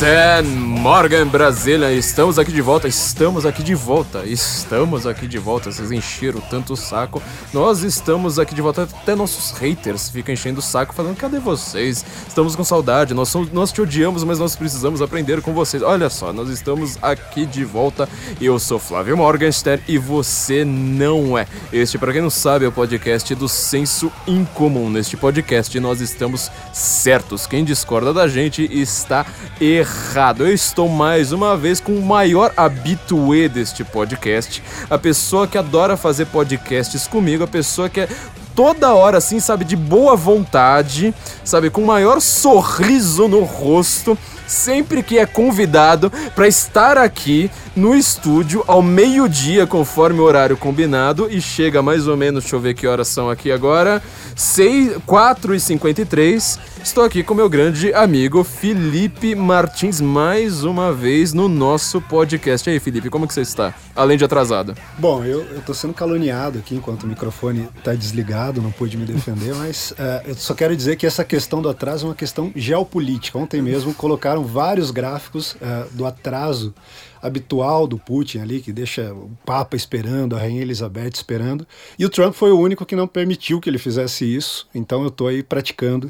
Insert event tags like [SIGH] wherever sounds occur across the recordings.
Guten Morgen, Brasília! Estamos aqui de volta, estamos aqui de volta, estamos aqui de volta. Vocês encheram tanto o saco. Nós estamos aqui de volta, até nossos haters ficam enchendo o saco, falando: cadê vocês? Estamos com saudade, nós, somos, nós te odiamos, mas nós precisamos aprender com vocês. Olha só, nós estamos aqui de volta. Eu sou Flávio Morgenstern e você não é. Este, para quem não sabe, é o podcast do Senso Incomum. Neste podcast, nós estamos certos. Quem discorda da gente está errado. Eu estou mais uma vez com o maior habituê deste podcast, a pessoa que adora fazer podcasts comigo, a pessoa que é toda hora assim, sabe, de boa vontade, sabe, com o maior sorriso no rosto, sempre que é convidado para estar aqui no estúdio ao meio-dia, conforme o horário combinado, e chega mais ou menos, deixa eu ver que horas são aqui agora, 6, 4 e 53 Estou aqui com meu grande amigo Felipe Martins, mais uma vez no nosso podcast. E aí, Felipe, como que você está? Além de atrasado. Bom, eu, tô sendo caluniado aqui enquanto o microfone está desligado, não pude me defender, mas uh, [LAUGHS] eu só quero dizer que essa questão do atraso é uma questão geopolítica. Ontem mesmo colocaram vários gráficos uh, do atraso habitual do Putin ali, que deixa o Papa esperando, a Rainha Elizabeth esperando. E o Trump foi o único que não permitiu que ele fizesse isso. Então eu estou aí praticando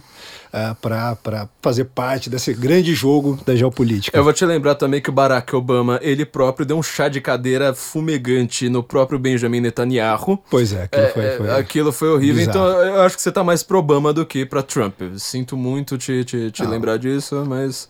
uh, para fazer parte desse grande jogo da geopolítica. Eu vou te lembrar também que o Barack Obama, ele próprio, deu um chá de cadeira fumegante no próprio Benjamin Netanyahu. Pois é, aquilo, é, foi, foi, aquilo foi horrível. Bizarro. Então eu acho que você está mais pro Obama do que para Trump. Sinto muito te, te, te lembrar disso, mas.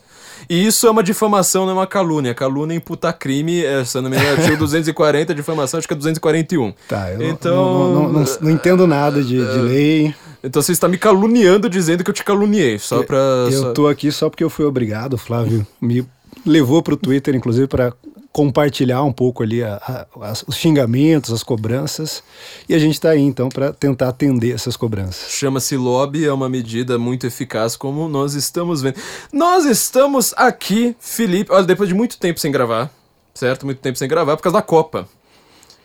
E isso é uma difamação, não é uma calúnia. Calúnia imputa crime, é, se não me engano, artigo [LAUGHS] 240, difamação acho que é 241. Tá, eu então, não, não, não, não entendo nada de, de é. lei. Então você está me caluniando dizendo que eu te caluniei, só pra... Eu só... tô aqui só porque eu fui obrigado, Flávio [LAUGHS] me levou pro Twitter, inclusive, para compartilhar um pouco ali a, a, os xingamentos, as cobranças. E a gente está aí então para tentar atender essas cobranças. Chama-se lobby, é uma medida muito eficaz, como nós estamos vendo. Nós estamos aqui, Felipe, olha, depois de muito tempo sem gravar, certo? Muito tempo sem gravar, por causa da Copa.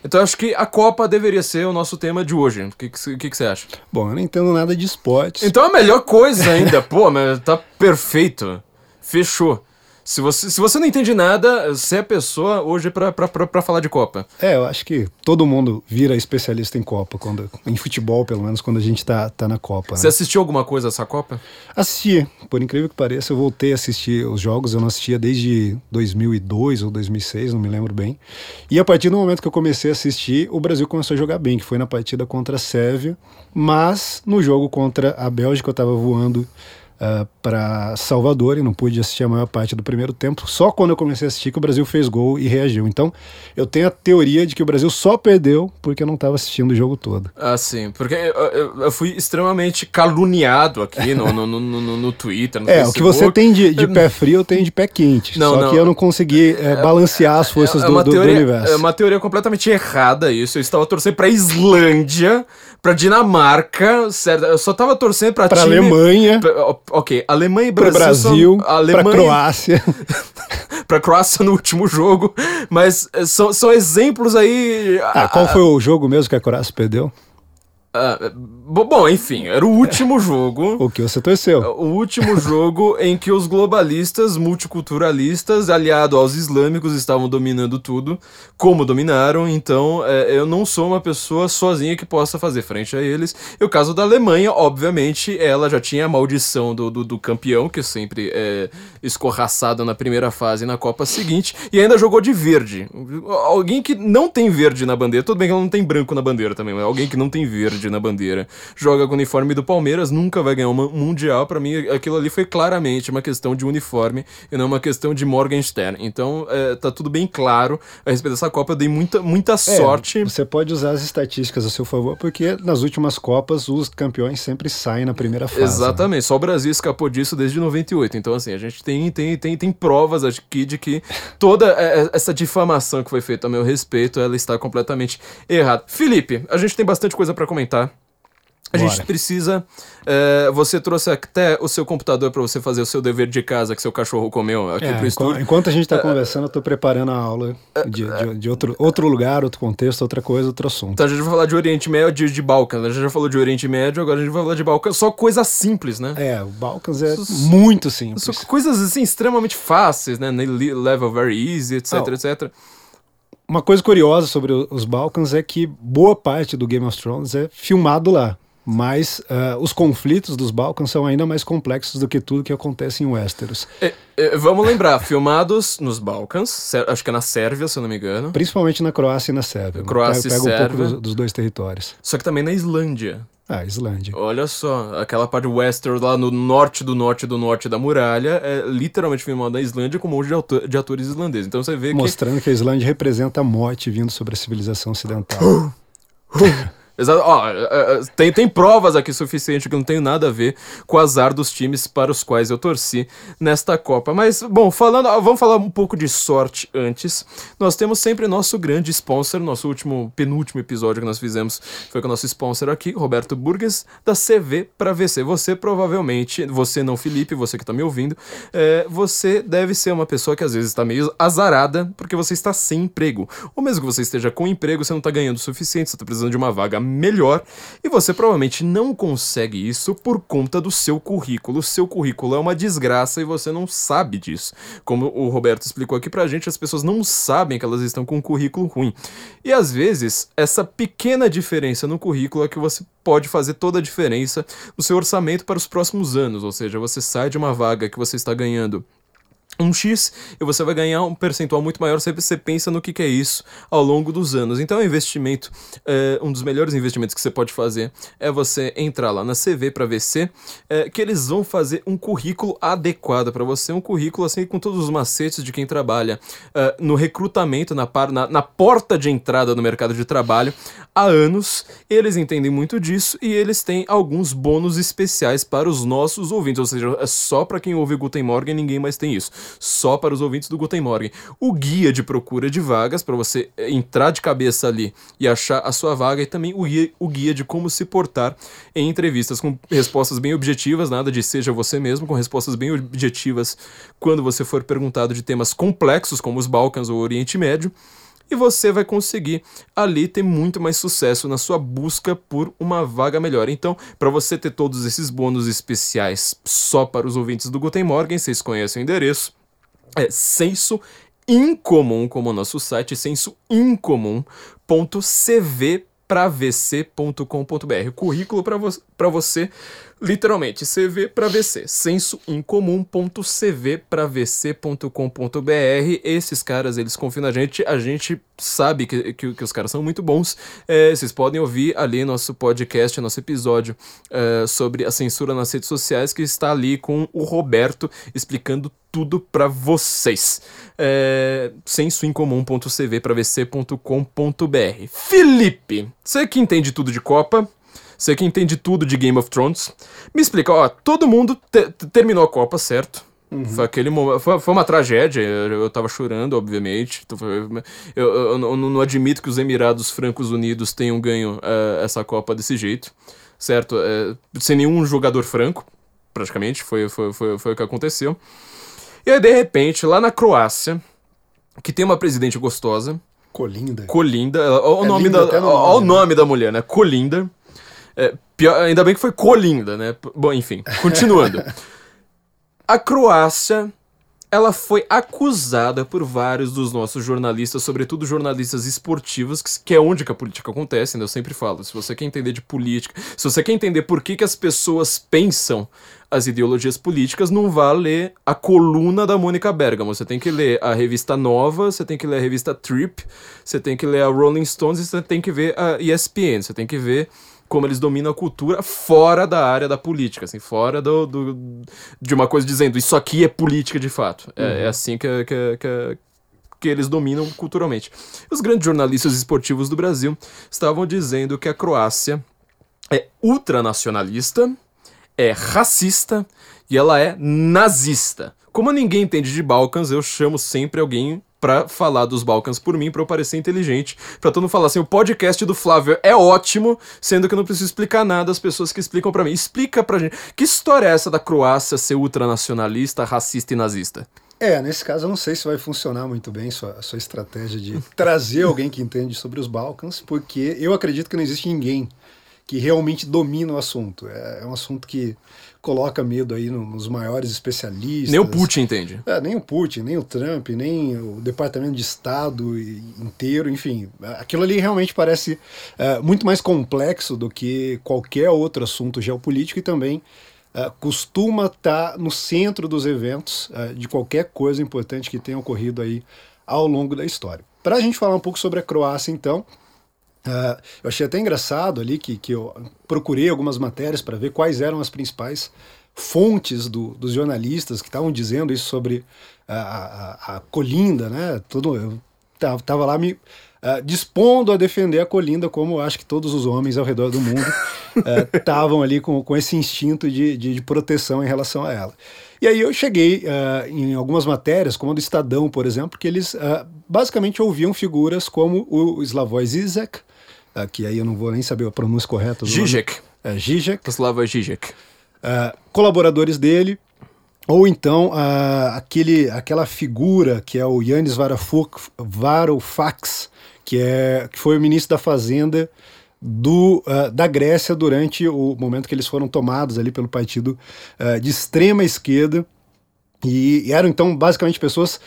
Então eu acho que a Copa deveria ser o nosso tema de hoje. O que, que, que, que você acha? Bom, eu não entendo nada de esportes. Então é a melhor coisa ainda. [LAUGHS] Pô, mas tá perfeito. Fechou. Se você, se você não entende nada, você é a pessoa hoje para falar de Copa. É, eu acho que todo mundo vira especialista em Copa, quando, em futebol, pelo menos, quando a gente tá, tá na Copa. Você né? assistiu alguma coisa essa Copa? Assisti. Por incrível que pareça, eu voltei a assistir os jogos. Eu não assistia desde 2002 ou 2006, não me lembro bem. E a partir do momento que eu comecei a assistir, o Brasil começou a jogar bem, que foi na partida contra a Sérvia. Mas no jogo contra a Bélgica, eu estava voando uh, ah, para Salvador e não pude assistir a maior parte do primeiro tempo. Só quando eu comecei a assistir que o Brasil fez gol e reagiu. Então, eu tenho a teoria de que o Brasil só perdeu porque eu não estava assistindo o jogo todo. Ah, sim. Porque eu, eu, fui extremamente caluniado aqui no, no, no, no, no Twitter, no [LAUGHS] É, Facebook. o que você tem de, de, pé frio, eu tenho de pé quente. Não, só não. que eu não consegui é, balancear as forças é, é do, teoria, do, universo. É uma teoria completamente errada isso. Eu estava torcendo para Islândia, para Dinamarca, certo? Eu só estava torcendo para time... Alemanha. Pra, ok, Alemanha e Brasil. Brasil, são, Alemanha, pra Croácia. [LAUGHS] pra Croácia no último jogo. Mas eh, são, são exemplos aí. Ah, qual foi o jogo mesmo que a Croácia perdeu? Uh, bom, enfim, era o último [LAUGHS] jogo. o que você torceu? O último jogo em que os globalistas, multiculturalistas, aliado aos islâmicos, estavam dominando tudo, como dominaram. Então, é, eu não sou uma pessoa sozinha que possa fazer frente a eles. E o caso da Alemanha, obviamente, ela já tinha a maldição do, do, do campeão, que sempre é escorraçado na primeira fase na Copa seguinte, e ainda jogou de verde. Alguém que não tem verde na bandeira, tudo bem que ela não tem branco na bandeira também, mas alguém que não tem verde na bandeira, joga com o uniforme do Palmeiras, nunca vai ganhar um mundial. Para mim, aquilo ali foi claramente uma questão de uniforme e não uma questão de Morgenstern. Então, é, tá tudo bem claro a respeito dessa Copa. Eu dei muita, muita é, sorte. Você pode usar as estatísticas a seu favor, porque nas últimas Copas os campeões sempre saem na primeira fase. Né? Exatamente, né? só o Brasil escapou disso desde 98. Então, assim, a gente tem, tem, tem, tem provas aqui de que toda essa difamação que foi feita a meu respeito, ela está completamente errada. Felipe, a gente tem bastante coisa para comentar A Bora. gente precisa. é, você trouxe até o seu computador para você fazer o seu dever de casa que seu cachorro comeu aqui É, pro enquanto, estúdio. enquanto a gente está conversando, eu estou preparando a aula de, de- de outro, outro lugar, outro contexto, outra coisa, outro assunto. Então a gente vai falar de Oriente Médio e de Balcãs. A gente já falou de Oriente Médio, agora a gente vai falar de Balcãs. Só coisa simples, né? É, o Balkans é muito simples. Coisas assim extremamente fáceis, né? Level very easy, etc, Não. etc. Uma coisa curiosa sobre os Balkans é que boa parte do Game of Thrones é filmado lá. Mas ah, os conflitos dos Balcãs são ainda mais complexos do que tudo que acontece em Westeros. É, é, vamos lembrar, filmados nos Balcãs, acho que é na Sérvia, se eu não me engano. Principalmente na Croácia e na Sérvia. né? Croácia e pega, pega um Sérvia. pouco dos, dos dois territórios. Só que também na Islândia. Ah, Islândia. Olha só, aquela parte Westeros lá no norte do norte do norte da muralha é literalmente filmado na Islândia com um monte de, auto- de atores islandeses. Então você vê que. Mostrando que a Islândia representa a morte vindo sobre a civilização ocidental. [GASPS] [LAUGHS] Exato. Ó, é, é, tem, tem provas aqui suficiente que não tem nada a ver com o azar dos times para os quais eu torci nesta Copa. Mas, bom, falando, vamos falar um pouco de sorte antes. Nós temos sempre nosso grande sponsor, nosso último, penúltimo episódio que nós fizemos foi com o nosso sponsor aqui, Roberto Burgues, da CV para VC. Você provavelmente, você não, Felipe, você que está me ouvindo, é, você deve ser uma pessoa que às vezes está meio azarada porque você está sem emprego. Ou mesmo que você esteja com emprego, você não está ganhando o suficiente, você está precisando de uma vaga melhor e você provavelmente não consegue isso por conta do seu currículo. Seu currículo é uma desgraça e você não sabe disso. Como o Roberto explicou aqui pra gente, as pessoas não sabem que elas estão com um currículo ruim. E às vezes, essa pequena diferença no currículo é que você pode fazer toda a diferença no seu orçamento para os próximos anos. Ou seja, você sai de uma vaga que você está ganhando um X e você vai ganhar um percentual muito maior se você pensa no que, que é isso ao longo dos anos. Então, o investimento, é, um dos melhores investimentos que você pode fazer é você entrar lá na CV para VC, é, que eles vão fazer um currículo adequado para você, um currículo assim com todos os macetes de quem trabalha é, no recrutamento, na, par, na, na porta de entrada no mercado de trabalho há anos. Eles entendem muito disso e eles têm alguns bônus especiais para os nossos ouvintes, ou seja, é só para quem ouve Guten Morgen, ninguém mais tem isso só para os ouvintes do Guten Morgen. O guia de procura de vagas, para você eh, entrar de cabeça ali e achar a sua vaga, e também o guia, o guia de como se portar em entrevistas, com respostas bem objetivas, nada de seja você mesmo, com respostas bem objetivas quando você for perguntado de temas complexos, como os Balcãs ou o Oriente Médio e você vai conseguir ali ter muito mais sucesso na sua busca por uma vaga melhor. Então, para você ter todos esses bônus especiais só para os ouvintes do Guten Morgen, vocês conhecem o endereço, é senso incomum, como o nosso site, sensoincomum.cvpravc.com.br. Currículo para vo você, literalmente, CV para VC, sensoincomum.cvpravc.com.br. Esses caras, eles confiam na gente, a gente sabe que, que, que os caras são muito bons. É, vocês podem ouvir ali nosso podcast, nosso episódio é, sobre a censura nas redes sociais, que está ali com o Roberto explicando tudo para vocês. É, sensoincomum.cvpravc.com.br. Felipe, você que entende tudo de Copa, você que entende tudo de Game of Thrones, me explica, ó, todo mundo te terminou a Copa, certo? Foi aquele momento. Foi, foi, uma tragédia. Eu, eu tava chorando, obviamente. Eu, eu, eu não, admito que os Emirados Francos Unidos tenham ganho uh, essa Copa desse jeito. Certo? Uh, sem nenhum jogador franco, praticamente. Foi, foi, foi, foi o que aconteceu. E aí, de repente, lá na Croácia, que tem uma presidente gostosa. Colinda. Colinda. Olha o, é nome, da, nome, ó, o nome da mulher, né? Colinda. É, pior, ainda bem que foi Colinda, né? Bom, enfim, continuando. [LAUGHS] A Croácia, ela foi acusada por vários dos nossos jornalistas, sobretudo jornalistas esportivos, que é onde que a política acontece, né? Eu sempre falo, se você quer entender de política, se você quer entender por que, que as pessoas pensam as ideologias políticas, não vá ler a coluna da Mônica Bergamo. Você tem que ler a revista Nova, você tem que ler a revista Trip, você tem que ler a Rolling Stones e você tem que ver a ESPN, você tem que ver como eles dominam a cultura fora da área da política, assim, fora do, do de uma coisa dizendo isso aqui é política de fato. É, uhum. é assim que, que, que, que, eles dominam culturalmente. Os grandes jornalistas esportivos do Brasil estavam dizendo que a Croácia é ultranacionalista, é racista e ela é nazista. Como ninguém entende de Balcãs, eu chamo sempre alguém pra falar dos Balcãs por mim, pra eu parecer inteligente, pra todo mundo falar assim, o podcast do Flávio é ótimo, sendo que eu não preciso explicar nada às pessoas que explicam para mim. Explica pra gente, que história é essa da Croácia ser ultranacionalista, racista e nazista? É, nesse caso eu não sei se vai funcionar muito bem sua, sua estratégia de [LAUGHS] trazer alguém que entende sobre os Balcãs, porque eu acredito que não existe ninguém que realmente domina o assunto. É, é um assunto que coloca medo aí nos maiores especialistas. Nem o Putin entende. É, nem o Putin, nem o Trump, nem o Departamento de Estado inteiro, enfim. Aquilo ali realmente parece é, muito mais complexo do que qualquer outro assunto geopolítico e também é, costuma estar tá no centro dos eventos é, de qualquer coisa importante que tenha ocorrido aí ao longo da história. Para a gente falar um pouco sobre a Croácia, então, Uh, eu achei até engraçado ali que, que eu procurei algumas matérias para ver quais eram as principais fontes do, dos jornalistas que estavam dizendo isso sobre a, a, a, Colinda, né? Todo, eu tava lá me uh, dispondo a defender a Colinda, como acho que todos os homens ao redor do mundo [LAUGHS] estavam uh, ali com, com esse instinto de, de, de, proteção em relação a ela. E aí eu cheguei uh, em algumas matérias, como a do Estadão, por exemplo, que eles basicamente ouviam figuras como o Slavoj Zizek, que aí eu não vou nem saber a pronúncia correta. Zizek. É, Zizek. Slava Zizek. Uh, colaboradores dele, ou então uh, aquele, aquela figura que é o Yannis Varoufakis, que, é, que foi o ministro da Fazenda do, uh, da Grécia durante o momento que eles foram tomados ali pelo partido uh, de extrema esquerda. E, e eram então basicamente pessoas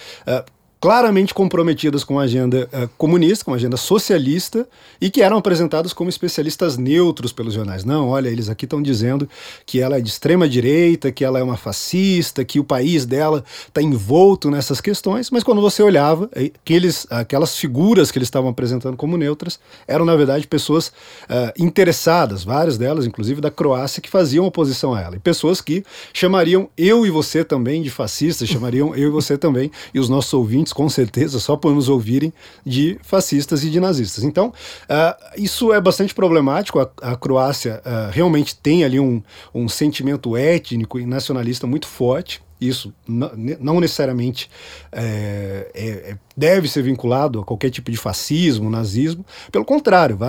claramente comprometidas com a agenda uh, comunista, com a agenda socialista, e que eram apresentadas como especialistas neutros pelos jornais. Não, olha, eles aqui estão dizendo que ela é de extrema direita, que ela é uma fascista, que o país dela está envolto nessas questões, mas quando você olhava, aqueles, aquelas figuras que eles estavam apresentando como neutras eram, na verdade, pessoas uh, interessadas, várias delas, inclusive da Croácia, que faziam oposição a ela, e pessoas que chamariam eu e você também de fascistas, chamariam eu e você também, e os nossos ouvintes com certeza, só por nos ouvirem, de fascistas e de nazistas. Então, uh, isso é bastante problemático. A, a Croácia uh, realmente tem ali um, um sentimento étnico e nacionalista muito forte. Isso não necessariamente é, é, deve ser vinculado a qualquer tipo de fascismo, nazismo. Pelo contrário,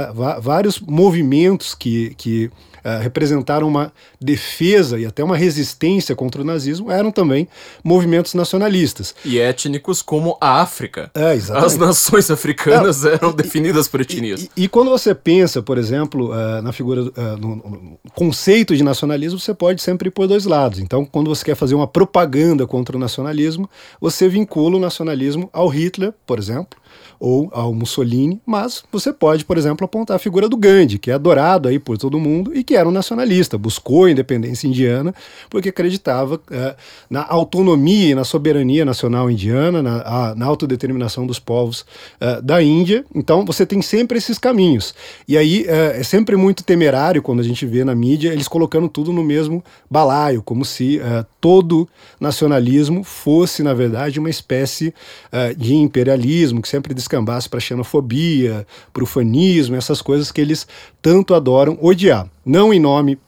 vários movimentos que, que uh, representaram uma defesa e até uma resistência contra o nazismo eram também movimentos nacionalistas. E étnicos como a África. É. As nações africanas é, eram definidas por etnias. E, e, e, quando você pensa, por exemplo, uh, na figura, uh, no, no, conceito de nacionalismo, você pode sempre ir por dois lados. Então, quando você quer fazer uma propaganda contra o nacionalismo, você vincula o nacionalismo ao Hitler, por exemplo, ou ao Mussolini, mas você pode, por exemplo, apontar a figura do Gandhi, que é adorado aí por todo mundo e que era um nacionalista, buscou a independência indiana porque acreditava é, na autonomia e na soberania nacional indiana, na, a, na autodeterminação dos povos é, da Índia. Então você tem sempre esses caminhos. E aí é, é, sempre muito temerário quando a gente vê na mídia eles colocando tudo no mesmo balaio, como se todo nacionalismo fosse, na verdade, uma espécie de imperialismo que sempre descambasse para xenofobia, para o fanismo, essas coisas que eles tanto adoram odiar. Não em nome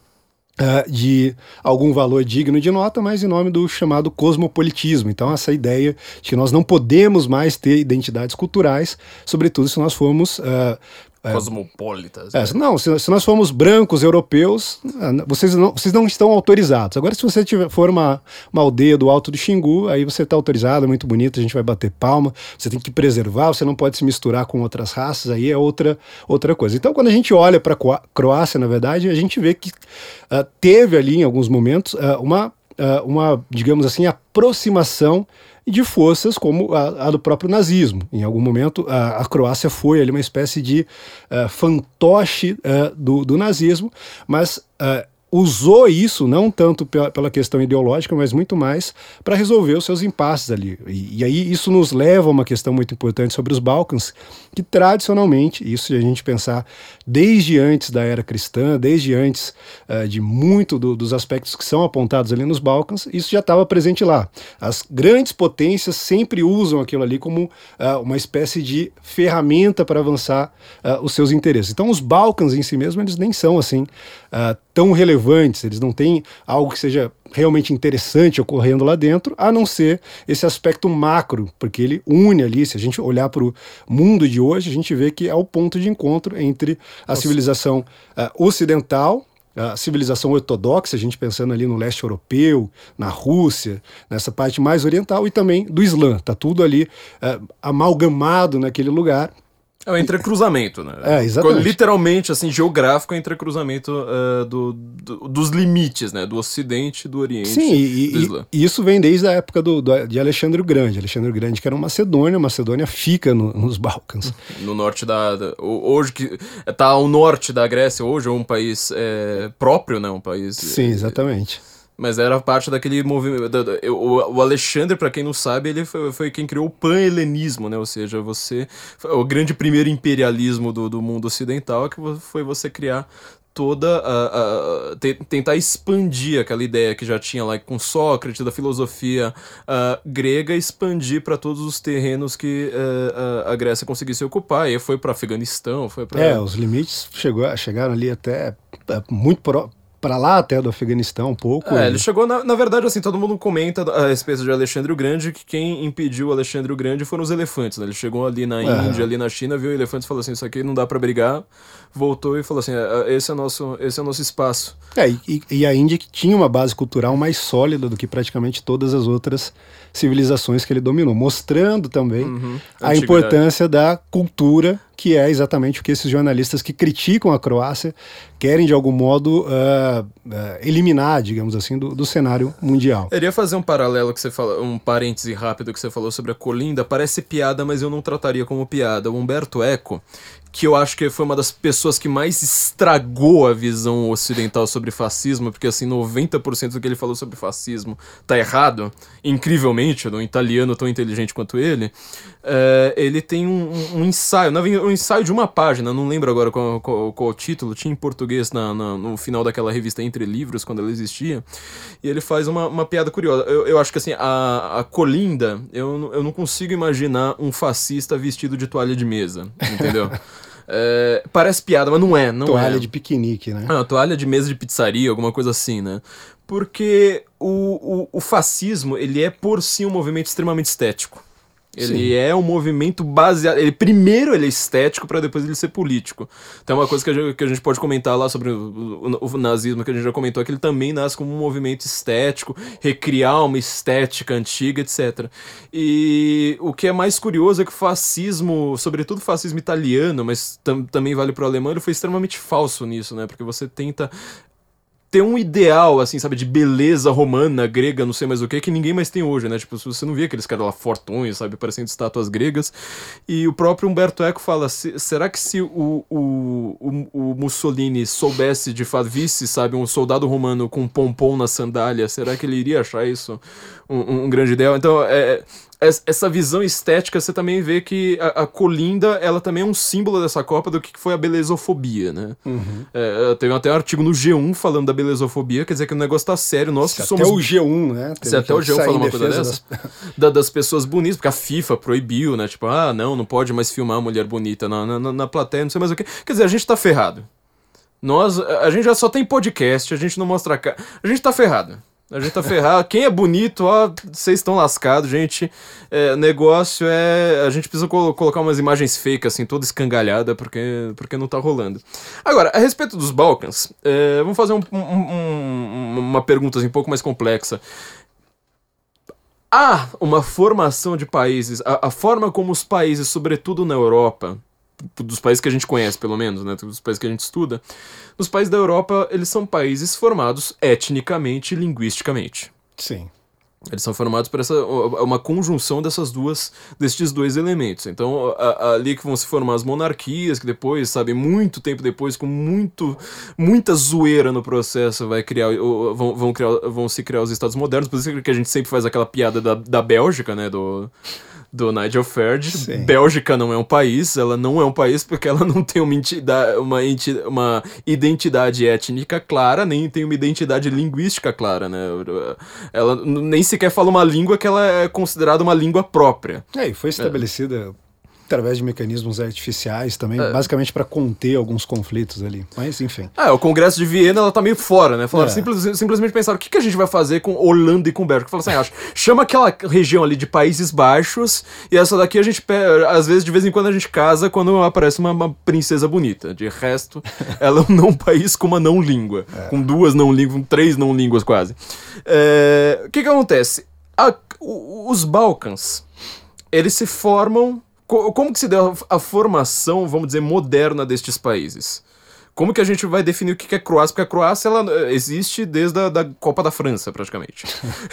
Uh, de algum valor digno de nota, mas em nome do chamado cosmopolitismo. Então, essa ideia de que nós não podemos mais ter identidades culturais, sobretudo se nós formos uh, é. Cosmopolitas. É, não, se, se, nós formos brancos europeus, é, vocês não, vocês não estão autorizados. Agora, se você tiver, for uma, uma aldeia do Alto do Xingu, aí você está autorizado, é muito bonito, a gente vai bater palma. Você tem que preservar, você não pode se misturar com outras raças, aí é outra, outra coisa. Então, quando a gente olha para a Croácia, na verdade, a gente vê que uh, teve ali, em alguns momentos, uh, uma, uh, uma, digamos assim, aproximação de forças como a, a, do próprio nazismo. Em algum momento, a, a Croácia foi ali uma espécie de uh, fantoche uh, do, do, nazismo, mas uh, usou isso não tanto pela, questão ideológica, mas muito mais para resolver os seus impasses ali. E, e, aí isso nos leva a uma questão muito importante sobre os Balcãs, que tradicionalmente, isso se a gente pensar desde antes da era cristã, desde antes uh, de muito do, dos aspectos que são apontados ali nos Balcãs, isso já estava presente lá. As grandes potências sempre usam aquilo ali como uh, uma espécie de ferramenta para avançar uh, os seus interesses. Então os Balcãs em si mesmos, eles nem são assim tão relevantes, eles não têm algo que seja realmente interessante ocorrendo lá dentro, a não ser esse aspecto macro, porque ele une ali, se a gente olhar para o mundo de hoje, a gente vê que é o ponto de encontro entre a Nossa. civilização uh, ocidental, a civilização ortodoxa, a gente pensando ali no leste europeu, na Rússia, nessa parte mais oriental, e também do Islã. Está tudo ali uh, amalgamado naquele lugar. É o entrecruzamento, né? É, exatamente. Literalmente, assim, geográfico, é o entrecruzamento uh, do, do, dos limites, né? Do Ocidente, do Oriente. Sim, e, e, isso vem desde a época do, do, de Alexandre o Grande. Alexandre o Grande, que era uma Macedônia, Macedônia fica no, nos Balcãs. [LAUGHS] No norte da, da, Hoje que está ao norte da Grécia, hoje é um país é, próprio, né? Um país. Sim, exatamente. É, mas era parte daquele movimento. O Alexandre, para quem não sabe, ele foi, quem criou o pan-helenismo, né? Ou seja, você. O grande primeiro imperialismo do, do mundo ocidental é que foi você criar toda a, a, tentar expandir aquela ideia que já tinha lá com Sócrates da filosofia grega expandir para todos os terrenos que uh, a Grécia conseguisse ocupar e foi para Afeganistão foi para é os limites chegou chegaram ali até é, muito pro, para lá até do Afeganistão um pouco. É, ele chegou, na, na verdade, assim, todo mundo comenta a respeito de Alexandre o Grande que quem impediu Alexandre o Grande foram os elefantes, né? Ele chegou ali na é. Índia, ali na China, viu elefantes e falou assim, isso aqui não dá para brigar, voltou e falou assim, é, é, esse é, nosso, esse é o nosso espaço. É, e, e a Índia que tinha uma base cultural mais sólida do que praticamente todas as outras civilizações que ele dominou, mostrando também uhum, a importância da cultura, que é exatamente o que esses jornalistas que criticam a Croácia querem de algum modo uh, uh, eliminar, digamos assim, do, do, cenário mundial. Eu iria fazer um paralelo que você falou, um parêntese rápido que você falou sobre a Colinda. Parece piada, mas eu não trataria como piada. O Humberto Eco, que eu acho que foi uma das pessoas que mais estragou a visão ocidental sobre fascismo, porque assim, 90% do que ele falou sobre fascismo tá errado, incrivelmente, um italiano tão inteligente quanto ele, é, ele tem um, um, ensaio, um ensaio de uma página, não lembro agora qual, qual, qual o título, tinha em português na, na, no final daquela revista Entre Livros, quando ela existia, e ele faz uma, uma piada curiosa. Eu, eu acho que assim, a, a Colinda, eu, eu não consigo imaginar um fascista vestido de toalha de mesa, entendeu? [LAUGHS] É, parece piada, mas não é. Não toalha é. de piquenique, né? Ah, toalha de mesa de pizzaria, alguma coisa assim, né? Porque o, o, o fascismo, ele é por si um movimento extremamente estético. Ele Sim. é um movimento baseado. Ele primeiro ele é estético para depois ele ser político. Então uma coisa que a gente, que a gente pode comentar lá sobre o, o, o, nazismo que a gente já comentou é que ele também nasce como um movimento estético, recriar uma estética antiga, etc. E o que é mais curioso é que o fascismo, sobretudo o fascismo italiano, mas tam, também vale para o alemão, ele foi extremamente falso nisso, né? Porque você tenta ter um ideal, assim, sabe, de beleza romana, grega, não sei mais o que, que ninguém mais tem hoje, né? Tipo, você não via aqueles caras lá fortões, sabe, parecendo estátuas gregas. E o próprio Humberto Eco fala: se, será que se o, o, o, o, Mussolini soubesse de fato, visse, sabe, um soldado romano com um pompom na sandália, será que ele iria achar isso um, um grande ideal? Então, é, essa visão estética, você também vê que a, a, Colinda, ela também é um símbolo dessa Copa do que foi a belezofobia, né? Uhum. É, teve até um artigo no G1 falando da belezofobia, quer dizer que o negócio tá sério, nós que somos... até o G1, né? Se até o G1 fala uma coisa dessa, das... [LAUGHS] Da, das pessoas bonitas, porque a FIFA proibiu, né? Tipo, ah, não, não pode mais filmar mulher bonita na, na, na plateia, não sei mais o que. Quer dizer, a gente tá ferrado. Nós, a gente já só tem podcast, a gente não mostra cara. A gente tá ferrado. A gente tá ferrado. [LAUGHS] Quem é bonito, ó, vocês estão lascados, gente. É, negócio é. A gente precisa colo colocar umas imagens fake, assim, toda escangalhada, porque, porque não tá rolando. Agora, a respeito dos Balcãs, é, vamos fazer um, um, um, uma pergunta assim, um pouco mais complexa. Há uma formação de países, a, a forma como os países, sobretudo na Europa, dos países que a gente conhece, pelo menos, né, dos países que a gente estuda, nos países da Europa, eles são países formados etnicamente e linguisticamente. Sim. Eles são formados por essa uma conjunção dessas duas destes dois elementos. Então, a, a, ali que vão se formar as monarquias, que depois, sabe, muito tempo depois, com muito muita zoeira no processo, vai criar vão, vão criar vão se criar os estados modernos. Por isso que a gente sempre faz aquela piada da, da Bélgica, né, do do Nigel Farage. Sim. Bélgica não é um país, ela não é um país porque ela não tem uma, entidade, uma, uma identidade étnica clara, nem tem uma identidade linguística clara, né? Ela nem sequer fala uma língua que ela é considerada uma língua própria. É, e foi estabelecida. É através de mecanismos artificiais também, é. basicamente para conter alguns conflitos ali. Mas, enfim. É, o Congresso de Viena, ela tá meio fora, né? Falaram, é. simples, simplesmente pensaram, o que, que a gente vai fazer com Holanda e com Bélgica? Falaram assim, acho, chama aquela região ali de Países Baixos e essa daqui a gente, às vezes, de vez em quando a gente casa quando aparece uma, uma princesa bonita. De resto, [LAUGHS] ela é um não país com uma não língua. É. Com duas não línguas, com três não línguas quase. É, o que que acontece? A, os Balcãs, eles se formam como que se deu a formação, vamos dizer, moderna destes países? Como que a gente vai definir o que é Croácia? Porque a Croácia ela eh, existe desde a da Copa da França, praticamente.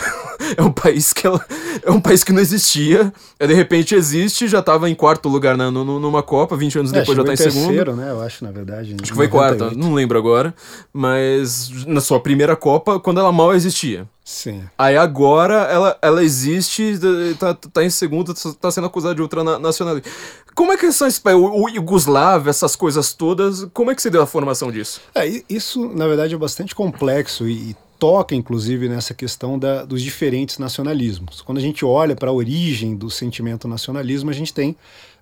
[LAUGHS] é um país que ela, é um país que não existia, de repente existe, já estava em quarto lugar na, numa Copa, 20 anos é, depois já está em terceiro, segundo. né? Eu acho, na verdade. Acho que foi quarta, não lembro agora. Mas na sua primeira Copa, quando ela mal existia. Sim. Aí agora ela, ela existe, tá, tá em segundo, tá sendo acusada de ultranacionalismo. Como é que são esses o, o Yugoslav, essas coisas todas, como é que se deu a formação disso? É, isso, na verdade, é bastante complexo e, e toca, inclusive, nessa questão da, dos diferentes nacionalismos. Quando a gente olha para a origem do sentimento nacionalismo, a gente tem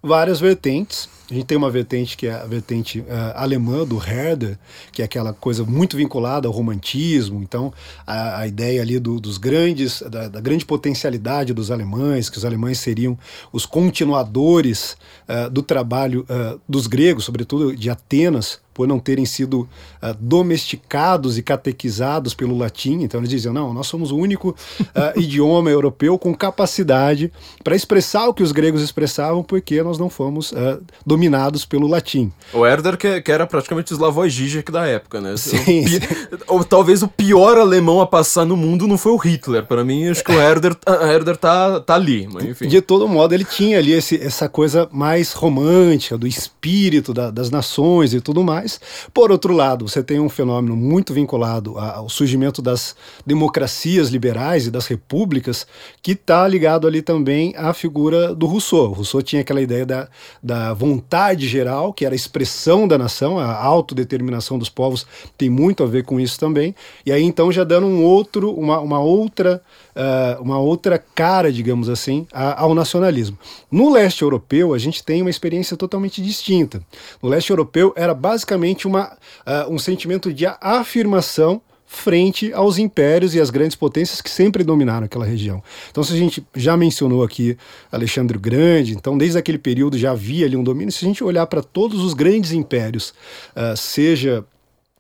várias vertentes. A gente tem uma vertente que é a vertente uh, alemã do Herder, que é aquela coisa muito vinculada ao romantismo. Então, a, a ideia ali do, dos grandes, da, da, grande potencialidade dos alemães, que os alemães seriam os continuadores uh, do trabalho uh, dos gregos, sobretudo de Atenas, por não terem sido uh, domesticados e catequizados pelo latim. Então eles diziam: não, nós somos o único uh, [LAUGHS] idioma europeu com capacidade para expressar o que os gregos expressavam, porque nós não fomos uh, dominados pelo latim. O Herder, que, que era praticamente o Slavoj Žižek da época, né? Sim. [LAUGHS] Ou talvez o pior alemão a passar no mundo não foi o Hitler. Para mim, acho que o Herder, Herder tá, tá ali. Mas enfim. De todo modo, ele tinha ali esse, essa coisa mais romântica, do espírito da, das nações e tudo mais. Por outro lado, você tem um fenômeno muito vinculado ao surgimento das democracias liberais e das repúblicas, que está ligado ali também à figura do Rousseau. Rousseau tinha aquela ideia da, da vontade geral, que era a expressão da nação, a autodeterminação dos povos tem muito a ver com isso também. E aí então já dando um outro, uma, uma outra uh, uma outra cara, digamos assim, a, ao nacionalismo. No leste europeu, a gente tem uma experiência totalmente distinta. No leste europeu, era basicamente uma, uh, um sentimento de afirmação frente aos impérios e às grandes potências que sempre dominaram aquela região. Então, se a gente já mencionou aqui Alexandre o Grande, então desde aquele período já havia ali um domínio. Se a gente olhar para todos os grandes impérios, uh, seja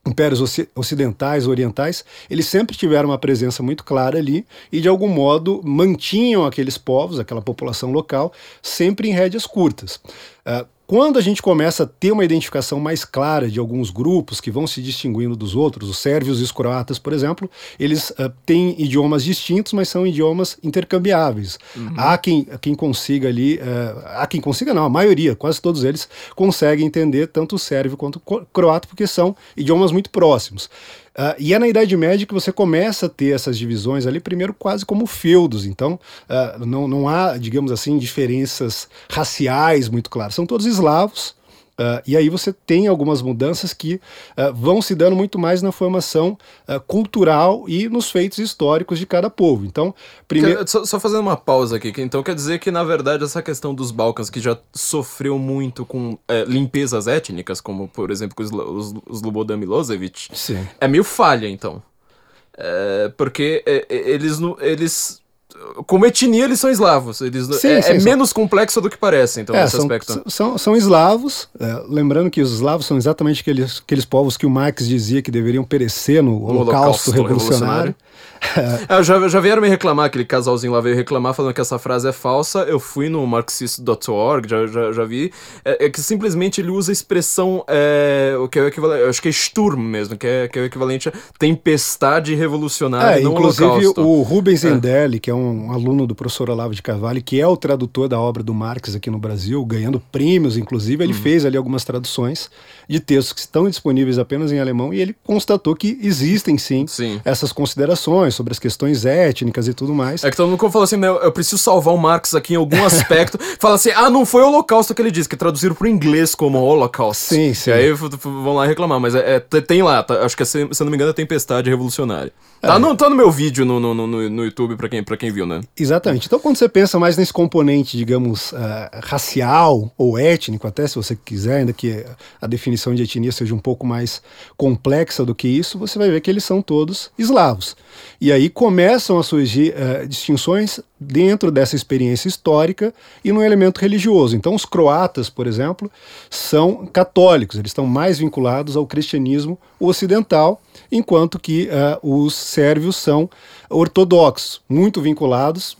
impérios ocidentais, orientais, eles sempre tiveram uma presença muito clara ali e, de algum modo, mantinham aqueles povos, aquela população local, sempre em rédeas curtas. Uh, quando a gente começa a ter uma identificação mais clara de alguns grupos que vão se distinguindo dos outros, os sérvios e os croatas, por exemplo, eles uh, têm idiomas distintos, mas são idiomas intercambiáveis. Uhum. Há quem, quem consiga ali, uh, há quem consiga não, a maioria, quase todos eles, conseguem entender tanto o sérvio quanto o croata, porque são idiomas muito próximos. Uh, e é na Idade Média que você começa a ter essas divisões ali, primeiro quase como feudos. Então, uh, não, não há, digamos assim, diferenças raciais muito claras. São todos eslavos, Uh, e aí você tem algumas mudanças que uh, vão se dando muito mais na formação uh, cultural e nos feitos históricos de cada povo. Então, primeiro. Só, só, fazendo uma pausa aqui, então quer dizer que, na verdade, essa questão dos Balcãs, que já sofreu muito com é, limpezas étnicas, como por exemplo com os, os Slobodan Milosevic, Sim. é meio falha, então. É, porque é, é eles, eles como etnia, eles são eslavos. Eles, sim, é, sim, é menos complexo do que parece, então, é, nesse são, aspecto. São, são eslavos, é, lembrando que os eslavos são exatamente aqueles, aqueles povos que o Marx dizia que deveriam perecer no Holocausto, Holocausto revolucionário. revolucionário. [LAUGHS] é, já, já vieram me reclamar, aquele casalzinho lá veio reclamar falando que essa frase é falsa. Eu fui no marxist.org, já, já, já vi. É, é, que simplesmente ele usa a expressão, é, o que é o equivalente, acho que é Sturm mesmo, que é, que é o equivalente a tempestade revolucionária. É, inclusive o Rubens é. Endelli, que é um aluno do professor Olavo de Carvalho, que é o tradutor da obra do Marx aqui no Brasil, ganhando prêmios, inclusive, ele uhum. fez ali algumas traduções de textos que estão disponíveis apenas em alemão e ele constatou que existem sim, sim. essas considerações sobre as questões étnicas e tudo mais. É que todo mundo falou assim, meu, eu preciso salvar o Marx aqui em algum aspecto. [LAUGHS] Fala assim, ah, não foi o Holocausto que ele disse, que traduziram pro inglês como Holocaust. Sim, sim. E aí vão lá reclamar, mas é, é tem lá, tá, acho que é, se eu não me engano é Tempestade Revolucionária. Tá, é. no, tá no meu vídeo no, no, no, no YouTube pra quem, pra quem viu, né? Exatamente. Então quando você pensa mais nesse componente, digamos, uh, racial ou étnico, até se você quiser, ainda que a definição de etnia seja um pouco mais complexa do que isso, você vai ver que eles são todos eslavos. E aí começam a surgir uh, distinções dentro dessa experiência histórica e no elemento religioso. Então, os croatas, por exemplo, são católicos, eles estão mais vinculados ao cristianismo ocidental, enquanto que uh, os sérvios são ortodoxos, muito vinculados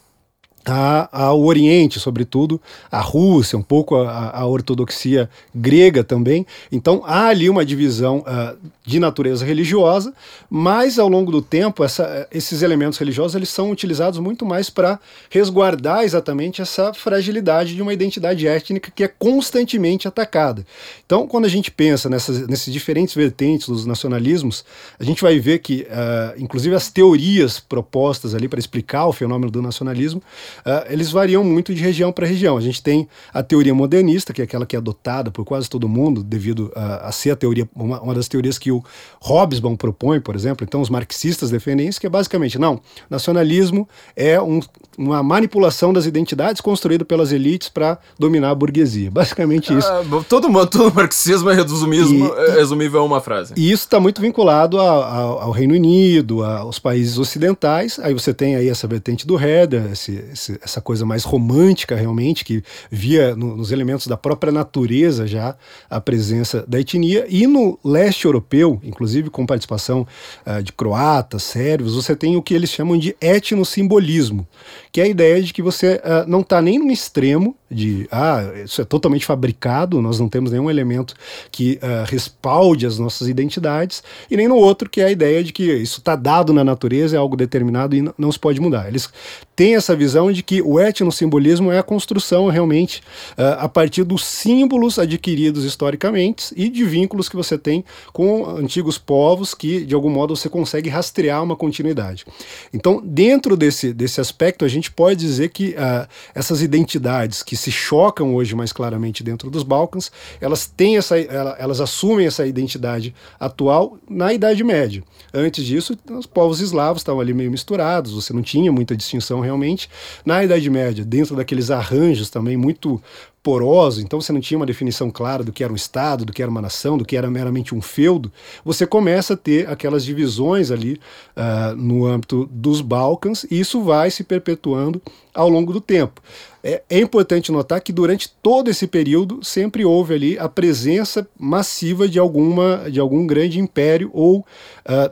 a, ao Oriente, sobretudo a Rússia, um pouco a, a, ortodoxia grega também. Então há ali uma divisão uh, de natureza religiosa, mas ao longo do tempo essa, esses elementos religiosos eles são utilizados muito mais para resguardar exatamente essa fragilidade de uma identidade étnica que é constantemente atacada. Então quando a gente pensa nessas, nesses diferentes vertentes dos nacionalismos, a gente vai ver que, uh, inclusive as teorias propostas ali para explicar o fenômeno do nacionalismo uh, eles variam muito de região para região. A gente tem a teoria modernista, que é aquela que é adotada por quase todo mundo, devido a, a ser a teoria, uma, uma, das teorias que o Hobsbawm propõe, por exemplo. Então, os marxistas defendem isso, que é basicamente, não, nacionalismo é um, uma manipulação das identidades construída pelas elites para dominar a burguesia. [LAUGHS] Basicamente isso. Ah, todo, todo marxismo é resumismo, e, é resumível a uma frase. E isso está muito vinculado a, a, ao Reino Unido, aos países ocidentais. Aí você tem aí essa vertente do Herder, esse, esse essa coisa mais romântica realmente, que via no, nos elementos da própria natureza já a presença da etnia. E no leste europeu, inclusive com participação uh, de croatas, sérvios, você tem o que eles chamam de etnossimbolismo, que é a ideia de que você uh, não está nem no extremo de ah, isso é totalmente fabricado, nós não temos nenhum elemento que uh, respalde as nossas identidades, e nem no outro, que é a ideia de que isso está dado na natureza, é algo determinado e não se pode mudar. Eles têm essa visão de que o etnossimbolismo é a construção realmente uh, a partir dos símbolos adquiridos historicamente e de vínculos que você tem com antigos povos que, de algum modo, você consegue rastrear uma continuidade. Então, dentro desse, desse aspecto, a gente pode dizer que uh, essas identidades que se chocam hoje mais claramente dentro dos Balcãs, elas têm essa, elas assumem essa identidade atual na Idade Média. Antes disso, os povos eslavos estavam ali meio misturados, você não tinha muita distinção realmente. Na Idade Média, dentro daqueles arranjos também muito poroso, então você não tinha uma definição clara do que era um Estado, do que era uma nação, do que era meramente um feudo, você começa a ter aquelas divisões ali uh, no âmbito dos Balcãs, e isso vai se perpetuando ao longo do tempo. É, é, importante notar que durante todo esse período sempre houve ali a presença massiva de, alguma, de algum grande império ou uh,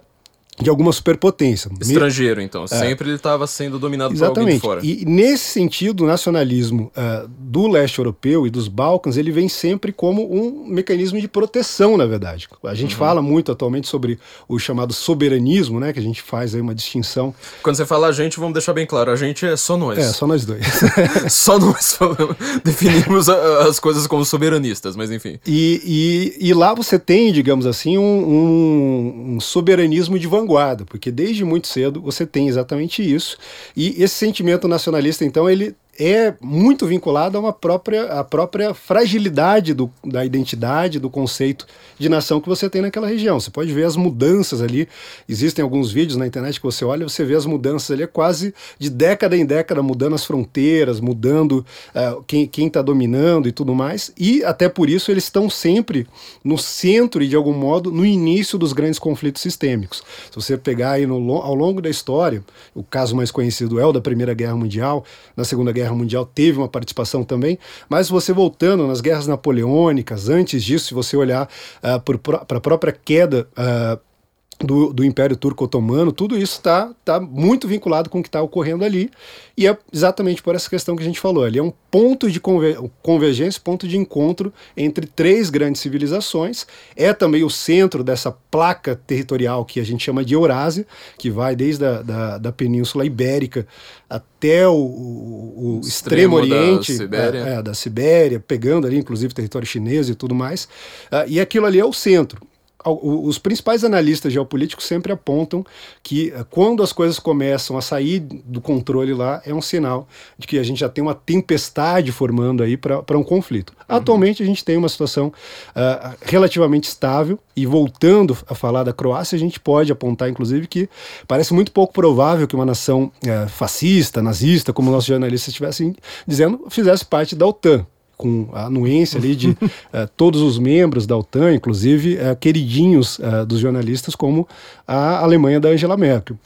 de alguma superpotência. Estrangeiro, então. É. Sempre ele estava sendo dominado Exatamente. por alguém de fora. E nesse sentido, o nacionalismo uh, do leste europeu e dos Balcãs, ele vem sempre como um mecanismo de proteção, na verdade. A gente uhum. fala muito atualmente sobre o chamado soberanismo, né? Que a gente faz aí uma distinção. Quando você fala a gente, vamos deixar bem claro, a gente é só nós. É, só nós dois. [LAUGHS] só nós [LAUGHS] definimos as coisas como soberanistas, mas enfim. E, e, e lá você tem, digamos assim, um, um, um soberanismo de vanguarda vanguarda, porque desde muito cedo você tem exatamente isso. E esse sentimento nacionalista, então, ele é muito vinculado a uma própria, a própria fragilidade do, da identidade, do conceito de nação que você tem naquela região. Você pode ver as mudanças ali. Existem alguns vídeos na internet que você olha, você vê as mudanças ali, é quase de década em década, mudando as fronteiras, mudando uh, quem está dominando e tudo mais. E até por isso eles estão sempre no centro e, de algum modo, no início dos grandes conflitos sistêmicos. Se você pegar aí no, ao longo da história, o caso mais conhecido é o da Primeira Guerra Mundial, na Segunda Guerra Guerra Mundial teve uma participação também, mas você voltando nas guerras napoleônicas, antes disso, se você olhar uh, para a própria queda uh, do, do Império Turco Otomano, tudo isso está tá muito vinculado com o que está ocorrendo ali, e é exatamente por essa questão que a gente falou. Ali é um ponto de convergência, ponto de encontro entre três grandes civilizações, é também o centro dessa placa territorial que a gente chama de Eurásia, que vai desde a da, da Península Ibérica até o, o, o extremo, extremo, Oriente, da Sibéria. É, é, da Sibéria, pegando ali inclusive território chinês e tudo mais, uh, e aquilo ali é o centro os principais analistas geopolíticos sempre apontam que eh, quando as coisas começam a sair do controle lá, é um sinal de que a gente já tem uma tempestade formando aí para um conflito. Uhum. Atualmente a gente tem uma situação uh, relativamente estável e voltando a falar da Croácia, a gente pode apontar inclusive que parece muito pouco provável que uma nação uh, fascista, nazista, como nossos jornalistas estivessem dizendo, fizesse parte da OTAN com a anuência ali de uh, [LAUGHS] todos os membros da OTAN, inclusive uh, queridinhos uh, dos jornalistas como a Alemanha da Angela Merkel.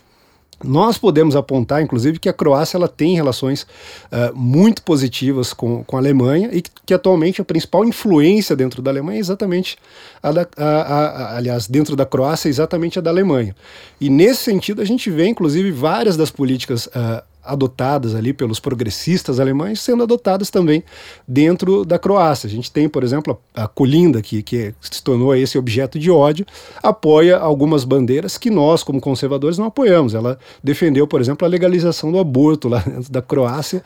Nós podemos apontar, inclusive, que a Croácia ela tem relações uh, muito positivas com, com a Alemanha e que, que, atualmente a principal influência dentro da Alemanha é exatamente a da, a, a, a, aliás, dentro da Croácia é exatamente a da Alemanha. E nesse sentido a gente vê, inclusive, várias das políticas uh, adotadas ali pelos progressistas alemães sendo adotadas também dentro da Croácia. A gente tem, por exemplo, a, Colinda, que, que se tornou esse objeto de ódio, apoia algumas bandeiras que nós, como conservadores, não apoiamos. Ela defendeu, por exemplo, a legalização do aborto lá dentro [LAUGHS] da Croácia.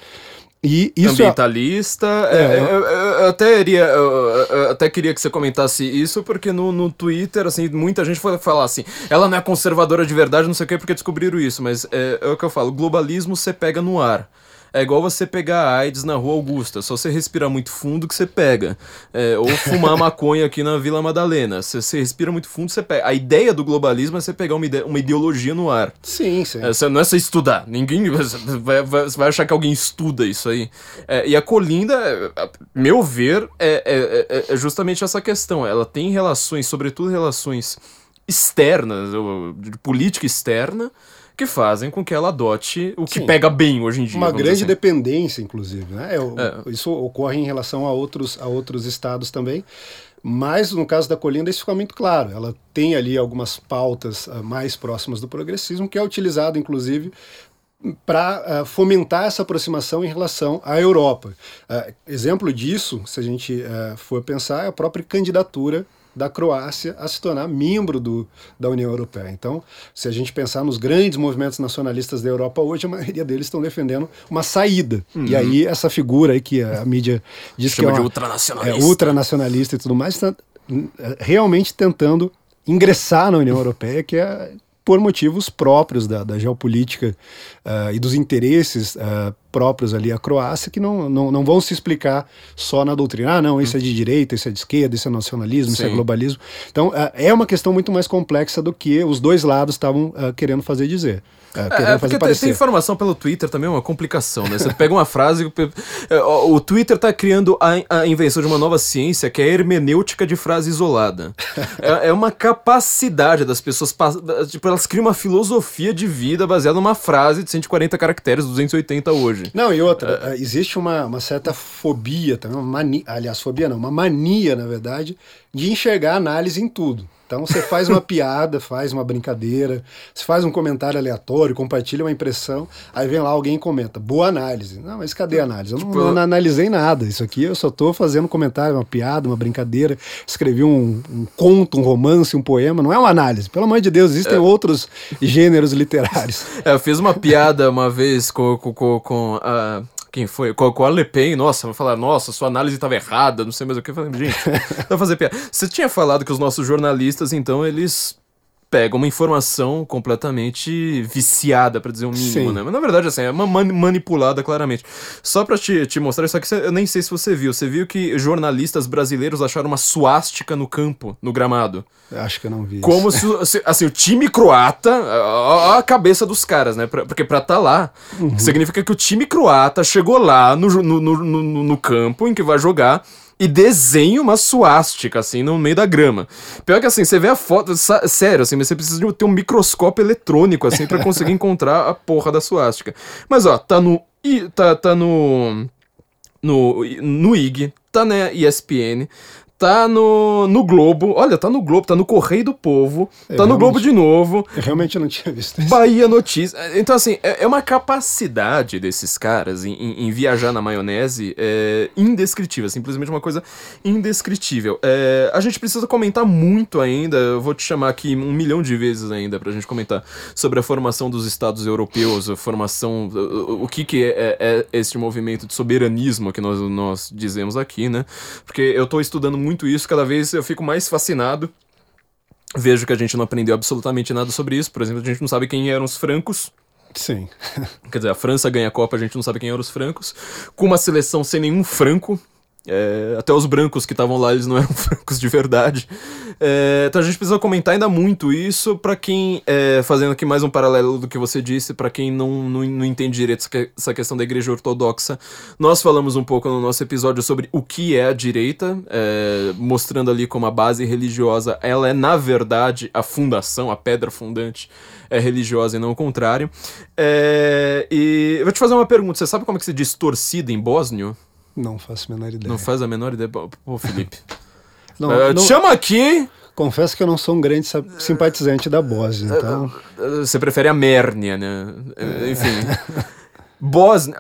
E isso é Ambientalista. É, é, eu, eu, eu, até iria, eu, até queria que você comentasse isso, porque no, no Twitter, assim, muita gente foi falar assim, ela não é conservadora de verdade, não sei o que, porque descobriram isso, mas é, é o que eu falo, globalismo você pega no ar. É igual você pegar a AIDS na Rua Augusta. Só você respirar muito fundo que você pega. É, ou fumar [LAUGHS] maconha aqui na Vila Madalena. Se você respira muito fundo, você pega. A ideia do globalismo é você pegar uma, ideia, uma ideologia no ar. Sim, sim. É, não é você estudar. Ninguém [LAUGHS] vai, vai, vai, achar que alguém estuda isso aí. É, e a Colinda, meu ver, é, é, é, é justamente essa questão. Ela tem relações, sobretudo relações externas, de política externa, que fazem com que ela adote o que Sim. pega bem hoje em dia. Uma grande assim. dependência, inclusive. Né? É, é. Isso ocorre em relação a outros, a outros estados também. Mas no caso da Colinda isso fica muito claro. Ela tem ali algumas pautas uh, mais próximas do progressismo, que é utilizado, inclusive, para uh, ah, fomentar essa aproximação em relação à Europa. Uh, exemplo disso, se a gente for pensar, é a própria candidatura da Croácia a se tornar membro do, da União Europeia. Então, se a gente pensar nos grandes movimentos nacionalistas da Europa hoje, a maioria deles estão defendendo uma saída. Uhum. E aí, essa figura aí que a, mídia diz Chama que é, uma, ultranacionalista. é ultranacionalista e tudo mais, está realmente tentando ingressar na União Europeia, que é por motivos próprios da, da geopolítica uh, e dos interesses uh, próprios ali à Croácia, que não, não, não vão se explicar só na doutrina. Ah, não, isso é de direita, isso é de esquerda, isso é nacionalismo, Sim. isso é globalismo. Então, uh, é uma questão muito mais complexa do que os dois lados estavam querendo fazer dizer. É, é porque tem, tem informação pelo Twitter também, é uma complicação, né? Você pega uma frase, [LAUGHS] o Twitter está criando a, a, invenção de uma nova ciência que é a hermenêutica de frase isolada. é, é, uma capacidade das pessoas, tipo, elas criam uma filosofia de vida baseada numa frase de 140 caracteres, 280 hoje. Não, e outra, é. existe uma, uma certa fobia também, uma mania, aliás, fobia não, uma mania, na verdade, de enxergar análise em tudo. Então você faz uma [LAUGHS] piada, faz uma brincadeira, você faz um comentário aleatório, compartilha uma impressão, aí vem lá alguém e comenta, boa análise. Não, mas cadê a análise? Eu não, tipo, não analisei nada. Isso aqui eu só estou fazendo um comentário, uma piada, uma brincadeira, escrevi um, um, conto, um romance, um poema, não é uma análise. Pelo amor de Deus, existem é. outros gêneros literários. [LAUGHS] É, eu fiz uma piada uma vez com, com, com, com a quem foi? Com a Le Pen, nossa, vai falar, nossa, sua análise estava errada, não sei mais o que. Eu falei, gente, [LAUGHS] vai fazer piada. Você tinha falado que os nossos jornalistas, então, eles pega uma informação completamente viciada, para dizer o um mínimo, Sim. né? Mas na verdade, assim, é uma man manipulada claramente. Só pra te, te mostrar isso aqui, eu nem sei se você viu. Você viu que jornalistas brasileiros acharam uma suástica no campo, no gramado? Acho que eu não vi. Como isso. se, assim, o time croata, a, a, cabeça dos caras, né? Pra, porque pra estar tá lá, uhum. significa que o time croata chegou lá no, no, no, no, no campo em que vai jogar e desenha uma suástica, assim, no meio da grama. Pior que assim, você vê a foto, sério, assim, mas você precisa de ter um microscópio eletrônico, assim, para conseguir [LAUGHS] encontrar a porra da suástica. Mas ó, tá no. Tá, tá no. No, no IG, tá na ESPN, tá no, no Globo. Olha, tá no Globo, tá no Correio do Povo, é, tá no Globo de novo. Eu realmente não tinha visto isso. Bahia Notícias. Então, assim, é, é uma capacidade desses caras em, em, em viajar na maionese é, indescritível, simplesmente uma coisa indescritível. É, a gente precisa comentar muito ainda, eu vou te chamar aqui um milhão de vezes ainda pra gente comentar sobre a formação dos Estados europeus, a formação, o, o que, que é, é, é esse movimento de soberanismo que nós, nós dizemos aqui, né? Porque eu tô estudando muito isso, cada vez eu fico mais fascinado Vejo que a gente não aprendeu absolutamente nada sobre isso. Por exemplo, a gente não sabe quem eram os francos. Sim. [LAUGHS] Quer dizer, a França ganha a Copa, a gente não sabe quem eram os francos. Com uma seleção sem nenhum franco. É, até os brancos que estavam lá, eles não [LAUGHS] eram francos de verdade. É, então a gente precisa comentar ainda muito isso para quem, é, fazendo aqui mais um paralelo do que você disse, para quem não, não, não, entende direito essa questão da igreja ortodoxa. Nós falamos um pouco no nosso episódio sobre o que é a direita, é, mostrando ali como a base religiosa, ela é na verdade a fundação, a pedra fundante é religiosa e não o contrário. É, e eu vou te fazer uma pergunta, você sabe como é que se diz torcida em bósnio? Não faço a menor ideia. Não faz a menor ideia? Pô, Felipe. [LAUGHS] não, uh, não, te chama aqui. Confesso que eu não sou um grande simpatizante da Bósnia, então... Você prefere a Mérnia, né? Enfim. Bósnia...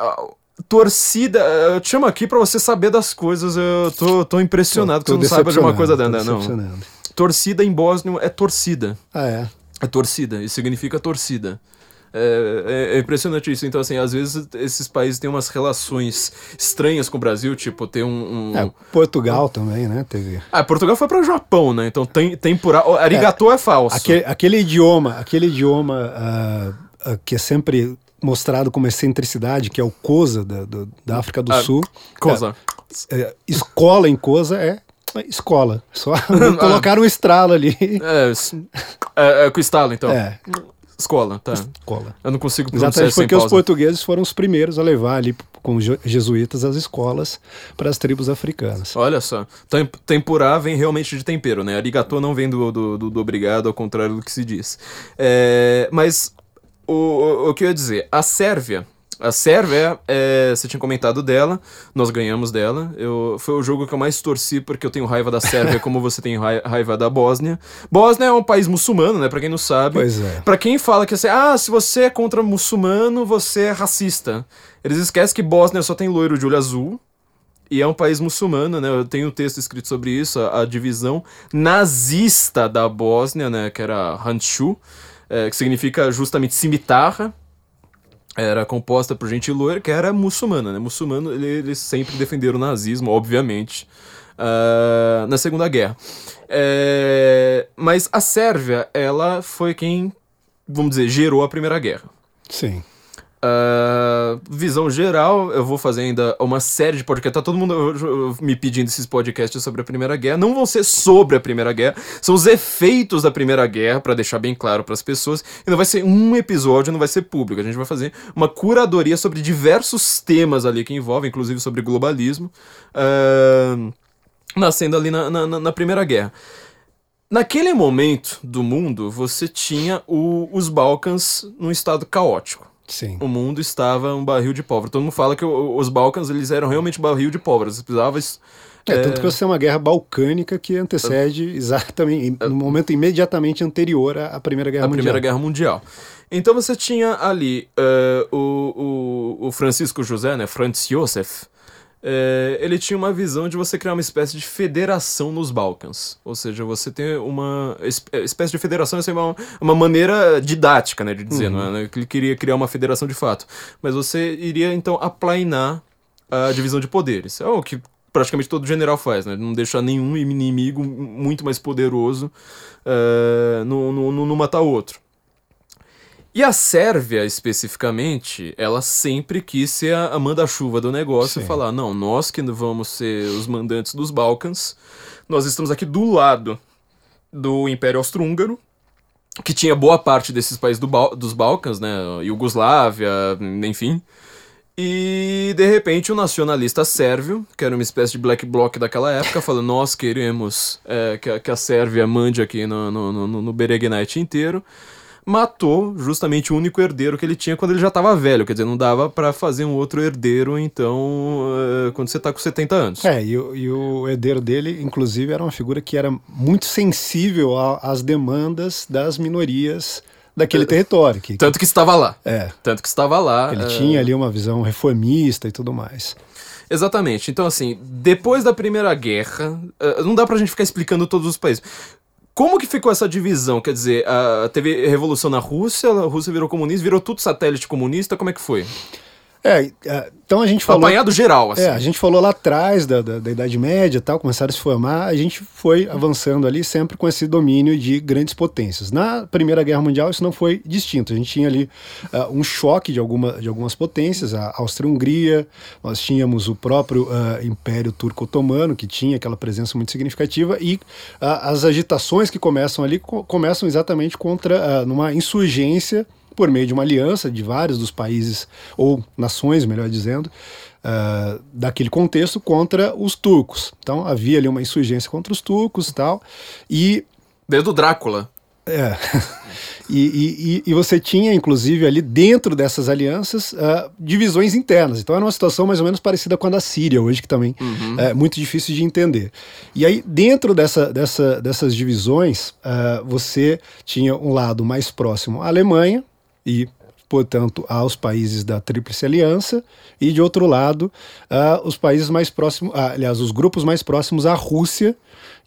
Torcida, eu te chamo aqui para você saber das coisas. Eu tô, tô impressionado tô, tô que você não saiba de uma coisa dessa, não. Torcida em bósnio é torcida. Ah, é? É torcida, isso significa torcida. É, é, é, impressionante isso. Então, assim, às vezes esses países têm umas relações estranhas com o Brasil, tipo, tem um. um... É, Portugal um... também, né? Teve... Ah, Portugal foi para o Japão, né? Então tem, tem por. Arigatô é, é falso. Aquele, aquele, idioma, aquele idioma uh, uh, que é sempre mostrado como excentricidade, que é o Kosa da, do, da África do ah, Sul. Kosa. É, é, escola em Kosa é escola. Só [LAUGHS] colocaram um estralo ali. É, é, é com estalo, então. É. Escola, tá. Escola. Eu não consigo pronunciar Exatamente porque os portugueses foram os primeiros a levar ali com os jesuítas as escolas para as tribos africanas. Olha só, tempurá vem realmente de tempero, né? Arigatô não vem do, do, do, do obrigado, ao contrário do que se diz. É, mas o, o, o que eu ia dizer, a Sérvia a Sérvia, é, você tinha comentado dela, nós ganhamos dela. Eu, foi o jogo que eu mais torci porque eu tenho raiva da Sérvia, como você tem raiva da Bósnia. Bósnia é um país muçulmano, né? Pra quem não sabe. Pois é. Pra quem fala que assim, ah, se você é contra muçulmano, você é racista. Eles esquecem que Bósnia só tem loiro de olho azul. E é um país muçulmano, né? Eu tenho um texto escrito sobre isso, a, a divisão nazista da Bósnia, né? Que era Hanchu, é, que significa justamente cimitarra era composta por gente loira que era muçulmana, né? Muçulmano, eles sempre defenderam o nazismo, obviamente, uh, na Segunda Guerra. É, mas a Sérvia, ela foi quem, vamos dizer, gerou a Primeira Guerra. Sim. Uh, visão geral, eu vou fazer ainda uma série de podcasts. Tá todo mundo me pedindo esses podcasts sobre a Primeira Guerra. Não vão ser sobre a Primeira Guerra, são os efeitos da Primeira Guerra, para deixar bem claro para as pessoas. E não vai ser um episódio, não vai ser público. A gente vai fazer uma curadoria sobre diversos temas ali que envolvem, inclusive sobre globalismo, uh, nascendo ali na, na, na Primeira Guerra. Naquele momento do mundo, você tinha o, os Balcãs num estado caótico. Sim. o mundo estava um barril de pólvora. Todo mundo fala que os Balcãs eles eram realmente barril de pólvora. Você precisava. É, é, tanto que você tem uma guerra balcânica que antecede exatamente, no momento imediatamente anterior à Primeira Guerra a Mundial. Primeira Guerra Mundial. Então você tinha ali uh, o, o, o Francisco José, né, Franz Josef, é, ele tinha uma visão de você criar uma espécie de federação nos Balcãs. Ou seja, você ter uma é, espécie de federação, é uma, uma maneira didática, né, de dizer, uhum. não é? Ele queria criar uma federação de fato. Mas você iria, então, aplainar a divisão de poderes. É o que praticamente todo general faz, né? Não deixar nenhum inimigo muito mais poderoso uh, no, no, no matar o outro. E a Sérvia, especificamente, ela sempre quis ser a, manda-chuva do negócio Sim. e falar: não, nós que vamos ser os mandantes dos Balcãs, nós estamos aqui do lado do Império Austro-Húngaro, que tinha boa parte desses países do dos Balcãs, né? Iugoslávia, enfim. E de repente o um nacionalista sérvio, que era uma espécie de black bloc daquela época, [LAUGHS] falando: Nós queremos é, que, a, que, a Sérvia mande aqui no, no, no, no Beregnite inteiro matou justamente o único herdeiro que ele tinha quando ele já estava velho. Quer dizer, não dava para fazer um outro herdeiro, então, uh, quando você está com 70 anos. É, e, e, o herdeiro dele, inclusive, era uma figura que era muito sensível às demandas das minorias daquele é, território. Que, tanto que estava lá. É. Tanto que estava lá. Ele é... tinha ali uma visão reformista e tudo mais. Exatamente. Então, assim, depois da Primeira Guerra, não dá pra gente ficar explicando todos os países. Como que ficou essa divisão? Quer dizer, a, teve revolução na Rússia, a Rússia virou comunista, virou tudo satélite comunista, como é que foi? É, é, então a gente falou. Apanhado geral, assim. É, a gente falou lá atrás da, da, da Idade Média tal, começaram a se formar, a gente foi avançando ali sempre com esse domínio de grandes potências. Na Primeira Guerra Mundial isso não foi distinto. A gente tinha ali uh, um choque de, alguma, de algumas potências, a Áustria-Hungria, nós tínhamos o próprio uh, Império Turco-Otomano, que tinha aquela presença muito significativa, e uh, as agitações que começam ali co começam exatamente contra, numa insurgência por meio de uma aliança de vários dos países, ou nações, melhor dizendo, uh, daquele contexto contra os turcos. Então havia ali uma insurgência contra os turcos e tal. E. Desde o Drácula. É. [LAUGHS] E, e, e, você tinha, inclusive, ali dentro dessas alianças, uh, divisões internas. Então era uma situação mais ou menos parecida com a da Síria hoje, que também uhum. é muito difícil de entender. E aí, dentro dessa, dessa, dessas divisões, uh, você tinha um lado mais próximo à Alemanha, e, portanto, aos países da Tríplice Aliança, e, de outro lado, uh, os países mais próximos, uh, aliás, os grupos mais próximos à Rússia,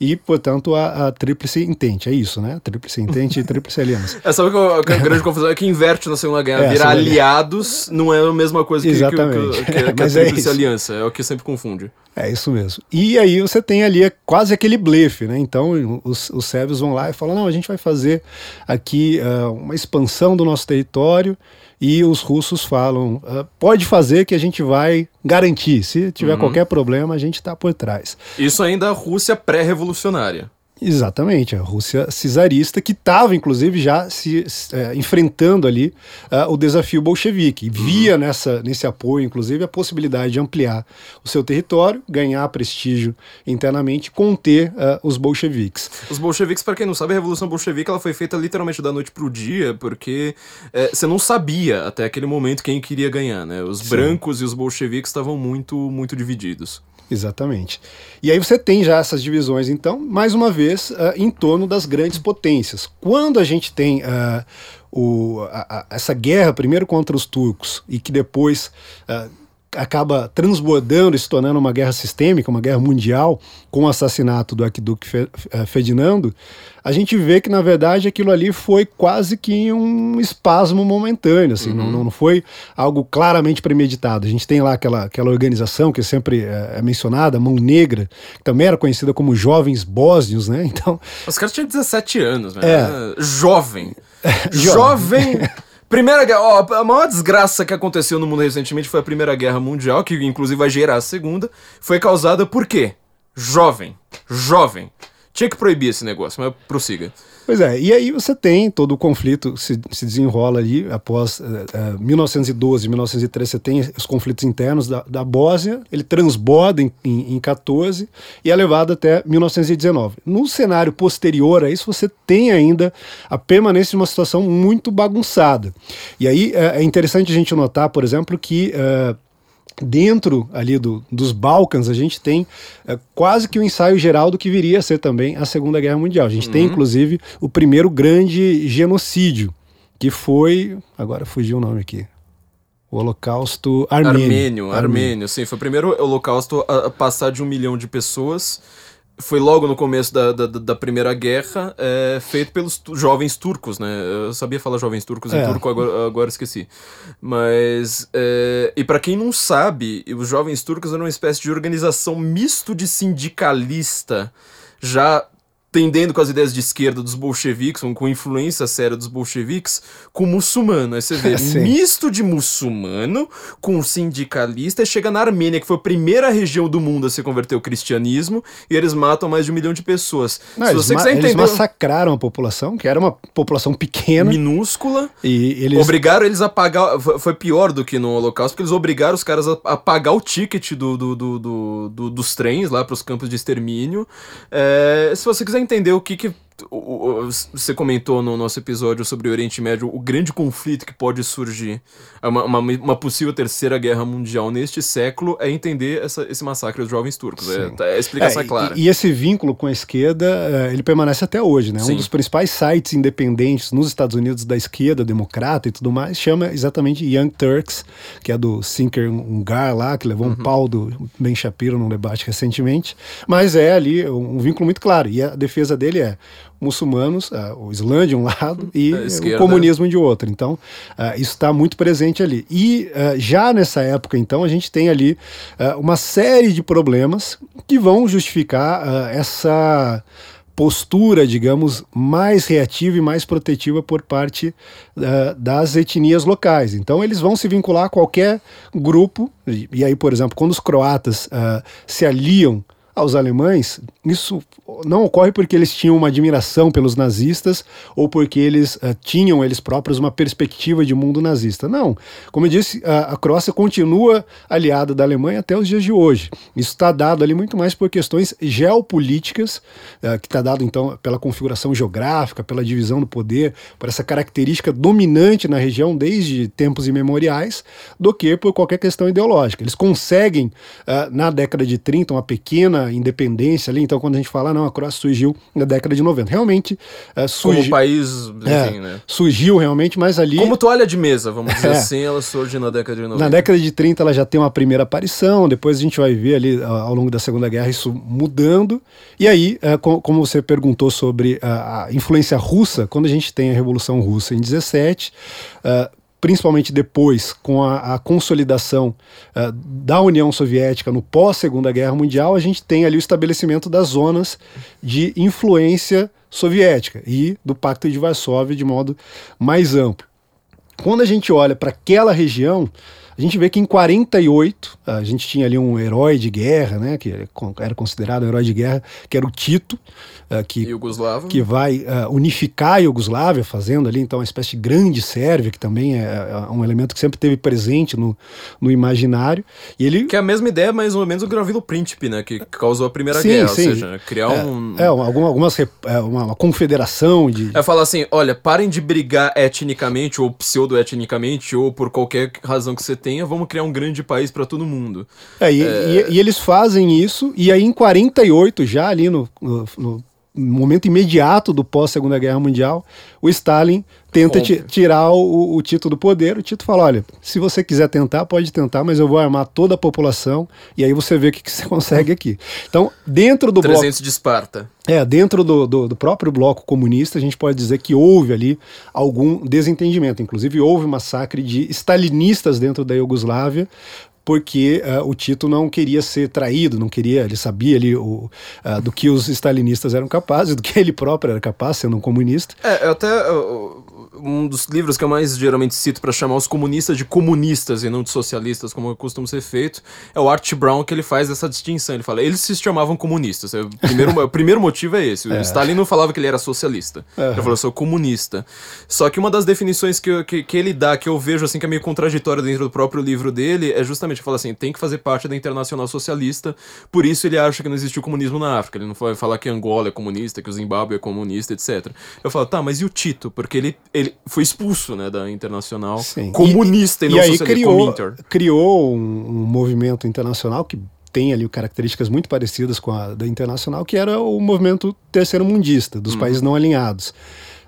e, portanto, a, a Tríplice Entente. É isso, né? Tríplice Entente e Tríplice Aliança. [LAUGHS] É, sabe que a, a grande confusão é que inverte na Segunda Guerra. É, Virar aliados não é a mesma coisa que, Exatamente. que, que, que, [LAUGHS] que a é Tríplice é Aliança. É o que sempre confunde. É isso mesmo. E aí você tem ali é quase aquele blefe, né? Então os, os sérvios vão lá e falam: não, a gente vai fazer aqui uh, uma expansão do nosso território. E os russos falam: uh, pode fazer que a gente vai garantir. Se tiver uhum. qualquer problema, a gente está por trás. Isso ainda a Rússia pré-revolucionária. Exatamente, a Rússia czarista, que estava, inclusive, já se é, enfrentando ali uh, o desafio bolchevique. E via uhum. nessa, nesse apoio, inclusive, a possibilidade de ampliar o seu território, ganhar prestígio internamente, conter uh, os bolcheviques. Os bolcheviques, para quem não sabe, a Revolução Bolchevique ela foi feita literalmente da noite para o dia, porque é, você não sabia até aquele momento quem queria ganhar, né? Os Sim. brancos e os bolcheviques estavam muito, muito divididos. Exatamente. E aí você tem já essas divisões, então, mais uma vez, uh, em torno das grandes potências. Quando a gente tem uh, o, a, a, essa guerra, primeiro contra os turcos, e que depois. Uh, acaba transbordando e se tornando uma guerra sistêmica, uma guerra mundial, com o assassinato do arquiduque Ferdinando, a gente vê que, na verdade, aquilo ali foi quase que um espasmo momentâneo, assim, uhum. não, não foi algo claramente premeditado. A gente tem lá aquela, aquela organização que sempre é, é mencionada, Mão Negra, que também era conhecida como Jovens Bósnios, né? [LAUGHS] Então... Os caras tinham 17 anos, né? É. Jovem. [LAUGHS] Jovem... Primeira Guerra, ó, a maior desgraça que aconteceu no mundo recentemente foi a Primeira Guerra Mundial, que inclusive vai gerar a segunda. Foi causada por quê? Jovem. Jovem. Tinha que proibir esse negócio, mas prossiga. Pois é, e aí você tem todo o conflito se, se desenrola ali após uh, uh, 1912, 1913, você tem os conflitos internos da, da Bósnia, ele transborda em, em, em 14 e é levado até 1919. No cenário posterior a isso, você tem ainda a permanência de uma situação muito bagunçada. E aí é, é interessante a gente notar, por exemplo, que uh, dentro ali do, dos Balcãs, a gente tem é, quase que o um ensaio geral do que viria a ser também a Segunda Guerra Mundial. A gente uhum. tem, inclusive, o primeiro grande genocídio, que foi. Agora fugiu o nome aqui. O Holocausto Armênio. Armênio, Armênio, sim. Foi o primeiro Holocausto a passar de um milhão de pessoas foi logo no começo da, da, da Primeira Guerra, é, feito pelos tu jovens turcos, né? Eu sabia falar jovens turcos em é. turco, agora, agora esqueci. Mas, é, e para quem não sabe, os jovens turcos eram uma espécie de organização misto de sindicalista, já tendendo com as ideias de esquerda dos bolcheviques, com influência séria dos bolcheviques, com muçulmano. Aí você vê [LAUGHS] misto de muçulmano com sindicalista e chega na Armênia, que foi a primeira região do mundo a se converter ao cristianismo, e eles matam mais de um milhão de pessoas. Não, se você quiser entender. Eles massacraram a população, que era uma população pequena. Minúscula. E eles. Obrigaram eles a pagar. Foi pior do que no Holocausto, porque eles obrigaram os caras a, pagar o ticket do, do, do, do dos trens lá para os campos de extermínio. É, se você quiser entender o que, que você comentou no nosso episódio sobre o Oriente Médio o grande conflito que pode surgir, é uma, uma, uma possível terceira guerra mundial neste século, é entender essa, esse massacre dos jovens turcos. É, é, a explicação é, é clara. E, e, esse vínculo com a esquerda, é, ele permanece até hoje, né? Sim. Um dos principais sites independentes nos Estados Unidos da esquerda, democrata e tudo mais, chama exatamente Young Turks, que é do Sinker Ungar lá, que levou uhum. um pau do Ben Shapiro num debate recentemente. Mas é ali um, um vínculo muito claro. E a defesa dele é muçulmanos, uh, o Islã de um lado [LAUGHS] e o comunismo de outro. Então, uh, isso está muito presente ali. E uh, já nessa época, então, a gente tem ali uma série de problemas que vão justificar essa postura, digamos, mais reativa e mais protetiva por parte uh, das etnias locais. Então, eles vão se vincular a qualquer grupo, e, e aí, por exemplo, quando os croatas uh, se aliam aos alemães, isso não ocorre porque eles tinham uma admiração pelos nazistas ou porque eles uh, tinham eles próprios uma perspectiva de mundo nazista. Não. Como eu disse, a, a Croácia continua aliada da Alemanha até os dias de hoje. Isso está dado ali muito mais por questões geopolíticas, uh, que está dado então pela configuração geográfica, pela divisão do poder, por essa característica dominante na região desde tempos imemoriais, do que por qualquer questão ideológica. Eles conseguem, uh, na década de 30, uma pequena independência ali. Então, quando a gente fala, não, a Croácia surgiu na década de 90. Realmente é, surgiu. Como país, enfim, é, né? Surgiu realmente, mas ali. Como toalha de mesa, vamos dizer [LAUGHS] é. assim, ela surge na década de 90. Na década de 30 ela já tem uma primeira aparição, depois a gente vai ver ali ao longo da Segunda Guerra isso mudando. E aí, é, como você perguntou sobre a influência russa, quando a gente tem a Revolução Russa em 17, principalmente depois, com a, a consolidação uh, da União Soviética no pós-Segunda Guerra Mundial, a gente tem ali o estabelecimento das zonas de influência soviética e do Pacto de Varsóvia de modo mais amplo. Quando a gente olha para aquela região, a gente vê que em 48 a gente tinha ali um herói de guerra, né, que era considerado um herói de guerra, que era o Tito, uh, que, que vai uh, unificar a Iugoslávia, fazendo ali então uma espécie de grande Sérvia, que também é, é um elemento que sempre teve presente no, no imaginário. E ele... Que é a mesma ideia, mais ou menos, do Gravilo Príncipe, né, que causou a Primeira sim, Guerra, sim. ou seja, criar é, um... É, alguma, algumas, é, uma, uma confederação de... É falar assim, olha, parem de brigar etnicamente, ou pseudo-etnicamente, ou por qualquer razão que você tenha, vamos criar um grande país para todo mundo. É, e, é... E, e, eles fazem isso, e aí em 48, já ali no, no, no momento imediato do pós-Segunda Guerra Mundial, o Stalin tenta tirar o, o, Tito do poder. O Tito fala: olha, se você quiser tentar, pode tentar, mas eu vou armar toda a população e aí você vê o que, que você [LAUGHS] consegue aqui. Então, dentro do 300 bloco, de Esparta. É, dentro do, do, do, próprio bloco comunista, a gente pode dizer que houve ali algum desentendimento. Inclusive, houve massacre de stalinistas dentro da Iugoslávia porque uh, o Tito não queria ser traído, não queria, ele sabia ali o, uh, do que os stalinistas eram capazes, do que ele próprio era capaz, sendo um comunista. É, eu até. Eu, um dos livros que eu mais geralmente cito para chamar os comunistas de comunistas e não de socialistas, como costuma ser feito, é o Art Brown que ele faz essa distinção. Ele fala, eles se chamavam comunistas. É, o primeiro, o primeiro motivo é esse. O é. Stalin não falava que ele era socialista. Uhum. Ele falou, eu sou comunista. Só que uma das definições que, que, que, ele dá, que eu vejo assim que é meio contraditória dentro do próprio livro dele, é justamente falar assim, tem que fazer parte da Internacional Socialista, por isso ele acha que não existiu comunismo na África. Ele não vai falar que Angola é comunista, que o Zimbábue é comunista, etc. Eu falo, tá, mas e o Tito? Porque ele, ele ele foi expulso né, da Internacional Sim. comunista e, e não e aí criou, criou um, um, movimento internacional que tem ali características muito parecidas com a da Internacional, que era o movimento terceiro-mundista, dos uhum. países não alinhados.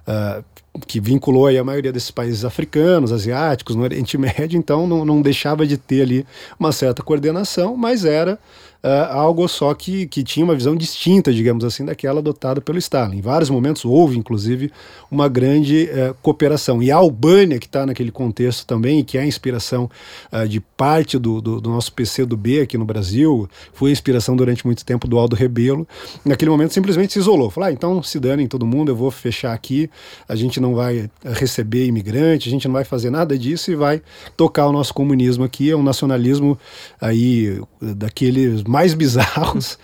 Uh, que vinculou aí a maioria desses países africanos, asiáticos, no Oriente [LAUGHS] Médio, então não, não deixava de ter ali uma certa coordenação, mas era uh, algo só que, que tinha uma visão distinta, digamos assim, daquela adotada pelo Stalin. Em vários momentos houve, inclusive, uma grande uh, cooperação. E a Albânia, que está naquele contexto também, que é a inspiração uh, de parte do, do, do, nosso PCdoB aqui no Brasil, foi a inspiração durante muito tempo do Aldo Rebelo, naquele momento simplesmente se isolou. Falou, ah, então se danem todo mundo, eu vou fechar aqui, a gente não vai receber imigrante, a gente não vai fazer nada disso e vai tocar o nosso comunismo aqui, é um nacionalismo aí daqueles mais bizarros.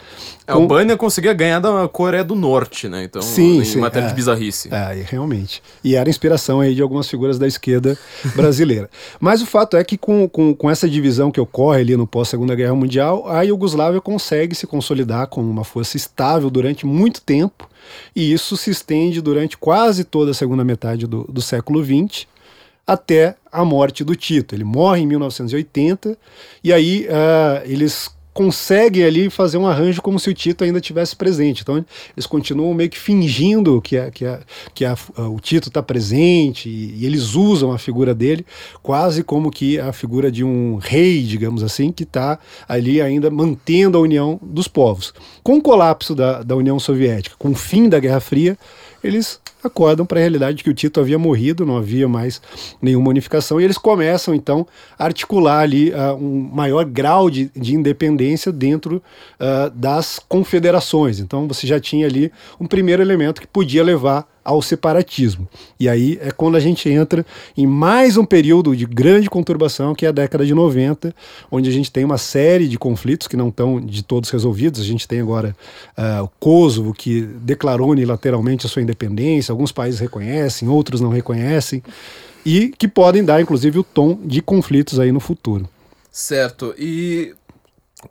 É, a Albânia conseguia ganhar da Coreia do Norte, né? Então, sim, em sim, matéria é, de bizarrice. É, realmente. E era inspiração aí de algumas figuras da esquerda [LAUGHS] brasileira. Mas o fato é que com, com, com essa divisão que ocorre ali no pós-Segunda Guerra Mundial, a Iugoslávia consegue se consolidar como uma força estável durante muito tempo, e isso se estende durante quase toda a segunda metade do, do século XX, até a morte do Tito. Ele morre em 1980 e aí uh, eles conseguem ali fazer um arranjo como se o Tito ainda tivesse presente. Então eles continuam meio que fingindo que, a, que, a, que a, o Tito está presente e, e, eles usam a figura dele quase como que a figura de um rei, digamos assim, que está ali ainda mantendo a união dos povos. Com o colapso da, da União Soviética, com o fim da Guerra Fria, eles acordam para a realidade de que o Tito havia morrido, não havia mais nenhuma unificação, e eles começam então a articular ali uh, um maior grau de, de independência dentro uh, das confederações. Então você já tinha ali um primeiro elemento que podia levar ao separatismo. E aí é quando a gente entra em mais um período de grande conturbação, que é a década de 90, onde a gente tem uma série de conflitos que não estão de todos resolvidos. A gente tem agora uh, o Kosovo, que declarou unilateralmente a sua independência, alguns países reconhecem, outros não reconhecem, e que podem dar, inclusive, o tom de conflitos aí no futuro. Certo. E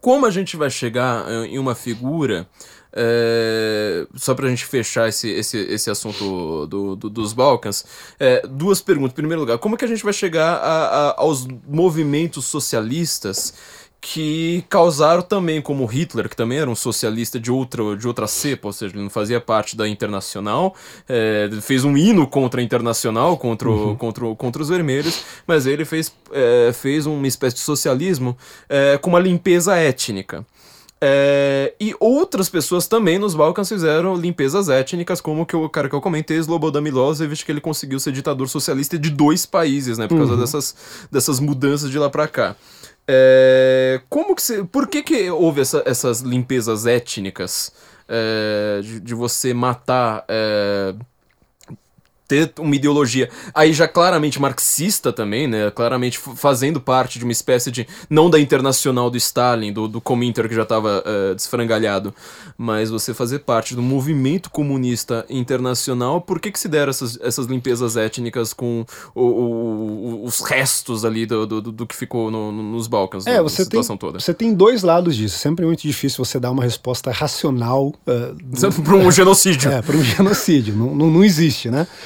como a gente vai chegar eh, em uma figura é, só pra gente fechar esse, esse, esse assunto do, do dos Balcãs, é, duas perguntas. Em primeiro lugar, como é que a gente vai chegar a, a, aos movimentos socialistas que causaram também, como Hitler, que também era um socialista de outra, de outra cepa, ou seja, ele não fazia parte da Internacional, é, fez um hino contra a Internacional, contra, uhum. contra, contra os vermelhos, mas ele fez, é, fez uma espécie de socialismo é, com uma limpeza étnica. É, e outras pessoas também nos Balcãs fizeram limpezas étnicas, como que o cara que eu comentei, Slobodan Milosevic, que ele conseguiu ser ditador socialista de dois países, né? Por causa uhum. dessas, dessas mudanças de lá pra cá. É, como que você, por que que houve essa, essas limpezas étnicas é, de, de, você matar é, ter uma ideologia aí já claramente marxista também, né? Claramente fazendo parte de uma espécie de. Não da internacional do Stalin, do, do Cominter que já estava uh, eh, desfrangalhado, mas você fazer parte do movimento comunista internacional. Por que, que se deram essas, essas limpezas étnicas com o, o, os restos ali do, do, do que ficou no, no, nos Balcãs? É, você tem, toda? você tem dois lados disso. Sempre é muito difícil você dar uma resposta racional. [LAUGHS] Uh, para um genocídio. É, para um genocídio. não, não, não existe, né?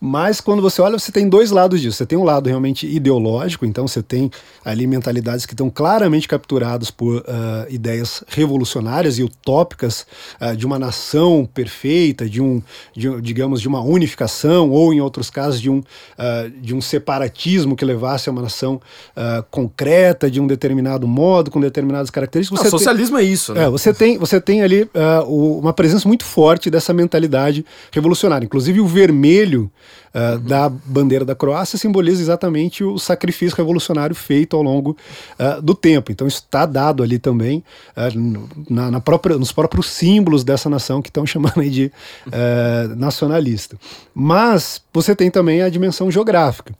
Mas quando você olha, você tem dois lados disso. Você tem um lado realmente ideológico, então você tem ali mentalidades que estão claramente capturadas por uh, ideias revolucionárias e utópicas uh, de uma nação perfeita, de um, de, digamos, de uma unificação, ou em outros casos, de um, uh, de um separatismo que levasse a uma nação concreta, de um determinado modo, com determinadas características. o socialismo tem, é isso, né? É, você tem, você tem ali uma presença muito forte dessa mentalidade revolucionária. Inclusive o vermelho uh, uhum. da bandeira da Croácia simboliza exatamente o sacrifício revolucionário feito ao longo uh, do tempo. Então isso está dado ali também uh, na, na, própria, nos próprios símbolos dessa nação que estão chamando aí de nacionalista. Mas você tem também a dimensão geográfica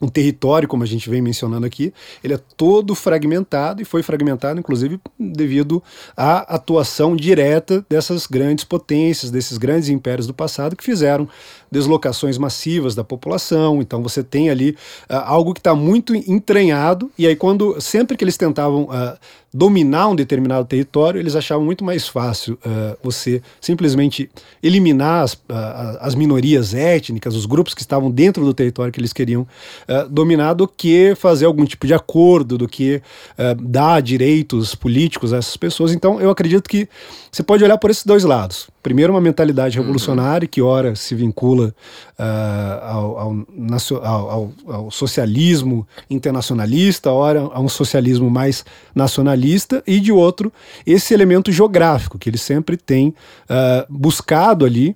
um território, como a gente vem mencionando aqui, ele é todo fragmentado e foi fragmentado, inclusive, devido à atuação direta dessas grandes potências, desses grandes impérios do passado que fizeram deslocações massivas da população. Então você tem ali uh, algo que está muito entranhado, e aí quando sempre que eles tentavam uh, dominar um determinado território, eles achavam muito mais fácil uh, você simplesmente eliminar as, as minorias étnicas, os grupos que estavam dentro do território que eles queriam dominar, do que fazer algum tipo de acordo, do que dar direitos políticos a essas pessoas. Então eu acredito que você pode olhar por esses dois lados. Primeiro, uma mentalidade uhum. revolucionária que, ora, se vincula uh, ao, ao, ao, ao, socialismo internacionalista, ora, a um socialismo mais nacionalista, e de outro, esse elemento geográfico que ele sempre tem uh, buscado ali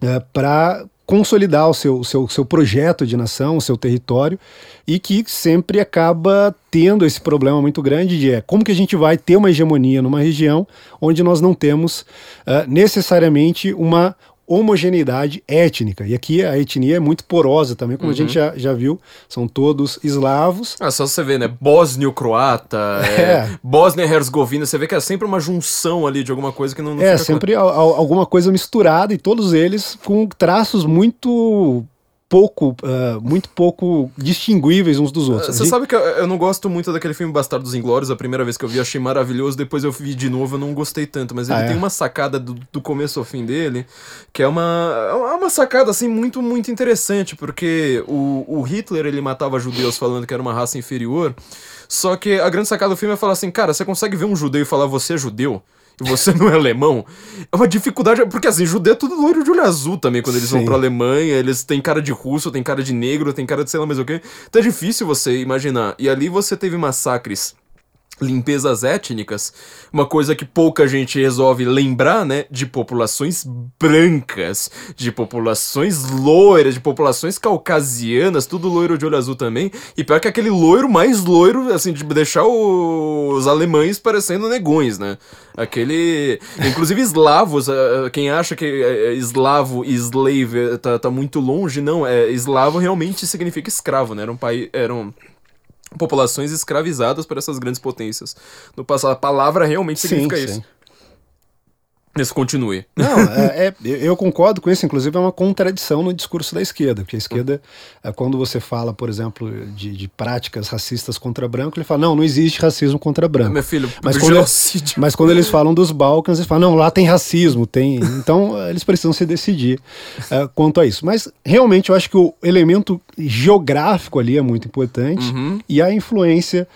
uh, para consolidar o seu, seu, seu projeto de nação, o seu território, e que sempre acaba tendo esse problema muito grande de é, como que a gente vai ter uma hegemonia numa região onde nós não temos uh, necessariamente uma homogeneidade étnica. E aqui a etnia é muito porosa também, como uhum. a gente já, já viu, são todos eslavos. Ah, só você vê, né? Bósnio-croata, é. é, Bósnia-Herzegovina, você vê que é sempre uma junção ali de alguma coisa que não, não É, sempre a, a, alguma coisa misturada e todos eles com traços muito pouco, uh, muito pouco distinguíveis uns dos outros. Você sabe que eu, eu, não gosto muito daquele filme Bastardos Inglórios, a primeira vez que eu vi achei maravilhoso, depois eu vi de novo eu não gostei tanto, mas ele ah, é? tem uma sacada do, do, começo ao fim dele, que é uma, é uma sacada assim muito, muito interessante, porque o, o Hitler ele matava judeus falando que era uma raça inferior, só que a grande sacada do filme é falar assim, cara, você consegue ver um judeu e falar você é judeu? Você não é alemão, é uma dificuldade. Porque assim, judeu é tudo loiro de olho azul também quando eles Sim. vão pra Alemanha. Eles têm cara de russo, tem cara de negro, tem cara de sei lá mais o quê. Então é difícil você imaginar. E ali você teve massacres limpezas étnicas, uma coisa que pouca gente resolve lembrar, né, de populações brancas, de populações loiras, de populações caucasianas, tudo loiro de olho azul também, e pior que aquele loiro mais loiro, assim, de deixar os alemães parecendo negões, né, aquele, inclusive eslavos, [LAUGHS] quem acha que é eslavo e slave tá, tá muito longe, não, é, eslavo realmente significa escravo, né, era um país, era um populações escravizadas por essas grandes potências. No passado, a palavra realmente significa sim, isso. Sim. Isso continue. Não, é, é, eu concordo com isso, inclusive é uma contradição no discurso da esquerda, porque a esquerda, é, quando você fala, por exemplo, de, de, práticas racistas contra branco, ele fala, não, não existe racismo contra branco. Meu filho, mas quando, mas quando eles falam dos Balcãs, eles falam, não, lá tem racismo, tem. Então, eles precisam se decidir é, quanto a isso. Mas, realmente, eu acho que o elemento geográfico ali é muito importante uhum. e a influência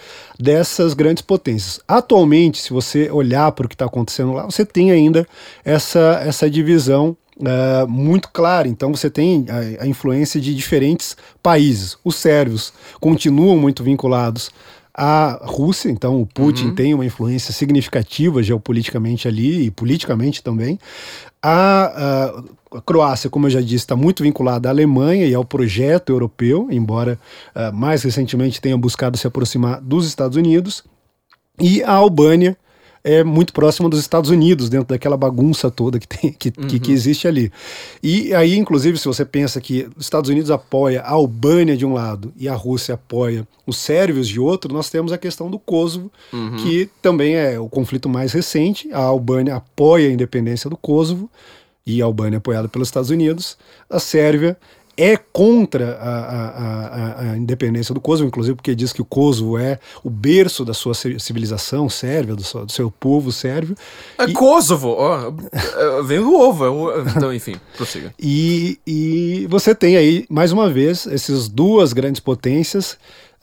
dessas grandes potências. Atualmente, se você olhar para o que está acontecendo lá, você tem ainda essa, essa divisão Uh, muito clara. Então você tem a, a, influência de diferentes países. Os sérvios continuam muito vinculados à Rússia, então o Putin uhum. tem uma influência significativa geopoliticamente ali e politicamente também. A, a, a Croácia, como eu já disse, está muito vinculada à Alemanha e ao projeto europeu, embora uh, mais recentemente tenha buscado se aproximar dos Estados Unidos. E a Albânia, é muito próxima dos Estados Unidos, dentro daquela bagunça toda que, tem, que, uhum. que, que, existe ali. E aí, inclusive, se você pensa que os Estados Unidos apoia a Albânia de um lado e a Rússia apoia os sérvios de outro, nós temos a questão do Kosovo, uhum. que também é o conflito mais recente. A Albânia apoia a independência do Kosovo e a Albânia é apoiada pelos Estados Unidos. A Sérvia é contra a, a, a, independência do Kosovo, inclusive porque diz que o Kosovo é o berço da sua civilização sérvia, do seu, do seu povo sérvio. É e... Kosovo, ó, é, vem do ovo, é então [LAUGHS] enfim, prossiga. E, e você tem aí, mais uma vez, essas duas grandes potências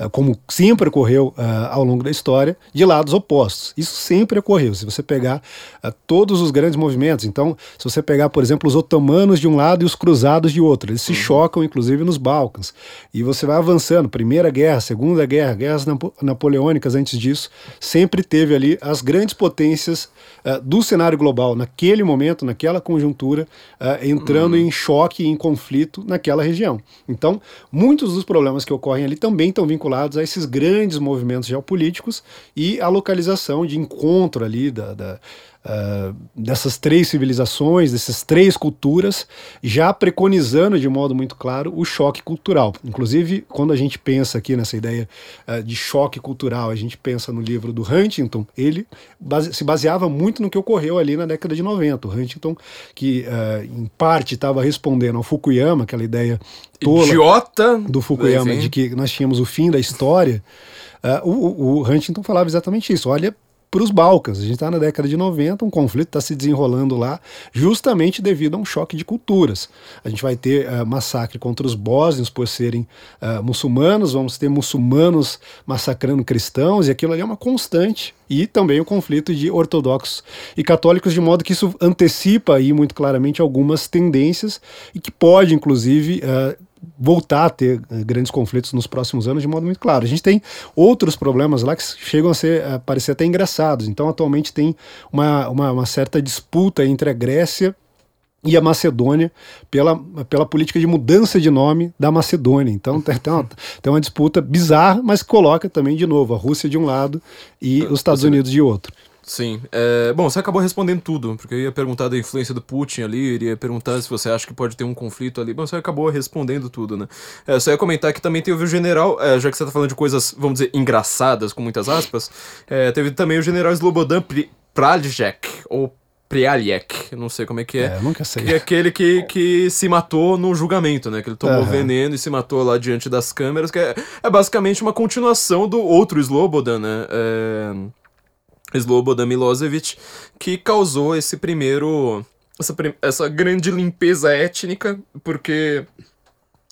como sempre ocorreu uh, ao longo da história, de lados opostos. Isso sempre ocorreu. Se você pegar uh, todos os grandes movimentos, então, se você pegar, por exemplo, os otomanos de um lado e os cruzados de outro, eles se uhum. chocam, inclusive, nos Balcãs. E você vai avançando, Primeira Guerra, Segunda Guerra, guerras napo napoleônicas antes disso, sempre teve ali as grandes potências do cenário global, naquele momento, naquela conjuntura, entrando uhum. em choque, em conflito naquela região. Então, muitos dos problemas que ocorrem ali também estão vinculados vinculados a esses grandes movimentos geopolíticos e a localização de encontro ali da, da Uh, dessas três civilizações, dessas três culturas, já preconizando de modo muito claro o choque cultural. Inclusive, quando a gente pensa aqui nessa ideia uh, de choque cultural, a gente pensa no livro do Huntington, ele base se baseava muito no que ocorreu ali na década de 90. O Huntington, que uh, em parte estava respondendo ao Fukuyama, aquela ideia tola Idiota. do Fukuyama de que nós tínhamos o fim da história. Uh, o, o Huntington falava exatamente isso. Olha para os Balcãs. A gente está na década de 90, um conflito está se desenrolando lá, justamente devido a um choque de culturas. A gente vai ter uh, massacre contra os bósnios por serem uh, muçulmanos, vamos ter muçulmanos massacrando cristãos, e aquilo ali é uma constante. E também o conflito de ortodoxos e católicos, de modo que isso antecipa aí muito claramente algumas tendências e que pode, inclusive, uh, voltar a ter uh, grandes conflitos nos próximos anos de modo muito claro. A gente tem outros problemas lá que chegam a, ser, a parecer até engraçados. Então, atualmente tem uma, uma, uma certa disputa entre a Grécia e a Macedônia pela, pela política de mudança de nome da Macedônia. Então tem, tem, uma, tem uma disputa bizarra, mas coloca também de novo a Rússia de um lado e os Estados Unidos de outro. Sim. É, bom, você acabou respondendo tudo, porque eu ia perguntar da influência do Putin ali, iria perguntar se você acha que pode ter um conflito ali. Bom, você acabou respondendo tudo, né? É, só ia comentar que também teve o general, é, já que você tá falando de coisas, vamos dizer, engraçadas, com muitas aspas, é, teve também o general Slobodan Praljek, ou Prialiek, não sei como é que é. É, nunca sei. Que é aquele que, que se matou no julgamento, né? Que ele tomou uhum. veneno e se matou lá diante das câmeras, que é, é basicamente uma continuação do outro Slobodan, né? É... Slobodan Milosevic, que causou esse primeiro. Essa, essa grande limpeza étnica, porque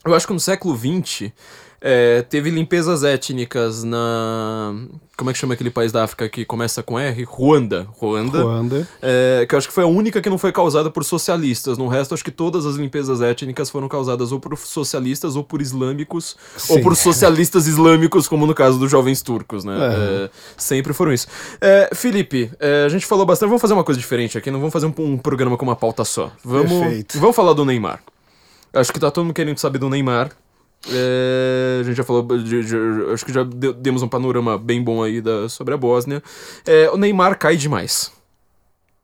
eu acho que no século XX É, teve limpezas étnicas na. Como é que chama aquele país da África que começa com R? Ruanda. Ruanda. Ruanda. É, que eu acho que foi a única que não foi causada por socialistas. No resto, acho que todas as limpezas étnicas foram causadas ou por socialistas, ou por islâmicos, Sim. ou por socialistas islâmicos, como no caso dos jovens turcos, né? Uhum. É, sempre foram isso. É, Felipe, é, a gente falou bastante. Vamos fazer uma coisa diferente aqui, não vamos fazer um, um programa com uma pauta só. Vamos, Perfeito. vamos falar do Neymar. Acho que tá todo mundo querendo saber do Neymar. É, a gente já falou, de- de- acho que já de- demos um panorama bem bom aí da, sobre a Bósnia. É, o Neymar cai demais.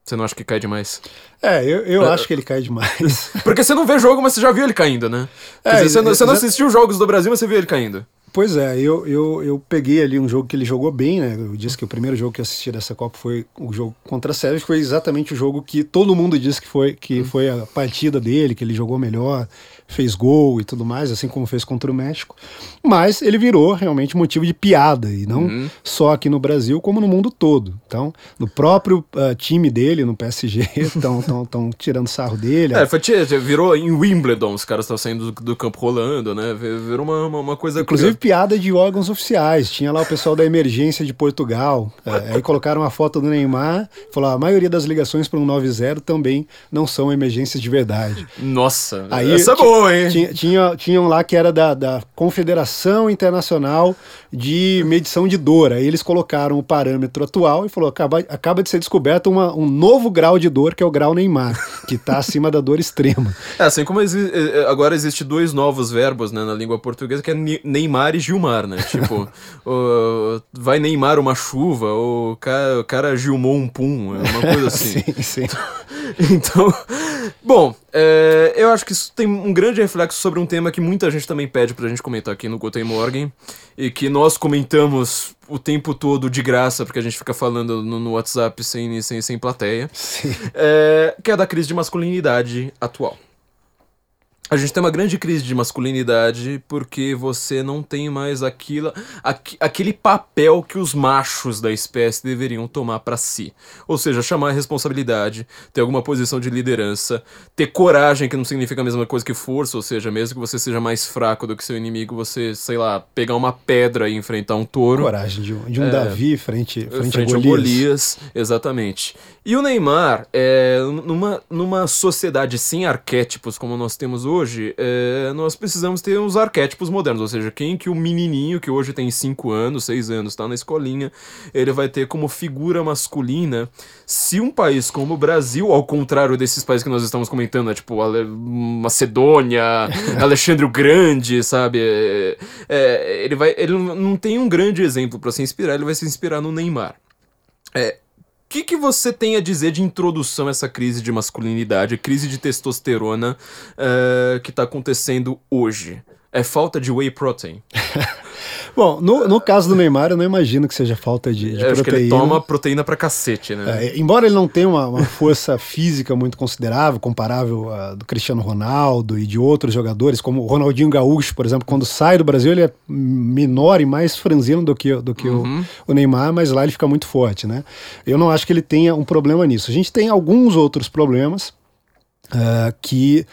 Você não acha que cai demais? É, eu, eu É. acho que ele cai demais. [LAUGHS] Porque você não vê jogo, mas você já viu ele caindo, né? É, dizer, você, não, você não assistiu jogos do Brasil, mas você viu ele caindo. Pois é, eu, eu, eu peguei ali um jogo que ele jogou bem, né? Eu disse que o primeiro jogo que eu assisti dessa Copa foi o jogo contra a Sérvia, que foi exatamente o jogo que todo mundo disse que foi, que foi a partida dele, que ele jogou melhor, fez gol e tudo mais, assim como fez contra o México. Mas ele virou realmente motivo de piada, e não só aqui no Brasil, como no mundo todo. Então, no próprio ah, time dele, no PSG, estão [LAUGHS] tirando sarro dele. É, foi, tchê, virou em Wimbledon, os caras estão saindo do, do campo rolando, né? Virou uma, uma, uma coisa. Inclusive piada de órgãos oficiais. Tinha lá o pessoal da emergência de Portugal. É, aí colocaram uma foto do Neymar. Falou: a maioria das ligações para um 90 também não são emergências de verdade. Nossa, Aí essa é ti- boa, hein? Tinha, tinha, tinham lá que era da, da Confederação Internacional de Medição de Dor. Aí eles colocaram o parâmetro atual e falou: acaba, acaba de ser descoberto uma- um novo grau de dor, que é o grau Neymar, que está acima da dor extrema. [LAUGHS] É, assim como exi- eh, eh, agora existe dois novos verbos né, na língua portuguesa, que é Ne- Neymar e Gilmar, né? Tipo, [LAUGHS] o- vai Neymar uma chuva, ou o cara, o cara Gilmou um pum, é uma coisa [LAUGHS] assim. sim, sim. Então, bom, é, eu acho que isso tem um grande reflexo sobre um tema que muita gente também pede pra gente comentar aqui no Guten Morgen e que nós comentamos o tempo todo de graça, porque a gente fica falando no, no WhatsApp sem, sem, sem plateia, Sim. é, que é a da crise de masculinidade atual. A gente tem uma grande crise de masculinidade porque você não tem mais aquilo, aqu- aquele papel que os machos da espécie deveriam tomar pra si. Ou seja, chamar a responsabilidade, ter alguma posição de liderança, ter coragem, que não significa a mesma coisa que força, ou seja, mesmo que você seja mais fraco do que seu inimigo, você, sei lá, pegar uma pedra e enfrentar um touro Coragem de um, de um Davi frente, frente, frente a Golias. Golias, exatamente. E o Neymar, é, numa, numa sociedade sem arquétipos como nós temos hoje, é, nós precisamos ter uns arquétipos modernos, ou seja, quem que o menininho que hoje tem 5 anos, 6 anos, está na escolinha, ele vai ter como figura masculina, se um país como o Brasil, ao contrário desses países que nós estamos comentando, né, tipo Ale- Macedônia, [LAUGHS] Alexandre o Grande, sabe, é, é, ele, vai, ele não tem um grande exemplo para se inspirar, ele vai se inspirar no Neymar. É, que, que você tem a dizer de introdução a essa crise de masculinidade, crise de testosterona eh, que tá acontecendo hoje? É falta de whey protein. [LAUGHS] Bom, no, no caso do Neymar, eu não imagino que seja falta de, de Eu acho que proteína. ele toma proteína pra cacete, né? É, embora ele não tenha uma, uma força física muito considerável, comparável à do Cristiano Ronaldo e de outros jogadores, como o Ronaldinho Gaúcho, por exemplo, quando sai do Brasil, ele é menor e mais franzino do que, do que o, o Neymar, mas lá ele fica muito forte, né? Eu não acho que ele tenha um problema nisso. A gente tem alguns outros problemas ah, que,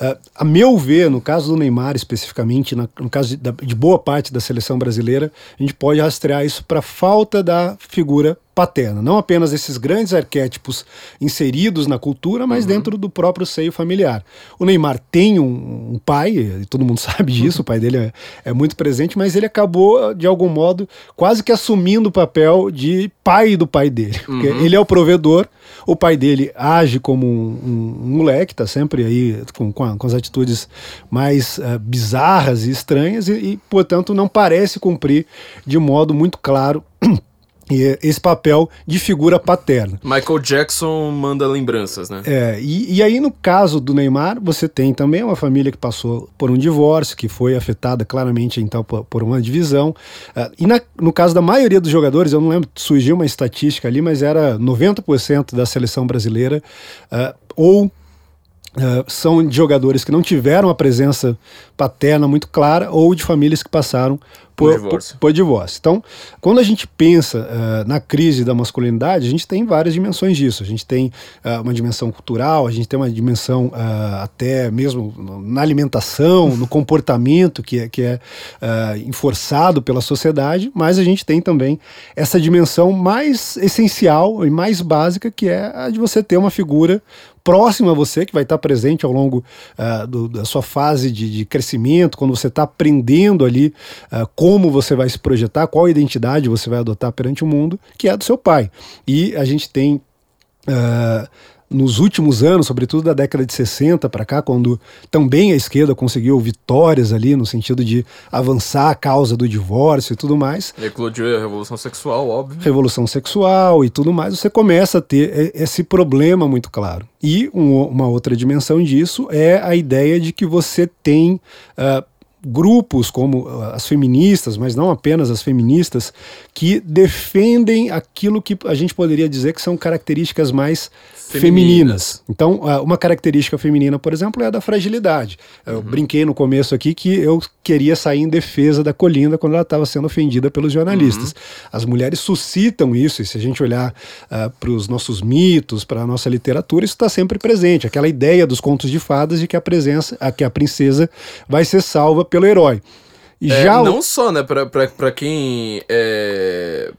ah, a meu ver, no caso do Neymar especificamente, na- no caso de, da- de boa parte da seleção brasileira, a gente pode rastrear isso para falta da figura paterna. Não apenas esses grandes arquétipos inseridos na cultura, mas dentro do próprio seio familiar. O Neymar tem um, um pai, e todo mundo [LAUGHS] sabe disso, o pai dele é, é muito presente, mas ele acabou, de algum modo, quase que assumindo o papel de pai do pai dele. Porque ele é o provedor, o pai dele age como um, um- um moleque, tá sempre aí com, com, a- com as atitudes mais eh, bizarras e estranhas, e, e, portanto, não parece cumprir de modo muito claro [CLEARS THROAT] esse papel de figura paterna. Michael Jackson manda lembranças, né? É, e, e aí no caso do Neymar, você tem também uma família que passou por um divórcio, que foi afetada claramente então por, por uma divisão. Ah, e na- no caso da maioria dos jogadores, eu não lembro, surgiu uma estatística ali, mas era 90% da seleção brasileira ah, ou Uh, são de jogadores que não tiveram a presença paterna muito clara ou de famílias que passaram por, por, divórcio. Por, por divórcio. Então, quando a gente pensa uh, na crise da masculinidade, a gente tem várias dimensões disso. A gente tem uh, uma dimensão cultural, a gente tem uma dimensão até mesmo na alimentação, no [LAUGHS] comportamento que é, que é enforçado pela sociedade, mas a gente tem também essa dimensão mais essencial e mais básica que é a de você ter uma figura próximo a você, que vai estar presente ao longo uh, do, da sua fase de, de crescimento, quando você está aprendendo ali uh, como você vai se projetar, qual identidade você vai adotar perante o mundo, que é a do seu pai. E a gente tem. Uh, nos últimos anos, sobretudo da década de 60 para cá, quando também a esquerda conseguiu vitórias ali no sentido de avançar a causa do divórcio e tudo mais. Eclodiu a revolução sexual, óbvio. Revolução sexual e tudo mais, você começa a ter esse problema muito claro. E um, uma outra dimensão disso é a ideia de que você tem uh, grupos como ah, as feministas, mas não apenas as feministas, que defendem aquilo que a gente poderia dizer que são características mais femininas. Então, ah, uma característica feminina, por exemplo, é a da fragilidade. Eu uhum. brinquei no começo aqui que eu queria sair em defesa da Colinda quando ela estava sendo ofendida pelos jornalistas. Uhum. As mulheres suscitam isso, e se a gente olhar uh, para os nossos mitos, para a nossa literatura, isso está sempre presente. Aquela ideia dos contos de fadas de que a presença, a, que a princesa vai ser salva pelo herói. É, Já não só, né, para quem é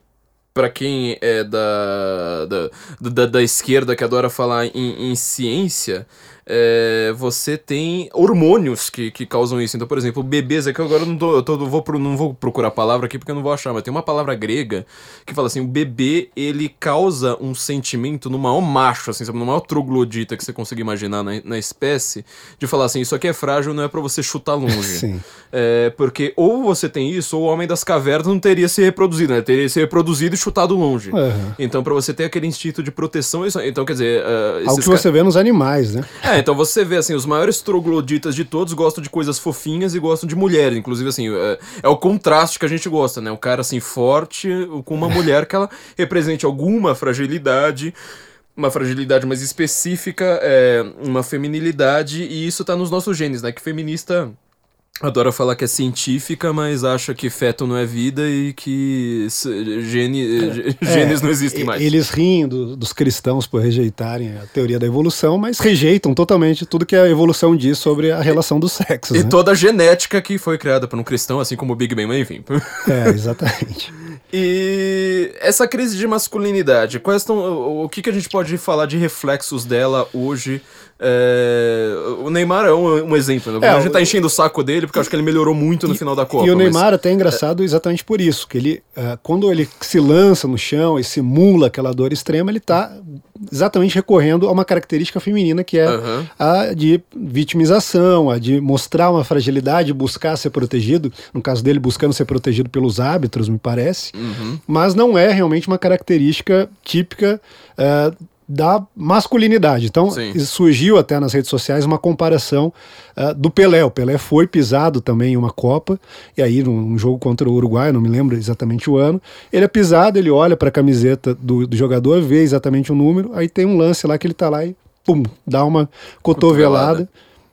para quem é da, da, da, da, esquerda que adora falar em, em ciência, é, você tem hormônios que, que causam isso. Então, por exemplo, bebês, que agora eu não, tô, eu tô, vou, não vou procurar a palavra aqui porque eu não vou achar, mas tem uma palavra grega que fala assim: o bebê ele causa um sentimento no maior macho, assim, sabe, no maior troglodita que você consegue imaginar na, na espécie, de falar assim: isso aqui é frágil, não é para você chutar longe. [LAUGHS] Sim. É, porque ou você tem isso, ou o homem das cavernas não teria se reproduzido, né? Teria se reproduzido e chutado longe. Uhum. Então, para você ter aquele instinto de proteção, isso, então quer dizer. Uh, Algo que você vê nos animais, né? É, então você vê, assim, os maiores trogloditas de todos gostam de coisas fofinhas e gostam de mulheres. Inclusive, assim, é, é, o contraste que a gente gosta, né? O cara, assim, forte com uma mulher que ela represente alguma fragilidade uma fragilidade mais específica, é, uma feminilidade, e isso tá nos nossos genes, né? Que feminista adora falar que é científica, mas acha que feto não é vida e que gene, é, [LAUGHS] genes não existem mais. Eles riem do, dos cristãos por rejeitarem a teoria da evolução, mas rejeitam totalmente tudo que a evolução diz sobre a relação dos sexos. E né? toda a genética que foi criada por um cristão, assim como o Big Bang, enfim. [LAUGHS] É, exatamente. e essa crise de masculinidade, quais estão, o que, que a gente pode falar de reflexos dela hoje é, o Neymar é um, um exemplo. Né? É, a gente tá enchendo o saco dele porque eu acho que ele melhorou muito no e, final da Copa. E o Neymar mas... até é engraçado exatamente por isso, que ele, uh, quando ele se lança no chão e simula aquela dor extrema, ele tá exatamente recorrendo a uma característica feminina que é uhum. a de vitimização, a de mostrar uma fragilidade, buscar ser protegido, no caso dele buscando ser protegido pelos árbitros, me parece, uhum. mas não é realmente uma característica típica uh, da masculinidade. Então Sim. surgiu até nas redes sociais uma comparação uh, do Pelé. O Pelé foi pisado também em uma Copa, e aí num, jogo contra o Uruguai, não me lembro exatamente o ano, ele é pisado, ele olha para a camiseta do, do, jogador, vê exatamente o número, aí tem um lance lá que ele tá lá e pum, dá uma cotovelada. cotovelada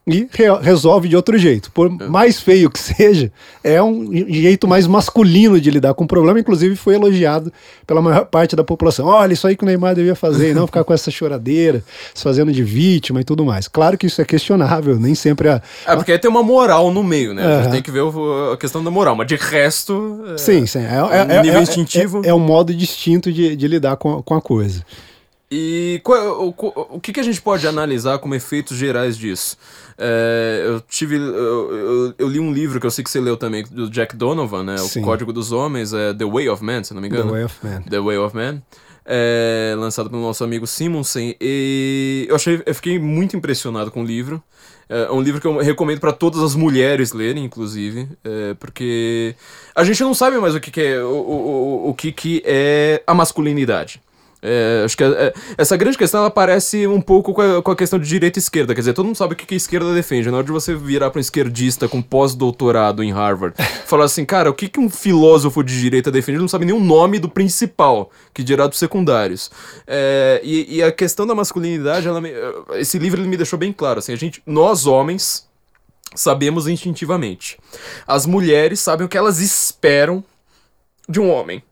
e re resolve de outro jeito. Por é. mais feio que [LAUGHS] seja, é um jeito mais masculino de lidar com o problema. Inclusive, foi elogiado pela maior parte da população. Olha, isso aí que o Neymar devia fazer, e não ficar com essa choradeira, se fazendo de vítima e tudo mais. Claro que isso é questionável, nem sempre a. É, porque aí tem uma moral no meio, né? A gente tem que ver a questão da moral, mas de resto. É... Sim, sim. É, é, é é. É, é, um modo distinto de, de lidar com, com a coisa. E qual, o, o, que, que a gente pode analisar como efeitos gerais disso? É, eu tive. Eu, eu, eu, li um livro que eu sei que você leu também, do Jack Donovan, né? Sim. O Código dos Homens, é The Way of Man, se não me engano. The Way of Man. The Way of Man. É, lançado pelo nosso amigo Simonsen. E eu, achei, eu fiquei muito impressionado com o livro. É um livro que eu recomendo para todas as mulheres lerem, inclusive, é, porque a gente não sabe mais o que, que é o, o, o que, que é a masculinidade. É, acho que é, essa grande questão ela parece um pouco com a, com a, questão de direita e esquerda. Quer dizer, todo mundo sabe o que, que a esquerda defende. Na hora de você virar para um esquerdista com pós-doutorado em Harvard, [LAUGHS] falar assim, cara, o que, que um filósofo de direita defende? Ele não sabe nem o nome do principal, que dirá dos secundários. É, e, e, a questão da masculinidade, me, esse livro ele me deixou bem claro. Assim, a gente, nós homens, sabemos instintivamente. As mulheres sabem o que elas esperam de um homem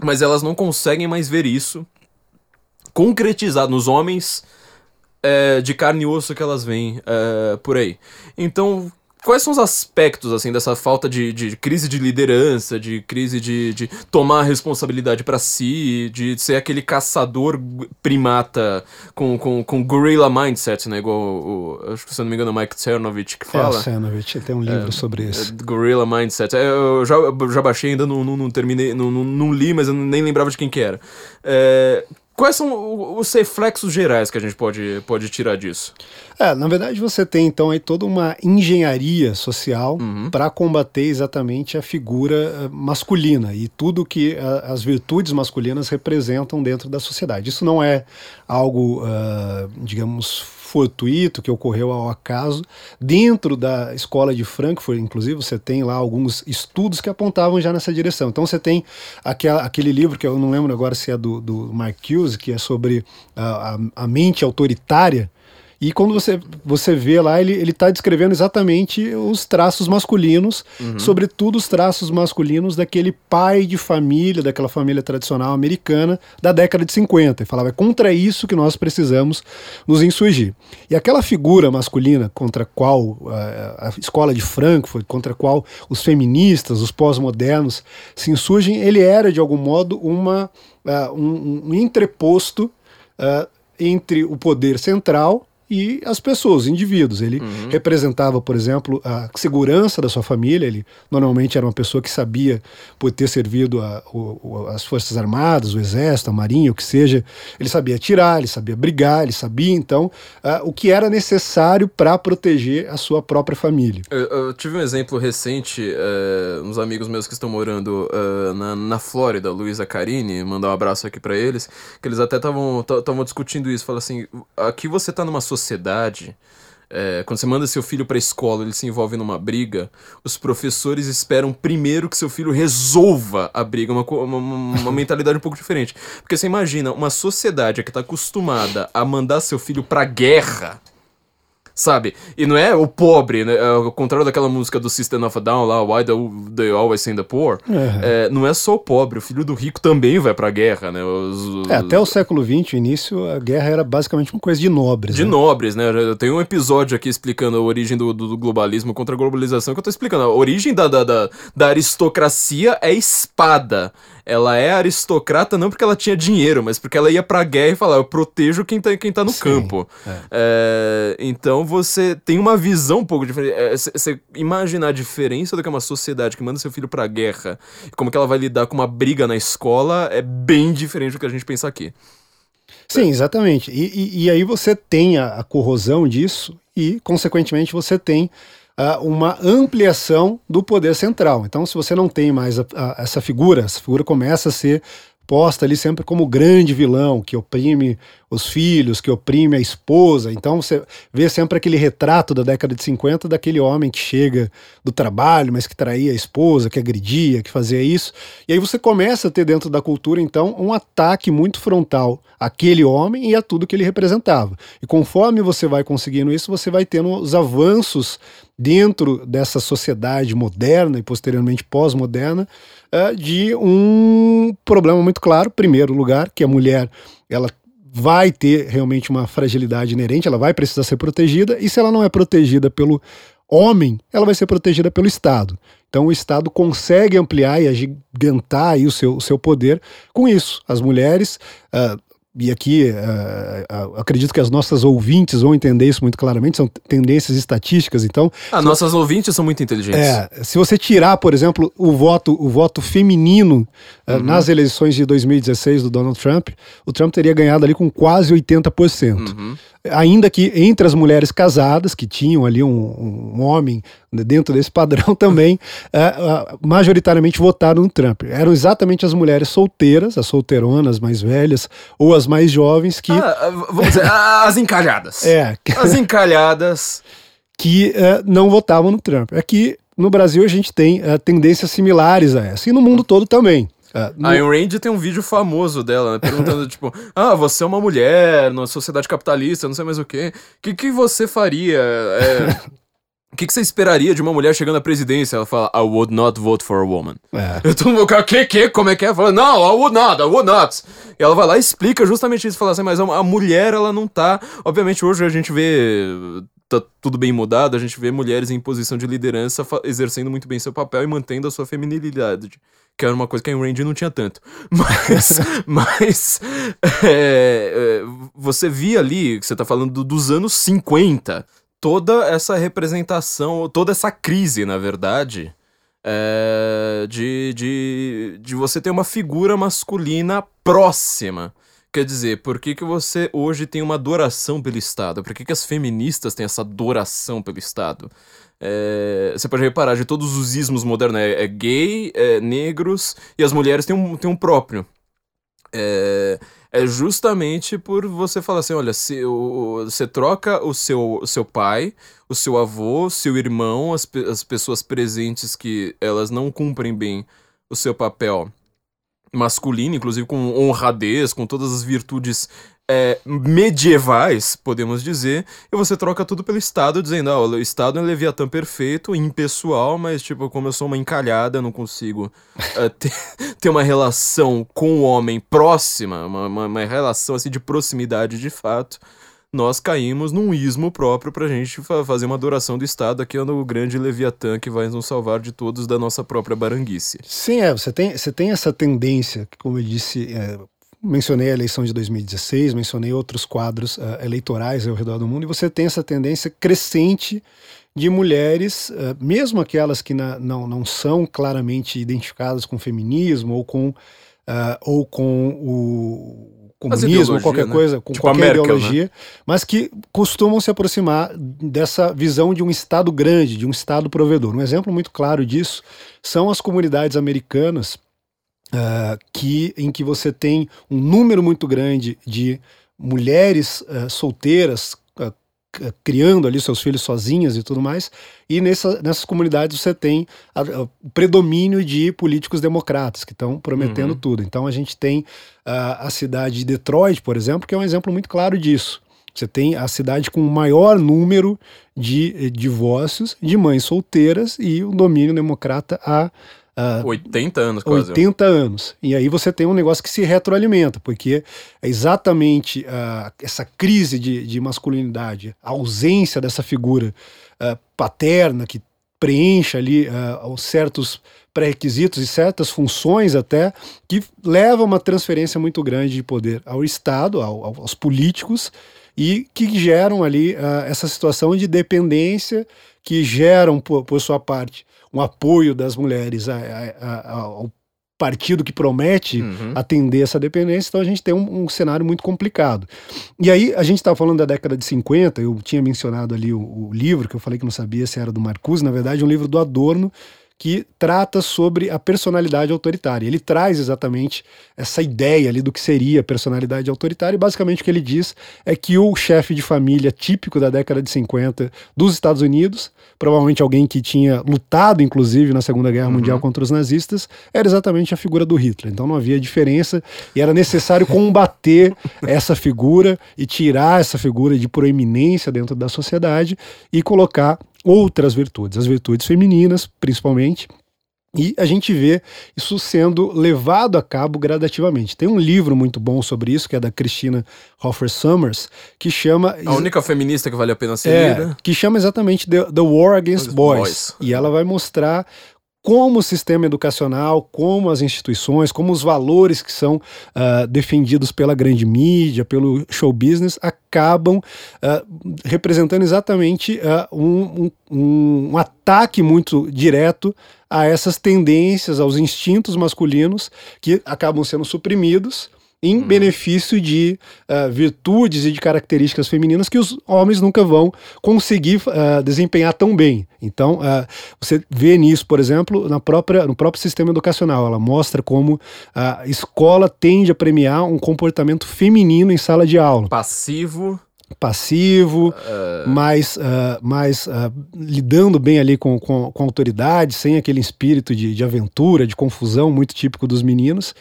mas elas não conseguem mais ver isso concretizado nos homens é, de carne e osso que elas veem é, por aí. Então, quais são os aspectos, assim, dessa falta de, de crise de liderança, de crise de, de tomar a responsabilidade para si, de ser aquele caçador primata com, com, com gorilla mindset, né? Igual, o, acho que se não me engano, o Mike Cernovich que fala. É, o Cernovich, tem um livro é, sobre isso. É, gorilla mindset. É, eu já, já baixei, ainda não, não, não terminei, não, não, não, li, mas eu nem lembrava de quem que era. É, Quais são os reflexos gerais que a gente pode, pode tirar disso? É, na verdade você tem então aí toda uma engenharia social uhum. para combater exatamente a figura eh, masculina e tudo que uh, as virtudes masculinas representam dentro da sociedade. Isso não é algo, uh, digamos, fortuito que ocorreu ao acaso. Dentro da escola de Frankfurt, inclusive, você tem lá alguns estudos que apontavam já nessa direção. Então você tem aquela, aquele livro que eu não lembro agora se é do, do Marcuse, que é sobre a, a, a mente autoritária e quando você, você vê lá, ele, ele tá descrevendo exatamente os traços masculinos, uhum. sobretudo os traços masculinos daquele pai de família, daquela família tradicional americana da década de 50. E falava, é contra isso que nós precisamos nos insurgir. E aquela figura masculina contra a qual uh, a escola de Frankfurt, contra a qual os feministas, os pós-modernos se insurgem, ele era, de algum modo, uma, uh, um, um entreposto uh, entre o poder central e as pessoas, os indivíduos. Ele uhum. representava, por exemplo, a segurança da sua família. Ele normalmente era uma pessoa que sabia, por ter servido a, o, as Forças Armadas, o Exército, a Marinha, o que seja. Ele sabia atirar, ele sabia brigar, ele sabia, então, uh, o que era necessário para proteger a sua própria família. Eu, eu tive um exemplo recente, uh, uns amigos meus que estão morando uh, na, na Flórida, Luísa Carini, mandar um abraço aqui para eles, que eles até estavam discutindo isso. Falaram assim: aqui você está numa sociedade sociedade, é, quando você manda seu filho para a escola, ele se envolve numa briga, os professores esperam primeiro que seu filho resolva a briga, uma, uma, uma [LAUGHS] mentalidade um pouco diferente. Porque você imagina uma sociedade que está acostumada a mandar seu filho para guerra sabe? E não é o pobre, né? É ao contrário daquela música do System of a Down lá, Why They Always Send the Poor, é. É, não é só o pobre, o filho do rico também vai pra guerra, né? Os, os... É, até o século XX, o início, a guerra era basicamente uma coisa de nobres. De né? nobres, né? Eu tenho um episódio aqui explicando a origem do, do, do, globalismo contra a globalização que eu tô explicando. A origem da, da, da, da aristocracia é espada ela é aristocrata não porque ela tinha dinheiro, mas porque ela ia pra guerra e falava, eu protejo quem tá, quem tá no Sim, campo. É. É, então você tem uma visão um pouco diferente. Você é, imaginar a diferença do que é uma sociedade que manda seu filho pra guerra e como que ela vai lidar com uma briga na escola é bem diferente do que a gente pensa aqui. Sim, exatamente. E, e, e aí você tem a, a corrosão disso e, consequentemente, você tem uma ampliação do poder central. Então, se você não tem mais a, a, essa figura, essa figura começa a ser posta ali sempre como grande vilão que oprime os filhos, que oprime a esposa. Então você vê sempre aquele retrato da década de 50 daquele homem que chega do trabalho, mas que traía a esposa, que agredia, que fazia isso. E aí você começa a ter dentro da cultura, então, um ataque muito frontal àquele homem e a tudo que ele representava. E conforme você vai conseguindo isso, você vai tendo os avanços dentro dessa sociedade moderna e posteriormente pós-moderna uh, de um problema muito claro, primeiro lugar, que a mulher ela vai ter realmente uma fragilidade inerente, ela vai precisar ser protegida, e se ela não é protegida pelo homem, ela vai ser protegida pelo Estado. Então o Estado consegue ampliar e agigantar o, seu, o seu poder com isso. As mulheres, uh, e aqui uh, acredito que as nossas ouvintes vão entender isso muito claramente, são tendências estatísticas, então... Ah, nossas ouvintes são muito inteligentes. É, se você tirar, por exemplo, o voto, o voto feminino uhum. nas eleições de 2016 do Donald Trump, o Trump teria ganhado ali com quase 80%. Uhum. Ainda que entre as mulheres casadas, que tinham ali um, um homem dentro desse padrão [LAUGHS] também, uh, uh, majoritariamente votaram no Trump. Eram exatamente as mulheres solteiras, as solteironas mais velhas, ou as mais jovens que. Ah, vamos dizer, as encalhadas. É. As encalhadas. [LAUGHS] que uh, não votavam no Trump. Aqui no Brasil a gente tem tendências similares a essa, e no mundo todo também. Uh, no... A Ayn Rand tem um vídeo famoso dela, né, perguntando, [LAUGHS] tipo, ah, você é uma mulher numa sociedade capitalista, não sei mais o quê. O que, que você faria? É... O que, que você esperaria de uma mulher chegando à presidência? Ela fala, I would not vote for a woman. É. Eu tô no que, que, como é que é? Fala, não, I would not, I would not. E ela vai lá e explica justamente isso, fala assim, mas a mulher, ela não tá... Obviamente, hoje a gente vê tá tudo bem mudado, a gente vê mulheres em posição de liderança exercendo muito bem seu papel e mantendo a sua feminilidade que era uma coisa que a Randy não tinha tanto. [LAUGHS] Mas, [LAUGHS] mas é, é, você via ali, você tá falando dos anos 50, toda essa representação, toda essa crise, na verdade, é, de, de, de você ter uma figura masculina próxima. Quer dizer, por que, que você hoje tem uma adoração pelo Estado? Por que, que as feministas têm essa adoração pelo Estado? É, você pode reparar, de todos os ismos modernos, é, é gay, é negros, e as mulheres têm um, têm um próprio. É, é justamente por você falar assim, olha, se o, você troca o seu, o seu pai, o seu avô, seu irmão, as, as pessoas presentes que elas não cumprem bem o seu papel masculino, inclusive com honradez, com todas as virtudes é, medievais, podemos dizer, e você troca tudo pelo Estado, dizendo, ah, o Estado é um Leviatã perfeito, impessoal, mas, tipo, como eu sou uma encalhada, não consigo uh, [LAUGHS] ter, ter uma relação com o homem próxima, uma, uma, uma, relação, assim, de proximidade de fato, nós caímos num ismo próprio pra gente fazer uma adoração do Estado, aqui é o grande Leviatã que vai nos salvar de todos da nossa própria baranguice. Sim, é, você tem, você tem essa tendência, como eu disse... É mencionei a eleição de 2016, mencionei outros quadros uh, eleitorais ao redor do mundo, e você tem essa tendência crescente de mulheres, uh, mesmo aquelas que na, não, não são claramente identificadas com feminismo ou com, uh, ou com o comunismo, ou qualquer né? coisa, com tipo qualquer Merkel, ideologia, né? mas que costumam se aproximar dessa visão de um Estado grande, de um Estado provedor. Um exemplo muito claro disso são as comunidades americanas uh, que, em que você tem um número muito grande de mulheres uh, solteiras criando ali seus filhos sozinhas e tudo mais, e nessa, nessas comunidades você tem o predomínio de políticos democratas que estão prometendo uhum. tudo. Então a gente tem a cidade de Detroit, por exemplo, que é um exemplo muito claro disso. Você tem a cidade com o maior número de divórcios de mães solteiras e o domínio democrata a Uh, ah, 80 anos quase. 80 anos. E aí você tem um negócio que se retroalimenta, porque é exatamente uh, essa crise de, de, masculinidade, a ausência dessa figura uh, paterna que preenche ali uh, certos pré-requisitos e certas funções até, que leva a uma transferência muito grande de poder ao Estado, ao, aos políticos, e que geram ali essa situação de dependência, que geram, por, por sua parte, um apoio das mulheres a, a, a, ao partido que promete uhum. atender essa dependência, então a gente tem um, um cenário muito complicado. E aí, a gente estava falando da década de 50, eu tinha mencionado ali o, o, livro, que eu falei que não sabia se era do Marcuse, na verdade, um livro do Adorno, que trata sobre a personalidade autoritária. Ele traz exatamente essa ideia ali do que seria personalidade autoritária, e basicamente o que ele diz é que o chefe de família típico da década de 50 dos Estados Unidos, provavelmente alguém que tinha lutado, inclusive, na Segunda Guerra uhum. Mundial contra os nazistas, era exatamente a figura do Hitler. Então não havia diferença e era necessário combater essa figura e tirar essa figura de proeminência dentro da sociedade e colocar outras virtudes, as virtudes femininas, principalmente. E a gente vê isso sendo levado a cabo gradativamente. Tem um livro muito bom sobre isso, que é da Christina Hoffer Summers, que chama. A única feminista que vale a pena ser é, lida. Que chama exatamente The, The War Against Boys. Boys. E ela vai mostrar como o sistema educacional, como as instituições, como os valores que são uh, defendidos pela grande mídia, pelo show business, acabam uh, representando exatamente uh, um, um, um ataque muito direto a essas tendências, aos instintos masculinos que acabam sendo suprimidos em hum. benefício de uh, virtudes e de características femininas que os homens nunca vão conseguir uh, desempenhar tão bem. Então, uh, você vê nisso, por exemplo, na própria, no próprio sistema educacional. Ela mostra como a escola tende a premiar um comportamento feminino em sala de aula. Passivo passivo, uh... mais, uh, mais uh, lidando bem ali com, com, com autoridade, sem aquele espírito de, de aventura, de confusão muito típico dos meninos.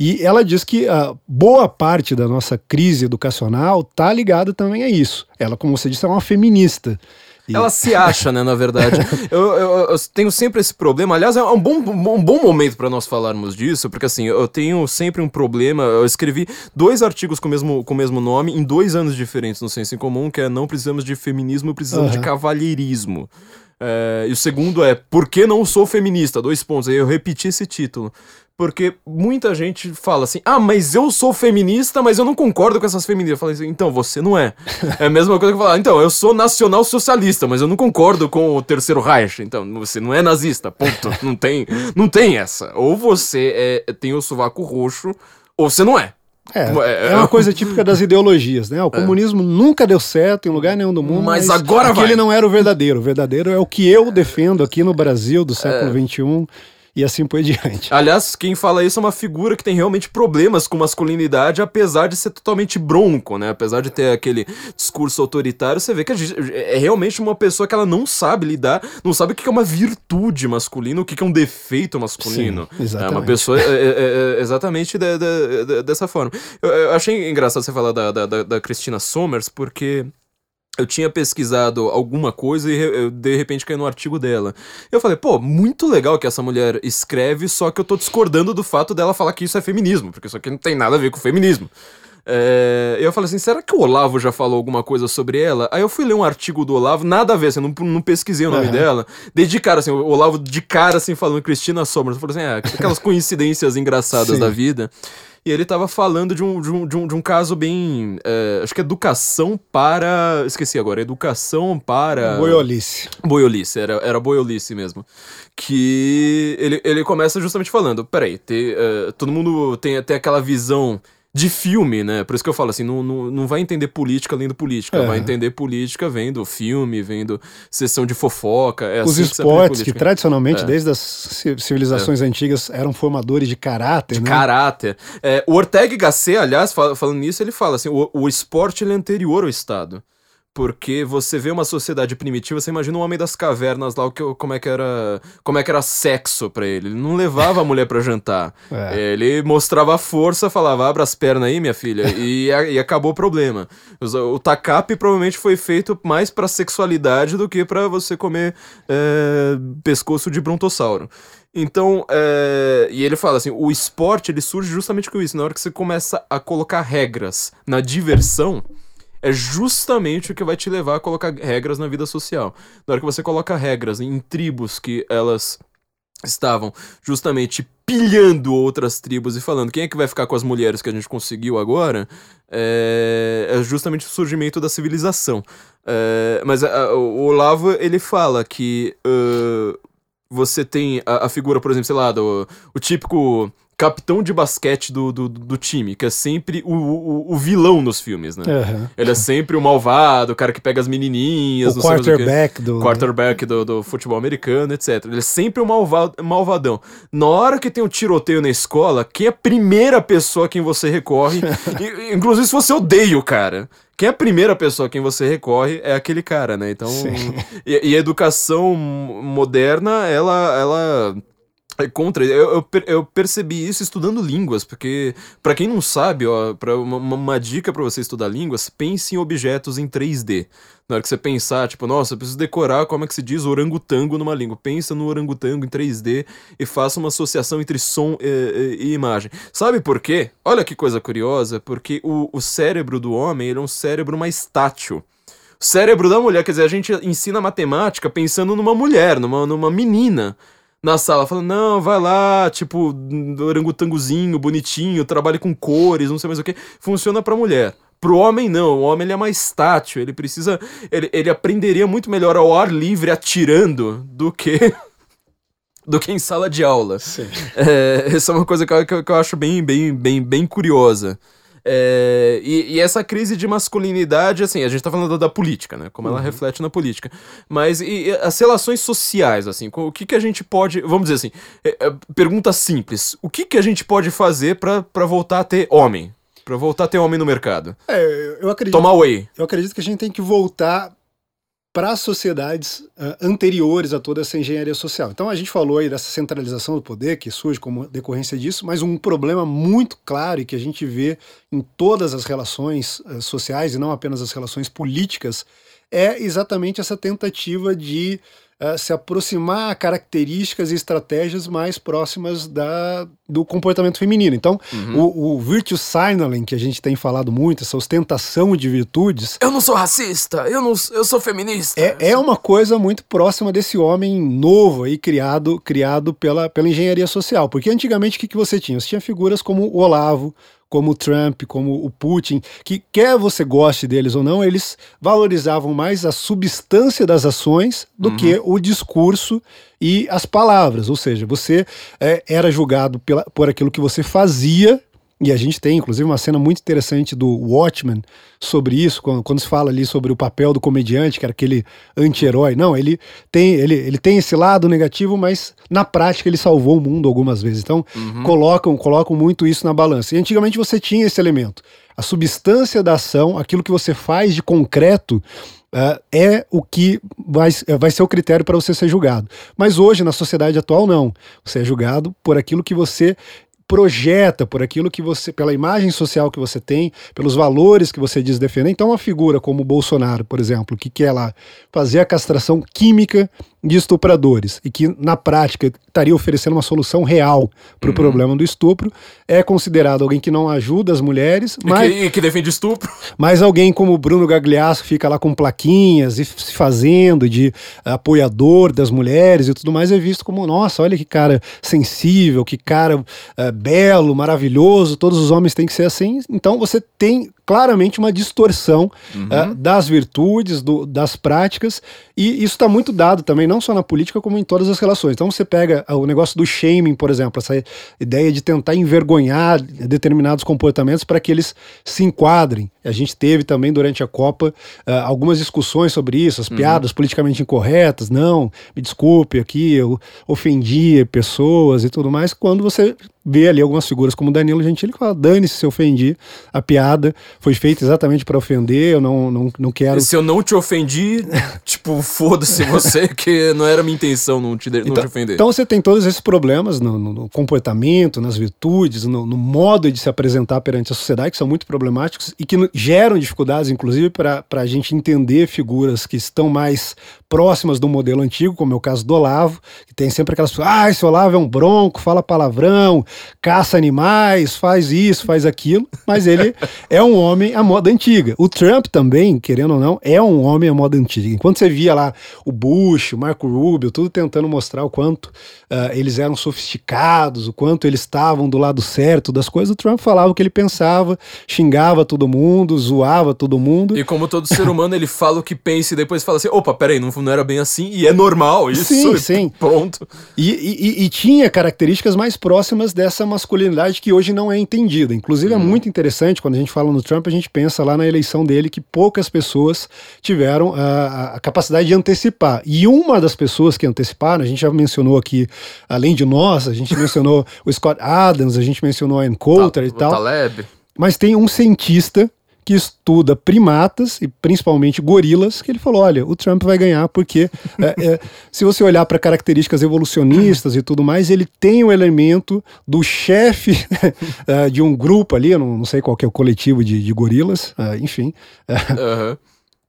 E ela diz que a boa parte da nossa crise educacional está ligada também a isso. Ela, como você disse, é uma feminista. E... Ela se acha, né, na verdade. [LAUGHS] eu, eu, eu, tenho sempre esse problema. Aliás, é um bom, um bom momento para nós falarmos disso, porque assim, eu tenho sempre um problema. Eu escrevi dois artigos com o mesmo, com o mesmo nome em dois anos diferentes no Senso em Comum, que é Não Precisamos de Feminismo, Precisamos uhum. de Cavalheirismo. É, e o segundo é Por que não sou feminista? Dois pontos. Aí eu repeti esse título. Porque muita gente fala assim: ah, mas eu sou feminista, mas eu não concordo com essas feministas. Eu falei assim: então, você não é. É a mesma coisa que falar: então, eu sou nacional socialista, mas eu não concordo com o terceiro Reich. Então, você não é nazista, ponto. [LAUGHS] Não tem, não tem essa. Ou você é, tem o sovaco roxo, ou você não é. É, é, é uma coisa típica das ideologias, né? O é. comunismo nunca deu certo em lugar nenhum do mundo. Mas, mas agora vai. não era o verdadeiro. O verdadeiro é o que eu defendo aqui no Brasil do século XXI. É e assim por diante. [LAUGHS] Aliás, quem fala isso é uma figura que tem realmente problemas com masculinidade, apesar de ser totalmente bronco, né? Apesar de ter aquele discurso autoritário, você vê que é realmente uma pessoa que ela não sabe lidar, não sabe o que é uma virtude masculina, o que é um defeito masculino. Sim, exatamente. É uma pessoa é, é, é exatamente de, de, de, dessa forma. Eu, eu, achei engraçado você falar da, da, da Cristina Somers, porque eu tinha pesquisado alguma coisa e eu, de repente caiu no artigo dela. Eu falei, pô, muito legal que essa mulher escreve, só que eu tô discordando do fato dela falar que isso é feminismo, porque isso aqui não tem nada a ver com feminismo. É, eu falei assim, será que o Olavo já falou alguma coisa sobre ela? Aí eu fui ler um artigo do Olavo, nada a ver, assim, não, não pesquisei o nome uhum. dela. Dei de cara, assim, o Olavo de cara, assim, falando Cristina Sombra. Eu falei assim, é, aquelas [LAUGHS] coincidências engraçadas da vida. E ele tava falando de um, de um, de um, de um caso bem. É, acho que educação para. Esqueci agora. Educação para. Boiolice. Boiolice, era, era boiolice mesmo. Que ele, ele começa justamente falando: peraí, ter, uh, todo mundo tem, tem aquela visão de filme, né? Por isso que eu falo assim, não, não, não vai entender política lendo política, é. vai entender política vendo filme, vendo sessão de fofoca. É Os assim esportes que, que tradicionalmente, é. desde as civilizações é. antigas, eram formadores de caráter, de né? caráter. É, o Ortega Gasset, aliás, falando nisso, ele fala assim, o, o esporte é anterior ao Estado. Porque você vê uma sociedade primitiva, você imagina um homem das cavernas lá, o que, como é que era. Como é que era sexo para ele. Ele não levava a mulher para jantar. [LAUGHS] É. Ele mostrava força, falava, abra as pernas aí, minha filha, e, e acabou o problema. O, o tacape provavelmente foi feito mais pra sexualidade do que para você comer é, pescoço de brontossauro. Então, é... e ele fala assim: o esporte ele surge justamente com isso. Na hora que você começa a colocar regras na diversão, é justamente o que vai te levar a colocar regras na vida social. Na hora que você coloca regras em tribos que elas estavam justamente pilhando outras tribos e falando quem é que vai ficar com as mulheres que a gente conseguiu agora, é, é justamente o surgimento da civilização. É, mas a, o Olavo, ele fala que uh, você tem a, a, figura, por exemplo, sei lá, do, o típico capitão de basquete do, do, do time, que é sempre o, o, o, vilão nos filmes, né? Uhum. Ele é sempre o malvado, o cara que pega as menininhas. O quarterback do... Quarterback do, do futebol americano, etc. Ele é sempre o malvado, malvadão. Na hora que tem um tiroteio na escola, quem é a primeira pessoa a quem você recorre? [LAUGHS] inclusive se você odeia o cara. Quem é a primeira pessoa a quem você recorre é aquele cara, né? Então. E, e, a educação moderna, ela, ela é contra. Eu, eu, eu, percebi isso estudando línguas, porque, para quem não sabe, ó, pra uma, uma dica para você estudar línguas, pense em objetos em 3D. Na hora que você pensar, tipo, nossa, eu preciso decorar como é que se diz orangotango numa língua. Pensa no orangotango em 3D e faça uma associação entre som e, e, e imagem. Sabe por quê? Olha que coisa curiosa, porque o, o cérebro do homem ele é um cérebro mais tátil. O cérebro da mulher, quer dizer, a gente ensina matemática pensando numa mulher, numa, numa menina. Na sala, falando, não, vai lá, tipo, orangotangozinho, bonitinho, trabalhe com cores, não sei mais o que. Funciona pra mulher. Pro homem, não. O homem ele é mais tátil. Ele precisa. Ele, ele aprenderia muito melhor ao ar livre atirando do que. [LAUGHS] do que em sala de aula. Sim. É, essa é uma coisa que eu, que eu, acho bem, bem, bem, bem curiosa. É, e, e, essa crise de masculinidade, assim, a gente tá falando da, da política, né? Como uhum. ela reflete na política. Mas e, e as relações sociais, assim, o que, que a gente pode. Vamos dizer assim, é, é, pergunta simples: o que, que a gente pode fazer para voltar a ter homem? Pra voltar a ter homem no mercado? É, eu acredito. Tomar whey. Eu acredito que a gente tem que voltar para sociedades uh, anteriores a toda essa engenharia social. Então a gente falou aí dessa centralização do poder que surge como decorrência disso, mas um problema muito claro e que a gente vê em todas as relações uh, sociais e não apenas as relações políticas é exatamente essa tentativa de uh, se aproximar a características e estratégias mais próximas da, do comportamento feminino. Então, uhum. o, o virtue signaling, que a gente tem falado muito, essa ostentação de virtudes. Eu não sou racista, eu, não, eu sou feminista. É, é uma coisa muito próxima desse homem novo aí, criado, criado pela, pela engenharia social. Porque antigamente o que, que você tinha? Você tinha figuras como o Olavo, como o Trump, como o Putin, que quer você goste deles ou não, eles valorizavam mais a substância das ações do uhum. que o discurso e as palavras. Ou seja, você é, era julgado pela, por aquilo que você fazia e a gente tem, inclusive, uma cena muito interessante do Watchmen sobre isso, quando, quando se fala ali sobre o papel do comediante, que era aquele anti-herói. Não, ele tem, ele, ele tem esse lado negativo, mas na prática ele salvou o mundo algumas vezes. Então, uhum. colocam, colocam muito isso na balança. E antigamente você tinha esse elemento. A substância da ação, aquilo que você faz de concreto, Uh, é o que vai, vai ser o critério para você ser julgado. Mas hoje, na sociedade atual, não. Você é julgado por aquilo que você projeta por aquilo que você, pela imagem social que você tem, pelos valores que você diz defender. Então, uma figura como o Bolsonaro, por exemplo, que quer lá fazer a castração química de estupradores e que, na prática, estaria oferecendo uma solução real para o uhum. problema do estupro, é considerado alguém que não ajuda as mulheres, mas. E que, que defende estupro. Mas alguém como o Bruno Gagliasso fica lá com plaquinhas e se fazendo de apoiador das mulheres e tudo mais, é visto como, nossa, olha que cara sensível, que cara uh, belo, maravilhoso, todos os homens têm que ser assim. Então você tem claramente uma distorção uhum. uh, das virtudes, do, das práticas, e isso está muito dado também, não só na política, como em todas as relações. Então você pega uh, o negócio do shaming, por exemplo, essa ideia de tentar envergonhar determinados comportamentos para que eles se enquadrem. A gente teve também durante a Copa uh, algumas discussões sobre isso, as uhum. piadas politicamente incorretas, não, me desculpe aqui, eu ofendi pessoas e tudo mais, quando você vê ali algumas figuras como Danilo Gentili que fala, dane-se se eu ofendi, a piada foi feita exatamente para ofender, eu não, não, não quero... Se eu não te ofendi, [LAUGHS] tipo, foda-se você, que não era minha intenção não te, não então, te ofender. Então você tem todos esses problemas no, no comportamento, nas virtudes, no, no, modo de se apresentar perante a sociedade, que são muito problemáticos e que geram dificuldades, inclusive, para a gente entender figuras que estão mais próximas do modelo antigo, como é o caso do Olavo, que tem sempre aquelas pessoas, ah, esse Olavo é um bronco, fala palavrão, caça animais, faz isso, faz aquilo, mas ele [LAUGHS] é um homem à moda antiga. O Trump também, querendo ou não, é um homem à moda antiga. Enquanto você via lá o Bush, o Marco Rubio, tudo tentando mostrar o quanto uh, eles eram sofisticados, o quanto eles estavam do lado certo das coisas, o Trump falava o que ele pensava, xingava todo mundo, zoava todo mundo. E como todo ser humano, ele fala o que pensa e depois fala assim, opa, peraí, não, não era bem assim, e é normal isso. Sim, [LAUGHS] sim. Pronto. E, e, e tinha características mais próximas dessa masculinidade que hoje não é entendida. Inclusive, é uhum. muito interessante quando a gente fala no Trump, a gente pensa lá na eleição dele que poucas pessoas tiveram a, a capacidade de antecipar. E uma das pessoas que anteciparam, a gente já mencionou aqui, além de nós, a gente mencionou [LAUGHS] o Scott Adams, a gente mencionou a Ann Coulter e tal. Taleb. Mas tem um cientista que estuda primatas e principalmente gorilas, que ele falou: olha, o Trump vai ganhar porque [LAUGHS] é, é, se você olhar para características evolucionistas e tudo mais, ele tem o elemento do chefe [LAUGHS] é, de um grupo ali, não, não sei qual é o coletivo de, de gorilas, é, enfim. Uhum.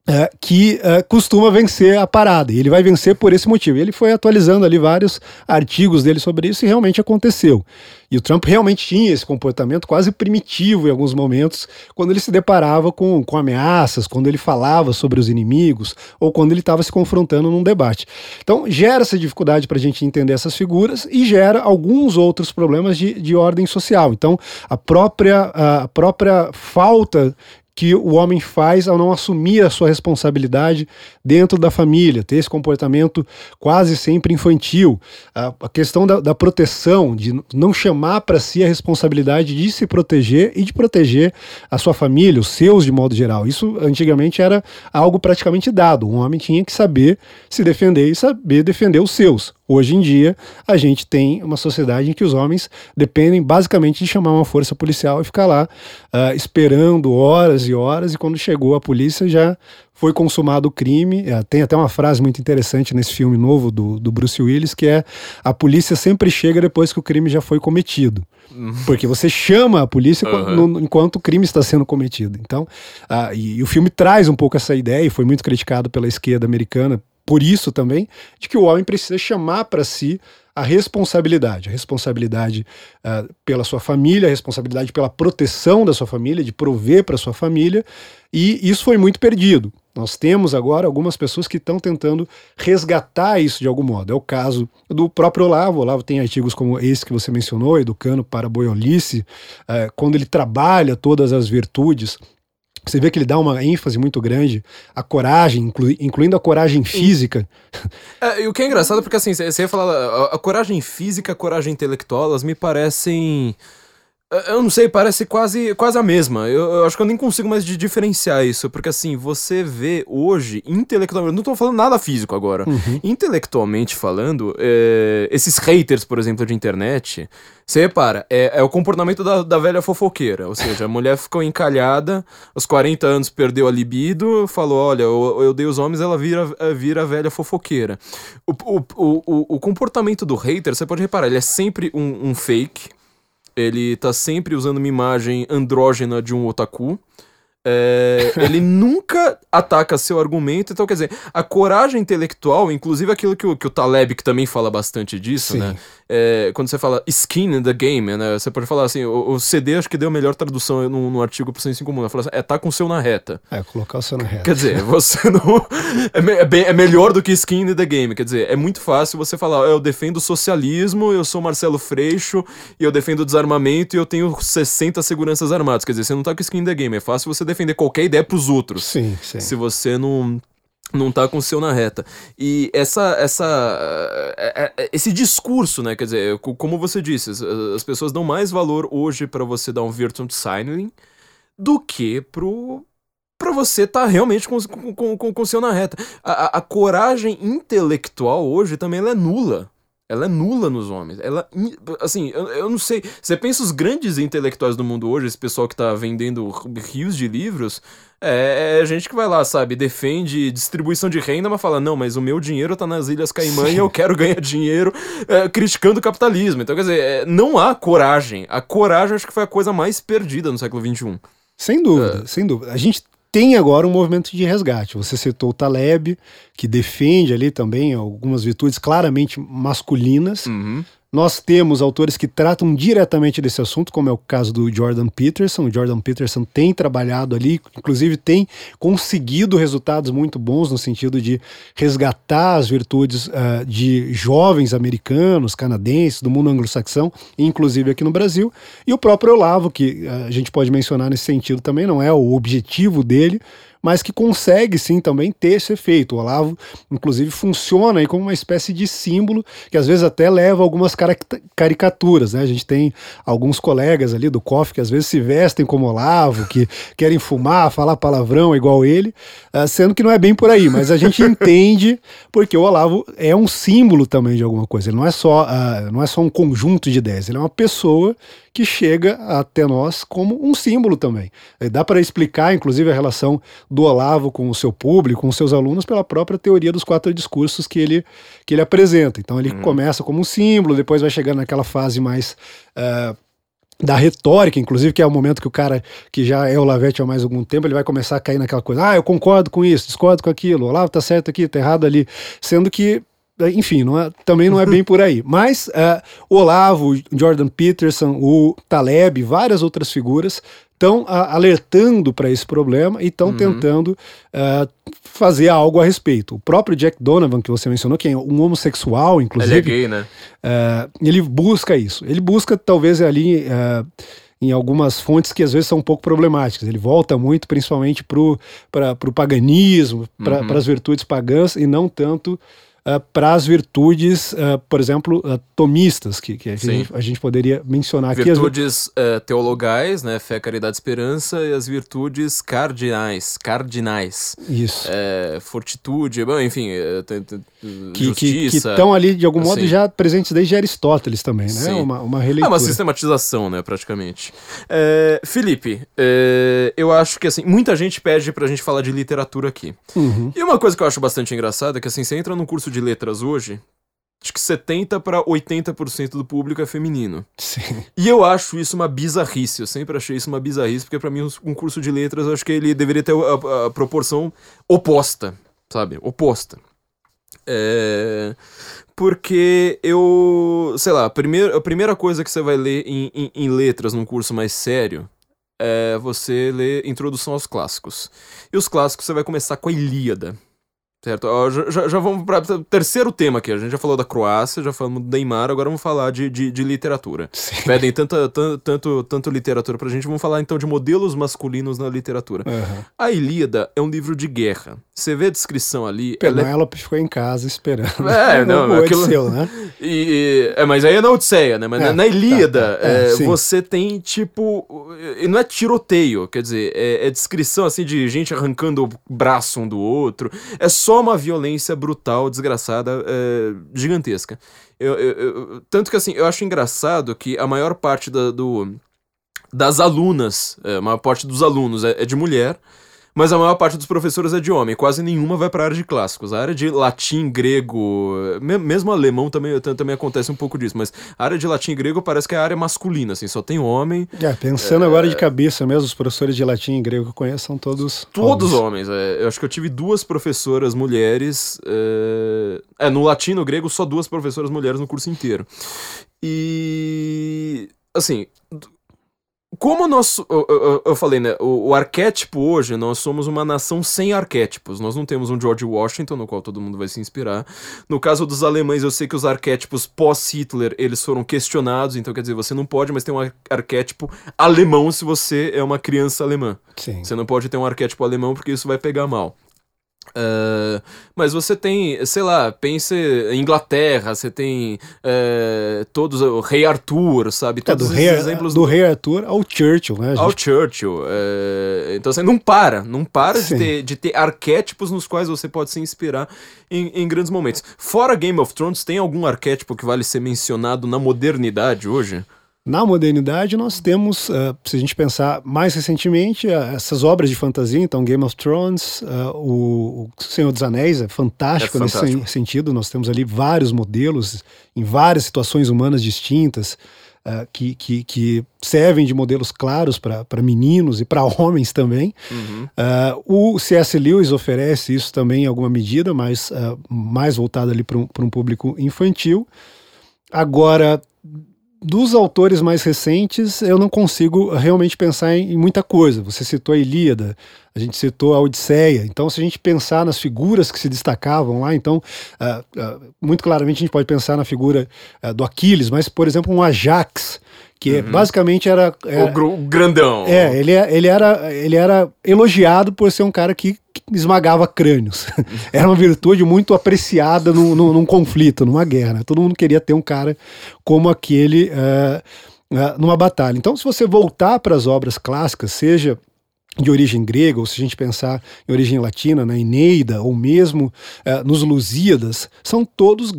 É, que é, costuma vencer a parada. E ele vai vencer por esse motivo. E ele foi atualizando ali vários artigos dele sobre isso e realmente aconteceu. E o Trump realmente tinha esse comportamento quase primitivo em alguns momentos, quando ele se deparava com, com ameaças, quando ele falava sobre os inimigos, ou quando ele estava se confrontando num debate. Então, gera essa dificuldade para a gente entender essas figuras e gera alguns outros problemas de, de ordem social. Então, a própria, a própria falta que o homem faz ao não assumir a sua responsabilidade dentro da família, ter esse comportamento quase sempre infantil. A, a questão da, da, proteção, de não chamar para si a responsabilidade de se proteger e de proteger a sua família, os seus de modo geral. Isso antigamente era algo praticamente dado. Um homem tinha que saber se defender e saber defender os seus. Hoje em dia, a gente tem uma sociedade em que os homens dependem basicamente de chamar uma força policial e ficar lá uh, esperando horas e horas, e quando chegou a polícia já foi consumado o crime. Uh, tem até uma frase muito interessante nesse filme novo do, do Bruce Willis, que é a polícia sempre chega depois que o crime já foi cometido. Uhum. Porque você chama a polícia uhum. no, enquanto o crime está sendo cometido. Então, uh, e, e o filme traz um pouco essa ideia, e foi muito criticado pela esquerda americana por isso também, de que o homem precisa chamar para si a responsabilidade, a responsabilidade uh, pela sua família, a responsabilidade pela proteção da sua família, de prover para sua família, e isso foi muito perdido. Nós temos agora algumas pessoas que estão tentando resgatar isso de algum modo. É o caso do próprio Olavo. O Olavo tem artigos como esse que você mencionou, Educando para Boiolice, uh, quando ele trabalha todas as virtudes você vê que ele dá uma ênfase muito grande à coragem, inclu, incluindo a coragem física. É, e o que é engraçado, é porque assim, você ia falar, a, a coragem física, a coragem intelectual, elas me parecem eu não sei, parece quase, quase a mesma. Eu, eu, acho que eu nem consigo mais diferenciar isso. Porque assim, você vê hoje, intelectualmente. Não tô falando nada físico agora. Uhum. Intelectualmente falando, é, esses haters, por exemplo, de internet. Você repara, é, é o comportamento da, da, velha fofoqueira. Ou seja, a mulher ficou encalhada, aos 40 anos perdeu a libido, falou: Olha, eu, eu dei os homens, ela vira, vira velha fofoqueira. O, o, o, o comportamento do hater, você pode reparar, ele é sempre um, um fake ele tá sempre usando uma imagem andrógena de um otaku. É, [LAUGHS] ele nunca ataca seu argumento, então quer dizer, a coragem intelectual, inclusive aquilo que o, que o Taleb que também fala bastante disso, Sim. né? É, quando você fala skin in the game, né? Você pode falar assim, o, o CD acho que deu a melhor tradução no, no artigo pro senso comum, né? Fala assim, é tá com o seu na reta. É, colocar o seu na reta. Quer dizer, você [LAUGHS] não. É, é, bem, é melhor do que skin in the game, quer dizer, é muito fácil você falar, eu defendo o socialismo, eu sou Marcelo Freixo, e eu defendo o desarmamento e eu tenho 60 seguranças armados. Quer dizer, você não tá com skin in the game, é fácil você defender qualquer ideia pros outros. Sim, sim. Se você não não tá com o seu na reta. E essa, essa, é, é, esse discurso, né, quer dizer, como você disse, as pessoas dão mais valor hoje para você dar um virtual signing do que pro para você estar tá realmente com, com, com, com o seu na reta. A, a, coragem intelectual hoje também é nula. Ela é nula nos homens. Ela, assim, eu, eu, não sei. Você pensa os grandes intelectuais do mundo hoje, esse pessoal que tá vendendo rios de livros, é, é gente que vai lá, sabe, defende distribuição de renda, mas fala, não, mas o meu dinheiro tá nas Ilhas Caimã Sim. e eu quero ganhar dinheiro é, criticando o capitalismo. Então, quer dizer, é, não há coragem. A coragem acho que foi a coisa mais perdida no século XXI. Sem dúvida, sem dúvida. A gente tem agora um movimento de resgate. Você citou o Taleb, que defende ali também algumas virtudes claramente masculinas. Uhum. Nós temos autores que tratam diretamente desse assunto, como é o caso do Jordan Peterson. O Jordan Peterson tem trabalhado ali, inclusive tem conseguido resultados muito bons no sentido de resgatar as virtudes uh, de jovens americanos, canadenses, do mundo anglo-saxão, inclusive aqui no Brasil. E o próprio Olavo, que uh, a gente pode mencionar nesse sentido também, não é o objetivo dele, mas que consegue sim também ter esse efeito. O Olavo, inclusive, funciona aí como uma espécie de símbolo que às vezes até leva algumas caricaturas, né? A gente tem alguns colegas ali do COF que às vezes se vestem como Olavo, que querem fumar, falar palavrão igual ele, uh, sendo que não é bem por aí, mas a gente [LAUGHS] entende porque o Olavo é um símbolo também de alguma coisa. Ele não é só, uh, não é só um conjunto de ideias, ele é uma pessoa que chega até nós como um símbolo também. Dá para explicar, inclusive, a relação do Olavo com o seu público, com os seus alunos, pela própria teoria dos quatro discursos que ele, que ele apresenta. Então ele hum. começa como um símbolo, depois vai chegando naquela fase mais. Uh, da retórica, inclusive, que é o momento que o cara que já é o Lavete há mais algum tempo, ele vai começar a cair naquela coisa, ah, eu concordo com isso, discordo com aquilo, olá, tá certo aqui, tá errado ali, sendo que enfim, não é, também não é bem por aí. Mas uh, o Olavo, Jordan Peterson, o Taleb, várias outras figuras estão alertando para esse problema e estão uhum. tentando uh, fazer algo a respeito. O próprio Jack Donovan, que você mencionou, que é um homossexual, inclusive. Ele é gay, né? Uh, ele busca isso. Ele busca, talvez, ali. Uh, em algumas fontes que às vezes são um pouco problemáticas. Ele volta muito, principalmente para o paganismo, para uhum. as virtudes pagãs, e não tanto uh, para as virtudes, uh, por exemplo, uh, tomistas, que, que a, gente, a, gente, poderia mencionar virtudes, aqui. Virtudes teologais, né? Fé, caridade, esperança, e as virtudes cardinais. Cardinais. Isso. Fortitude, bom, enfim, que, justiça. Que estão ali, de algum assim. modo, já presentes desde Aristóteles também, né? Sim. Uma, uma releitura. É uma sistematização, né, praticamente. Felipe, eu acho que, assim, muita gente pede pra gente falar de literatura aqui. Uhum. E uma coisa que eu acho bastante engraçada é que, assim, você entra num curso de letras hoje, acho que 70 para 80% do público é feminino. Sim. E eu acho isso uma bizarrice, eu sempre achei isso uma bizarrice, porque para mim um curso de letras eu acho que ele deveria ter a, a proporção oposta, sabe? Oposta. É... Porque eu, sei lá, a primeira, a primeira coisa que você vai ler em, em, em letras num curso mais sério é você ler Introdução aos Clássicos. E os clássicos você vai começar com a Ilíada. Certo, já, já vamos para o terceiro tema aqui. A gente já falou da Croácia, já falamos do Neymar, agora vamos falar de, de, de literatura. Sim. Pedem tanta, tanto, tanto, tanto literatura pra gente, vamos falar então de modelos masculinos na literatura. Uhum. A Ilíada é um livro de guerra. Você vê a descrição ali. Penélope é... ficou em casa esperando. É, [LAUGHS] não, o aquilo... Odisseu, né? [LAUGHS] E, é, mas aí é na Odisseia, né? Mas é, na Ilíada, tá, tá. É, é você tem tipo. E não é tiroteio, quer dizer, é, é descrição assim de gente arrancando o braço um do outro. É só uma violência brutal, desgraçada, gigantesca. Eu, eu, eu, tanto que assim, eu acho engraçado que a maior parte da, do, das alunas, é, a maior parte dos alunos é, é de mulher mas a maior parte dos professores é de homem, quase nenhuma vai para a área de clássicos. A área de latim, grego, mesmo alemão também, também acontece um pouco disso, mas a área de latim e grego parece que é a área masculina, assim, só tem homem. É, pensando é, agora de cabeça mesmo, os professores de latim e grego que eu conheço são todos Todos homens, homens é, eu acho que eu tive duas professoras mulheres, é, é, no latim e no grego só duas professoras mulheres no curso inteiro. E, assim, como nós. Eu, eu, eu, falei, né? O, o, arquétipo hoje, nós somos uma nação sem arquétipos. Nós não temos um George Washington, no qual todo mundo vai se inspirar. No caso dos alemães, eu sei que os arquétipos pós-Hitler eles foram questionados, então quer dizer, você não pode mais ter um arquétipo alemão se você é uma criança alemã. Sim. Você não pode ter um arquétipo alemão porque isso vai pegar mal. Uh, mas você tem, sei lá, pense em Inglaterra, você tem uh, todos, o Rei Arthur, sabe? Todos é, do, rei, exemplos do, do, Rei Arthur ao Churchill, né? Gente? Ao Churchill. Uh, então você não para, não para de ter, de ter arquétipos nos quais você pode se inspirar em, em, grandes momentos. Fora Game of Thrones, tem algum arquétipo que vale ser mencionado na modernidade hoje? Na modernidade, nós temos, uh, se a gente pensar mais recentemente, uh, essas obras de fantasia, então Game of Thrones, uh, o, o, Senhor dos Anéis é fantástico, é fantástico nesse sentido. Nós temos ali vários modelos em várias situações humanas distintas. Que, que, que, servem de modelos claros para meninos e para [LAUGHS] homens também. Uhum. o C.S. Lewis oferece isso também em alguma medida, mas mais voltado ali para um, um público infantil. Agora, dos autores mais recentes, eu não consigo realmente pensar em, em, muita coisa. Você citou a Ilíada, a gente citou a Odisseia. Então, se a gente pensar nas figuras que se destacavam lá, então, uh, uh, muito claramente a gente pode pensar na figura uh, do Aquiles, mas, por exemplo, um Ajax, que uhum. basicamente era, era, o grandão. É, ele, ele, era, ele era elogiado por ser um cara que, que esmagava crânios. [LAUGHS] era uma virtude muito apreciada no, no, num conflito, numa guerra. Né? Todo mundo queria ter um cara como aquele uh, uh, numa batalha. Então, se você voltar para as obras clássicas, seja de origem grega, ou se a gente pensar em origem latina, na né, Eneida, ou mesmo uh, nos Lusíadas, são todos,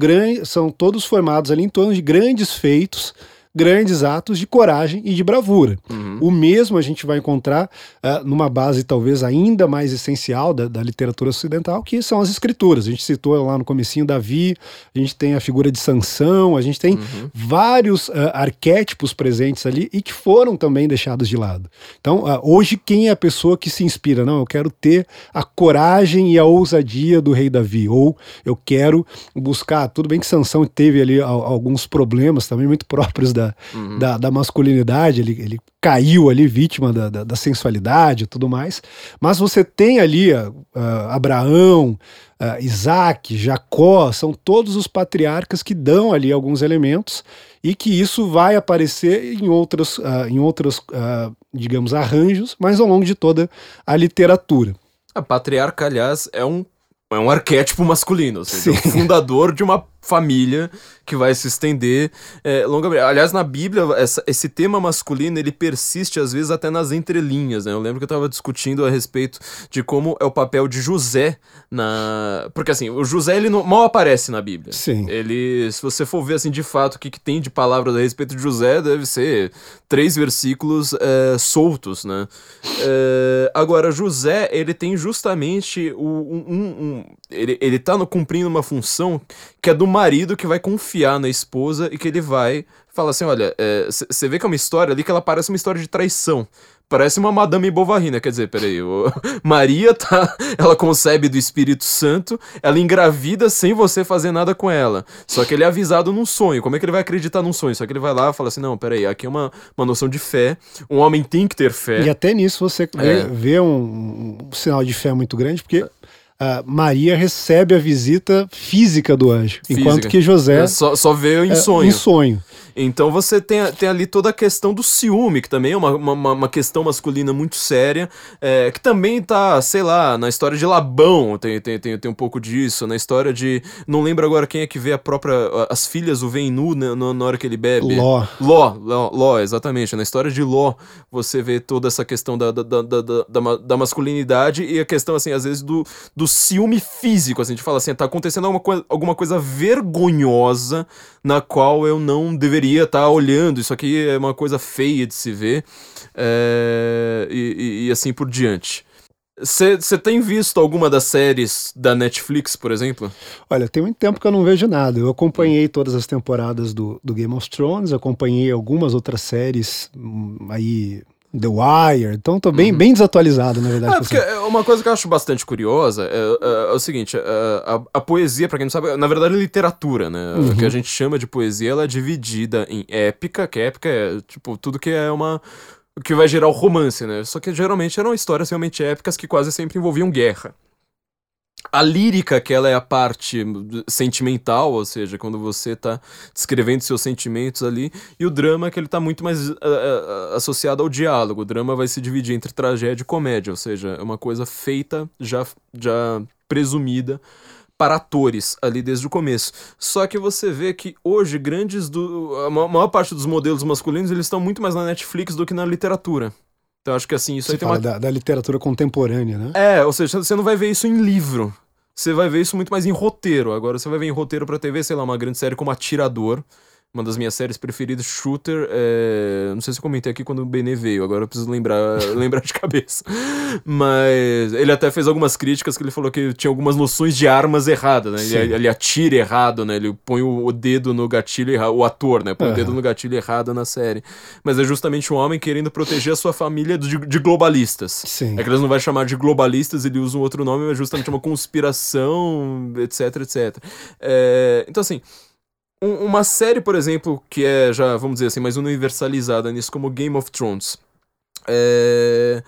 são todos formados ali em torno de grandes feitos grandes atos de coragem e de bravura. Uhum. O mesmo a gente vai encontrar uh, numa base talvez ainda mais essencial da, da, literatura ocidental, que são as escrituras. A gente citou lá no comecinho Davi, a gente tem a figura de Sansão, a gente tem uhum. vários uh, arquétipos presentes ali e que foram também deixados de lado. Então, uh, hoje, quem é a pessoa que se inspira? Não, eu quero ter a coragem e a ousadia do rei Davi, ou eu quero buscar, tudo bem que Sansão teve ali alguns problemas também muito [LAUGHS] próprios da, uhum. da, da, masculinidade, ele, ele caiu ali vítima da, da, da sensualidade e tudo mais, mas você tem ali uh, Abraão, uh, Isaac, Jacó, são todos os patriarcas que dão ali alguns elementos e que isso vai aparecer em outros, uh, em outros digamos, arranjos, mas ao longo de toda a literatura. A patriarca, aliás, é um é um arquétipo masculino, ou seja, o fundador de uma família que vai se estender é, longamente. Aliás, na Bíblia, essa, esse tema masculino ele persiste às vezes até nas entrelinhas. Né? Eu lembro que eu estava discutindo a respeito de como é o papel de José na. Porque assim, o José ele não, mal aparece na Bíblia. Sim. Ele, se você for ver assim de fato o que, que tem de palavras a respeito de José, deve ser três versículos é, soltos, né? É, agora, José, ele tem justamente o, um, um, ele, ele tá no, cumprindo uma função que é do marido que vai confiar na esposa e que ele vai falar assim: olha, você é, vê que é uma história ali que ela parece uma história de traição. Parece uma Madame Bovary, né? Quer dizer, peraí, o... [LAUGHS] Maria tá. Ela concebe do Espírito Santo, ela engravida sem você fazer nada com ela. Só que ele é avisado num sonho. Como é que ele vai acreditar num sonho? Só que ele vai lá e fala assim: não, peraí, aqui é uma, uma noção de fé. Um homem tem que ter fé. E até nisso você é. vê, um, um, sinal de fé muito grande, porque Maria recebe a visita física do anjo, física. enquanto que José é, só, só vê em é, sonho. Em sonho. Então você tem, tem ali toda a questão do ciúme, que também é uma, uma, uma questão masculina muito séria, é, que também tá, sei lá, na história de Labão tem, tem, tem, tem um pouco disso, na história de. Não lembro agora quem é que vê a própria. As filhas o vem nu na, na hora que ele bebe. Ló. Ló, Ló, Ló, exatamente. Na história de Ló, você vê toda essa questão da, da, da, da, da, da masculinidade e a questão, assim, às vezes do, do ciúme físico. Assim, a gente fala assim, tá acontecendo alguma coisa, alguma coisa vergonhosa na qual eu não deveria estar tá olhando. Isso aqui é uma coisa feia de se ver. É, e, e, e assim por diante. Você tem visto alguma das séries da Netflix, por exemplo? Olha, tem muito tempo que eu não vejo nada. Eu acompanhei todas as temporadas do, do Game of Thrones, acompanhei algumas outras séries hum, aí The Wire, então tô bem, uhum. bem desatualizado, na verdade. É, porque uma coisa que eu acho bastante curiosa é, é, é o seguinte, é, a, a, poesia, para quem não sabe, na verdade é literatura, né? Uhum. O que a gente chama de poesia, ela é dividida em épica, que épica é, tipo, tudo que é uma... que vai gerar o romance, né? Só que geralmente eram histórias realmente épicas que quase sempre envolviam guerra a lírica, que ela é a parte sentimental, ou seja, quando você está descrevendo seus sentimentos ali, e o drama, que ele está muito mais uh, associado ao diálogo. O drama vai se dividir entre tragédia e comédia, ou seja, é uma coisa feita, já, já presumida para atores ali desde o começo. Só que você vê que hoje grandes do a maior parte dos modelos masculinos eles estão muito mais na Netflix do que na literatura. Então acho que assim, isso Você aí tem uma. Da, da, literatura contemporânea, né? É, ou seja, você não vai ver isso em livro. Você vai ver isso muito mais em roteiro. Agora você vai ver em roteiro pra TV, sei lá, uma grande série como Atirador uma das minhas séries preferidas, Shooter. É... Não sei se eu comentei aqui quando o Benê veio, agora eu preciso lembrar, [LAUGHS] lembrar de cabeça. Mas ele até fez algumas críticas que ele falou que tinha algumas noções de armas erradas, né? Ele, ele, atira errado, né? Ele põe o, dedo no gatilho errado, o ator, né? Põe uhum. o dedo no gatilho errado na série. Mas é justamente um homem querendo proteger a sua família de, de globalistas. Sim. É que eles não vai chamar de globalistas, ele usa um outro nome, mas é justamente uma conspiração, etc, etc. É... Então, assim um, uma série, por exemplo, que é já, vamos dizer assim, mais universalizada nisso, como Game of Thrones. É...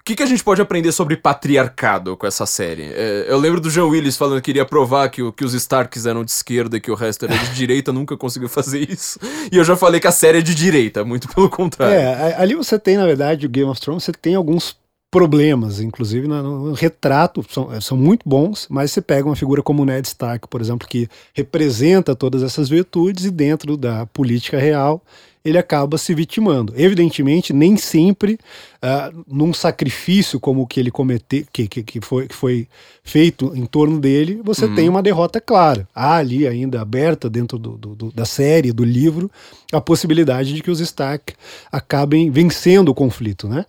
O que, que a gente pode aprender sobre patriarcado com essa série? É, eu lembro do John Willis falando que queria provar que, que os Starks eram de esquerda e que o resto era de [LAUGHS] direita, nunca conseguiu fazer isso. E eu já falei que a série é de direita, muito pelo contrário. É, ali você tem, na verdade, o Game of Thrones, você tem alguns problemas, inclusive no, no retrato, são, são muito bons, mas você pega uma figura como Ned Stark, por exemplo, que representa todas essas virtudes e dentro da política real ele acaba se vitimando. Evidentemente, nem sempre uh, num sacrifício como o que ele cometeu, que, que, que, foi, que foi feito em torno dele, você uhum. tem uma derrota clara. Há ali ainda aberta dentro do, do, do, da série, do livro, a possibilidade de que os Stark acabem vencendo o conflito, né?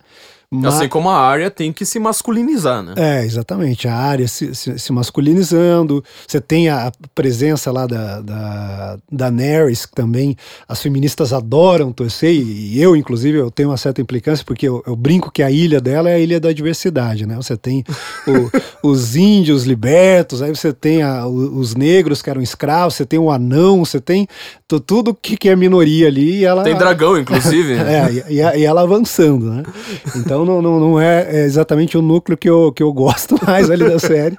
Mas... Assim como a área tem que se masculinizar, né? É, exatamente. A área se, se, se masculinizando. Você tem a presença lá da, da, da Nerys, que também as feministas adoram torcer, e eu, inclusive, eu tenho uma certa implicância, porque eu, eu brinco que a ilha dela é a ilha da diversidade, né? Você tem o, [LAUGHS] os índios libertos, aí você tem a, os negros que eram escravos, você tem o anão, você tem tudo que, que é minoria ali. E ela, tem dragão, inclusive. [LAUGHS] é, e, e, ela avançando, né? Então [LAUGHS] então não, não, não é exatamente o núcleo que eu, que eu gosto [LAUGHS] mais ali da série.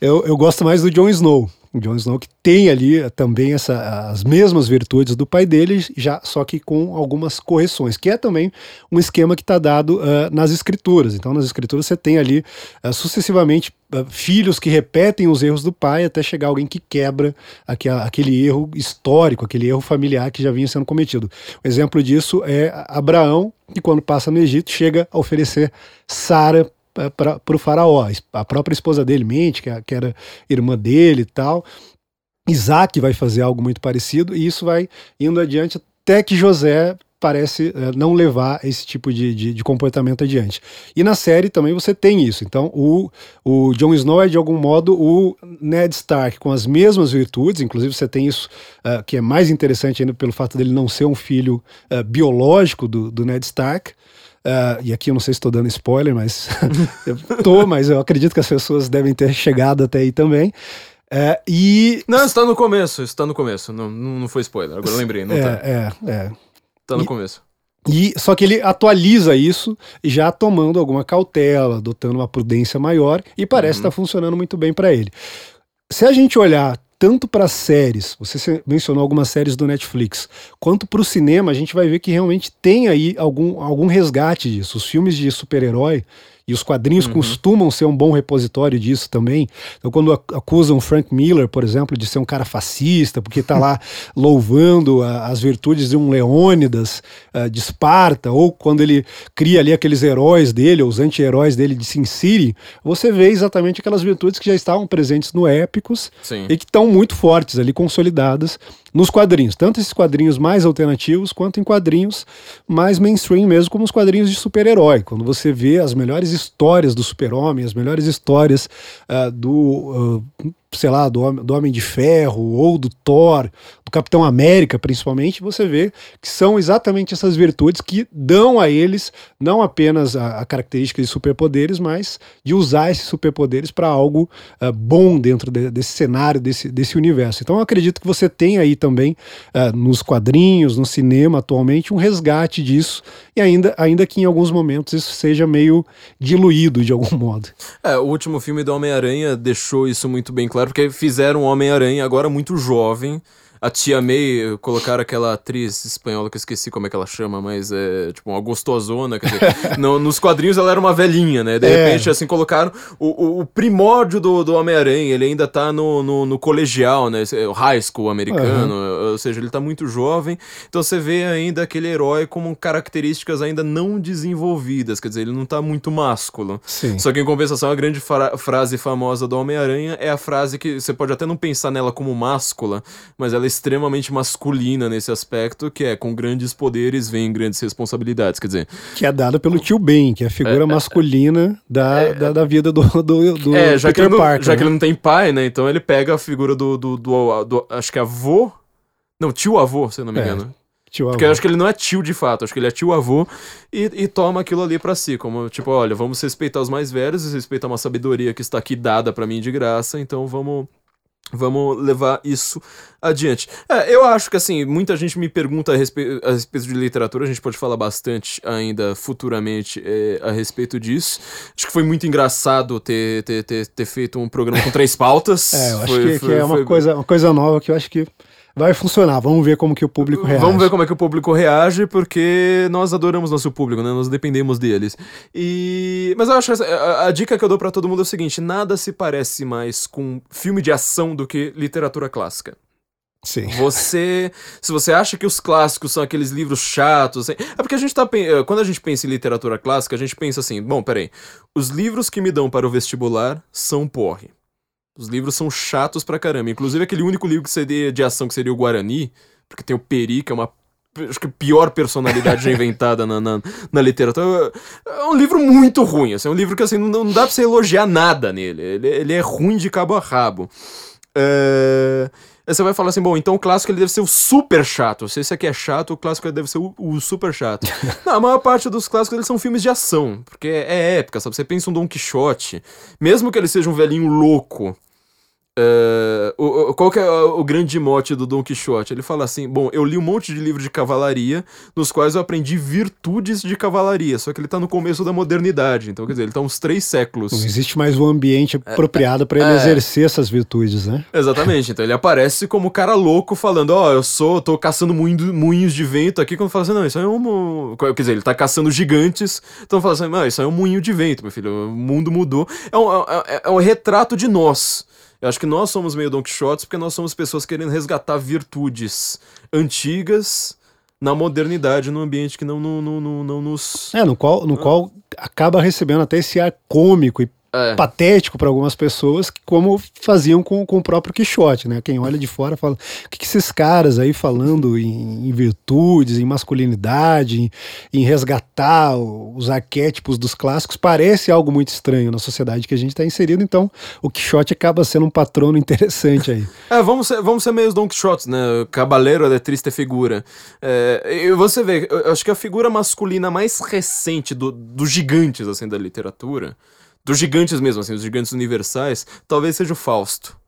Eu, eu gosto mais do Jon Snow. Jon Snow que tem ali também essa, as mesmas virtudes do pai dele, já só que com algumas correções, que é também um esquema que está dado uh, nas escrituras. Então, nas escrituras você tem ali uh, sucessivamente uh, filhos que repetem os erros do pai até chegar alguém que quebra aquele, erro histórico, aquele erro familiar que já vinha sendo cometido. O exemplo disso é Abraão, que quando passa no Egito chega a oferecer Sara para o faraó. A própria esposa dele mente, que, que era irmã dele e tal. Isaac vai fazer algo muito parecido, e isso vai indo adiante até que José parece é, não levar esse tipo de, de, de, comportamento adiante. E na série também você tem isso. Então o, o Jon Snow é de algum modo o Ned Stark com as mesmas virtudes, inclusive você tem isso uh, que é mais interessante ainda pelo fato dele não ser um filho uh, biológico do, do Ned Stark. Uh, e aqui eu não sei se estou dando spoiler, mas [LAUGHS] eu tô, mas eu acredito que as pessoas devem ter chegado até aí também. Uh, e. Não, está no começo, está no começo. Não, não foi spoiler, agora eu lembrei, não é, tá. É, é. Tá no e, começo. E, só que ele atualiza isso já tomando alguma cautela, adotando uma prudência maior, e parece uhum. estar tá funcionando muito bem para ele. Se a gente olhar tanto para séries, você mencionou algumas séries do Netflix, quanto para o cinema, a gente vai ver que realmente tem aí algum, algum resgate disso. Os filmes de super-herói e os quadrinhos uhum. costumam ser um bom repositório disso também. Então, quando acusam Frank Miller, por exemplo, de ser um cara fascista, porque está lá [LAUGHS] louvando a, as virtudes de um Leônidas uh, de Esparta, ou quando ele cria ali aqueles heróis dele, os anti-heróis dele de Sin City, você vê exatamente aquelas virtudes que já estavam presentes no Épicos Sim. e que estão muito fortes ali, consolidadas nos quadrinhos, tanto esses quadrinhos mais alternativos quanto em quadrinhos mais mainstream mesmo, como os quadrinhos de super-herói. Quando você vê as melhores histórias do super-homem, as melhores histórias uh, do, uh, sei lá, do, do Homem de Ferro ou do Thor, do Capitão América, principalmente, você vê que são exatamente essas virtudes que dão a eles não apenas a, a característica de superpoderes, mas de usar esses superpoderes para algo uh, bom dentro de, desse cenário, desse, desse universo. Então eu acredito que você tem aí também uh, nos quadrinhos, no cinema atualmente, um resgate disso, e ainda, ainda que em alguns momentos isso seja meio diluído de algum [LAUGHS] modo. É, o último filme do Homem-Aranha deixou isso muito bem claro, porque fizeram um Homem-Aranha agora muito jovem a Tia May colocaram aquela atriz espanhola que eu esqueci como é que ela chama, mas é tipo uma gostosona. Quer dizer, [LAUGHS] no, nos quadrinhos ela era uma velhinha, né? De é. repente, assim, colocaram o, o, o primórdio do, do Homem-Aranha. Ele ainda tá no, no, no, colegial, né? O high school americano. Uhum. Ou seja, ele tá muito jovem. Então você vê ainda aquele herói com características ainda não desenvolvidas. Quer dizer, ele não tá muito másculo. Sim. Só que em compensação, a grande fra frase famosa do Homem-Aranha é a frase que você pode até não pensar nela como máscula, mas ela extremamente masculina nesse aspecto, que é com grandes poderes vem grandes responsabilidades, quer dizer... Que é dada pelo tio Ben, que é a figura é, é masculina da, é, da, da, vida do, do, do é, já Peter que não, Parker. Já né? que ele não tem pai, né, então ele pega a figura do, do, do, do acho que é avô... Não, tio-avô, se eu não me é, engano. Tio Porque eu acho que ele não é tio de fato, acho que ele é tio-avô e, e toma aquilo ali para si, como tipo, olha, vamos respeitar os mais velhos, respeitar uma sabedoria que está aqui dada para mim de graça, então vamos Vamos levar isso adiante. É, eu acho que assim, muita gente me pergunta a, respe a, respeito de literatura, a gente pode falar bastante ainda futuramente é, a respeito disso. Acho que foi muito engraçado ter, ter, ter, ter feito um programa com três pautas. é, eu acho foi, que, foi, que, é uma, foi... coisa, uma coisa nova que eu acho que vai funcionar. Vamos ver como que o público reage. Vamos ver como é que o público reage, porque nós adoramos nosso público, né? Nós dependemos deles. E mas eu acho que a, a dica que eu dou para todo mundo é o seguinte: nada se parece mais com filme de ação do que literatura clássica. Sim. Você, se você acha que os clássicos são aqueles livros chatos, assim, é porque a gente tá eh, quando a gente pensa em literatura clássica, a gente pensa assim, bom, peraí, os livros que me dão para o vestibular são porre. Os livros são chatos pra caramba. Inclusive aquele único livro que seria de ação que seria o Guarani, porque tem o Peri, que é uma acho que a pior personalidade já inventada na, na, na, literatura. É um livro muito ruim, assim, é um livro que assim, não, não dá pra você elogiar nada nele. Ele, ele é ruim de cabo a rabo. É... Aí você vai falar assim, bom, então o clássico ele deve ser o super chato. Se esse aqui é chato, o clássico deve ser o, o super chato. [LAUGHS] Não, a maior parte dos clássicos eles são filmes de ação, porque é, é época, sabe? Você pensa um Don Quixote, mesmo que ele seja um velhinho louco, Uh, o, o, qual que é o, grande mote do Don Quixote? Ele fala assim: Bom, eu li um monte de livros de cavalaria, nos quais eu aprendi virtudes de cavalaria, só que ele tá no começo da modernidade, então quer dizer, ele tá uns três séculos. Não existe mais um ambiente é, apropriado para ele é, exercer essas virtudes, né? Exatamente, então ele aparece como cara louco falando: Ó, oh, eu sou, tô caçando moinho, moinhos de vento aqui, quando fala assim: Não, isso aí é um. Quer dizer, ele tá caçando gigantes, então fala assim: Não, isso aí é um moinho de vento, meu filho, o mundo mudou. É um, é, é, é um retrato de nós. Eu acho que nós somos meio Don Quixotes porque nós somos pessoas querendo resgatar virtudes antigas na modernidade, num ambiente que não, não, não, não, não nos. É, no qual, no ah. qual acaba recebendo até esse ar cômico e é. patético para algumas pessoas, como faziam com, com o próprio Quixote, né? Quem olha de fora fala: o que, que esses caras aí falando em, em virtudes, em masculinidade, em, em, resgatar os arquétipos dos clássicos, parece algo muito estranho na sociedade que a gente está inserido. Então, o Quixote acaba sendo um patrono [LAUGHS] interessante aí. É, vamos ser, vamos ser meio Don Quixotes, né? Cabaleiro de triste figura. É, e você vê, eu acho que a figura masculina mais recente do, dos gigantes, assim, da literatura dos gigantes mesmo, assim, os gigantes universais, talvez seja o Fausto.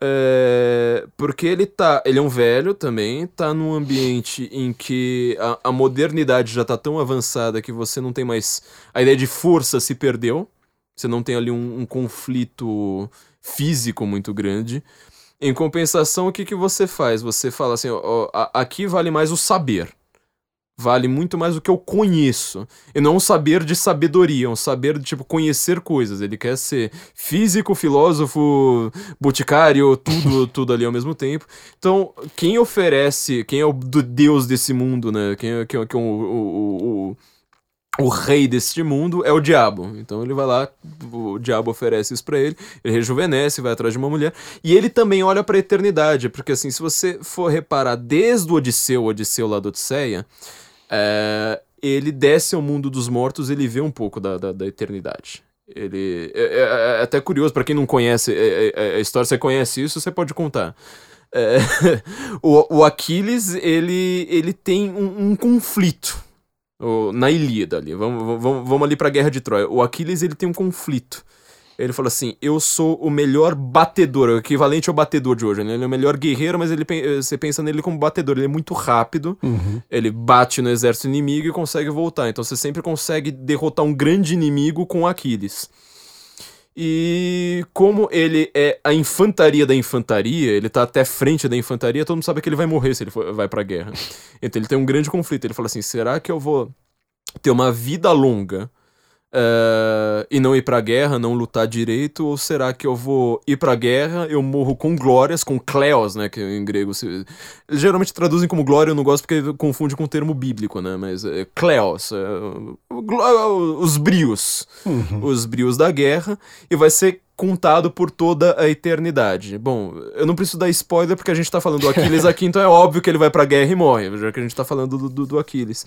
É, porque ele tá. Ele é um velho também, tá num ambiente em que a, a, modernidade já tá tão avançada que você não tem mais. A ideia de força se perdeu. Você não tem ali um, um conflito físico muito grande. Em compensação, o que, que você faz? Você fala assim: ó, aqui vale mais o saber vale muito mais do que eu conheço. E não um saber de sabedoria, um saber de, tipo, conhecer coisas. Ele quer ser físico, filósofo, boticário, tudo, [LAUGHS] tudo ali ao mesmo tempo. Então, quem oferece, quem é o deus desse mundo, né? Quem é, quem é, quem é o, o, o o rei deste mundo é o diabo. Então ele vai lá, o diabo oferece isso para ele, ele rejuvenesce, vai atrás de uma mulher, e ele também olha para a eternidade, porque assim, se você for reparar desde o Odisseu, o Odisseu lá do Odisseia, é, ele desce ao mundo dos mortos, ele vê um pouco da, da, da eternidade. Ele é, é, é até curioso para quem não conhece é, é, a história, você conhece isso, você pode contar. [LAUGHS] o, o Aquiles ele, ele tem um, um conflito o, na Ilíada ali. Vamos, vamos, vamos ali para a Guerra de Troia. O Aquiles ele tem um conflito ele falou assim: Eu sou o melhor batedor, o equivalente ao batedor de hoje. Né? Ele é o melhor guerreiro, mas ele, você pensa nele como batedor. Ele é muito rápido, uhum. ele bate no exército inimigo e consegue voltar. Então você sempre consegue derrotar um grande inimigo com Aquiles. E como ele é a infantaria da infantaria, ele tá até frente da infantaria, todo mundo sabe que ele vai morrer se ele for, vai pra guerra. Então ele tem um grande conflito. Ele fala assim: será que eu vou ter uma vida longa? Uh, e não ir pra guerra, não lutar direito? Ou será que eu vou ir pra guerra, eu morro com glórias, com kleos, né? Que em grego se... Geralmente traduzem como glória, eu não gosto porque confunde com o termo bíblico, né? Mas é, kleos, é, os brios, uhum. os brios da guerra, e vai ser contado por toda a eternidade. Bom, eu não preciso dar spoiler porque a gente tá falando do Aquiles aqui, então é óbvio que ele vai pra guerra e morre, já que a gente tá falando do, do, do Aquiles.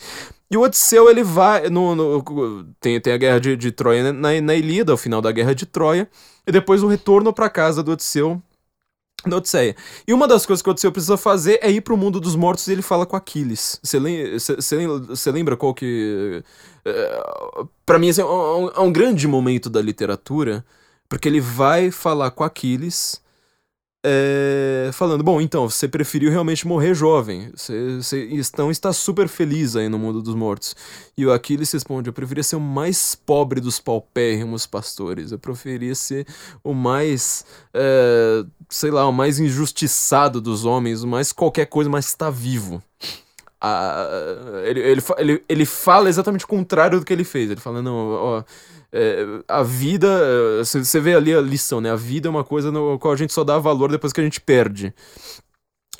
E o Odisseu, ele vai. No, no tem, tem a guerra de, de Troia na, na Ilíada, o final da guerra de Troia, e depois o retorno pra casa do Odisseu na Odisseia. E uma das coisas que o Odisseu precisa fazer é ir pro mundo dos mortos e ele fala com Aquiles. Você lembra, lembra qual que. Uh, pra mim, assim, é um, é um grande momento da literatura porque ele vai falar com Aquiles, é, falando: Bom, então, você preferiu realmente morrer jovem. Você, você então está super feliz aí no mundo dos mortos. E o Aquiles responde: Eu preferia ser o mais pobre dos paupérrimos pastores. Eu preferia ser o mais, é, sei lá, o mais injustiçado dos homens, o mais qualquer coisa, mas está vivo. Ah, ele, ele, ele, ele fala exatamente o contrário do que ele fez. Ele fala: Não, ó é, a vida. Você vê ali a lição, né? A vida é uma coisa no qual a gente só dá valor depois que a gente perde.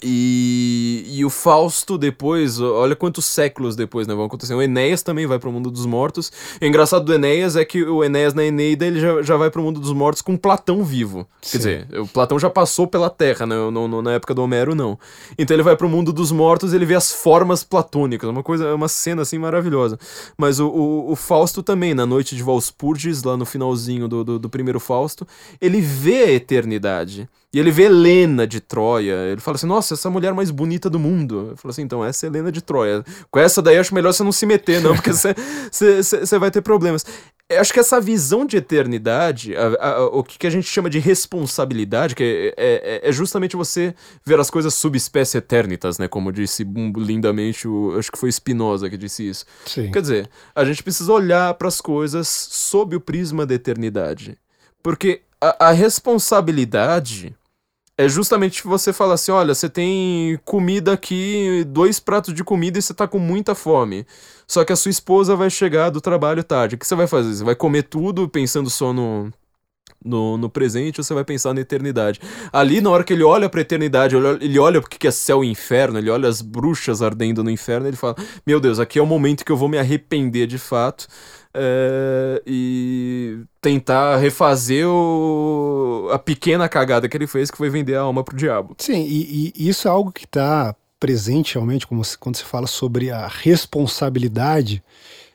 E, e o Fausto depois, olha quantos séculos depois, né, vão acontecer. O Enéas também vai pro mundo dos mortos. E o engraçado do Enéas é que o Enéas na Eneida ele já, já vai pro mundo dos mortos com Platão vivo. Sim. Quer dizer, o Platão já passou pela Terra, né, no, no, na época do Homero não. Então ele vai pro mundo dos mortos ele vê as formas platônicas, uma coisa, uma cena assim maravilhosa. Mas o, o, o Fausto também, na noite de Valspurgis, lá no finalzinho do, do, do primeiro Fausto, ele vê a eternidade. E ele vê Helena de Troia. Ele fala assim: Nossa, essa mulher mais bonita do mundo. Eu falo assim: Então, essa é Helena de Troia. Com essa daí, acho melhor você não se meter, não, porque [LAUGHS] você vai ter problemas. Eu acho que essa visão de eternidade, a, a, o que, que, a gente chama de responsabilidade, que é, é, é, justamente você ver as coisas subespécie eternitas, né? Como disse lindamente, o, acho que foi Spinoza que disse isso. Sim. Quer dizer, a gente precisa olhar para as coisas sob o prisma da eternidade. Porque a, a responsabilidade é justamente você falar assim: olha, você tem comida aqui, dois pratos de comida e você tá com muita fome. Só que a sua esposa vai chegar do trabalho tarde. O que você vai fazer? Você vai comer tudo pensando só no, no, no presente ou você vai pensar na eternidade? Ali, na hora que ele olha pra eternidade, ele olha o que é céu e inferno, ele olha as bruxas ardendo no inferno, ele fala: Meu Deus, aqui é o momento que eu vou me arrepender de fato é, e tentar refazer o, a pequena cagada que ele fez, que foi vender a alma pro diabo. Sim, e, e isso é algo que está presente realmente, como se, quando se fala sobre a responsabilidade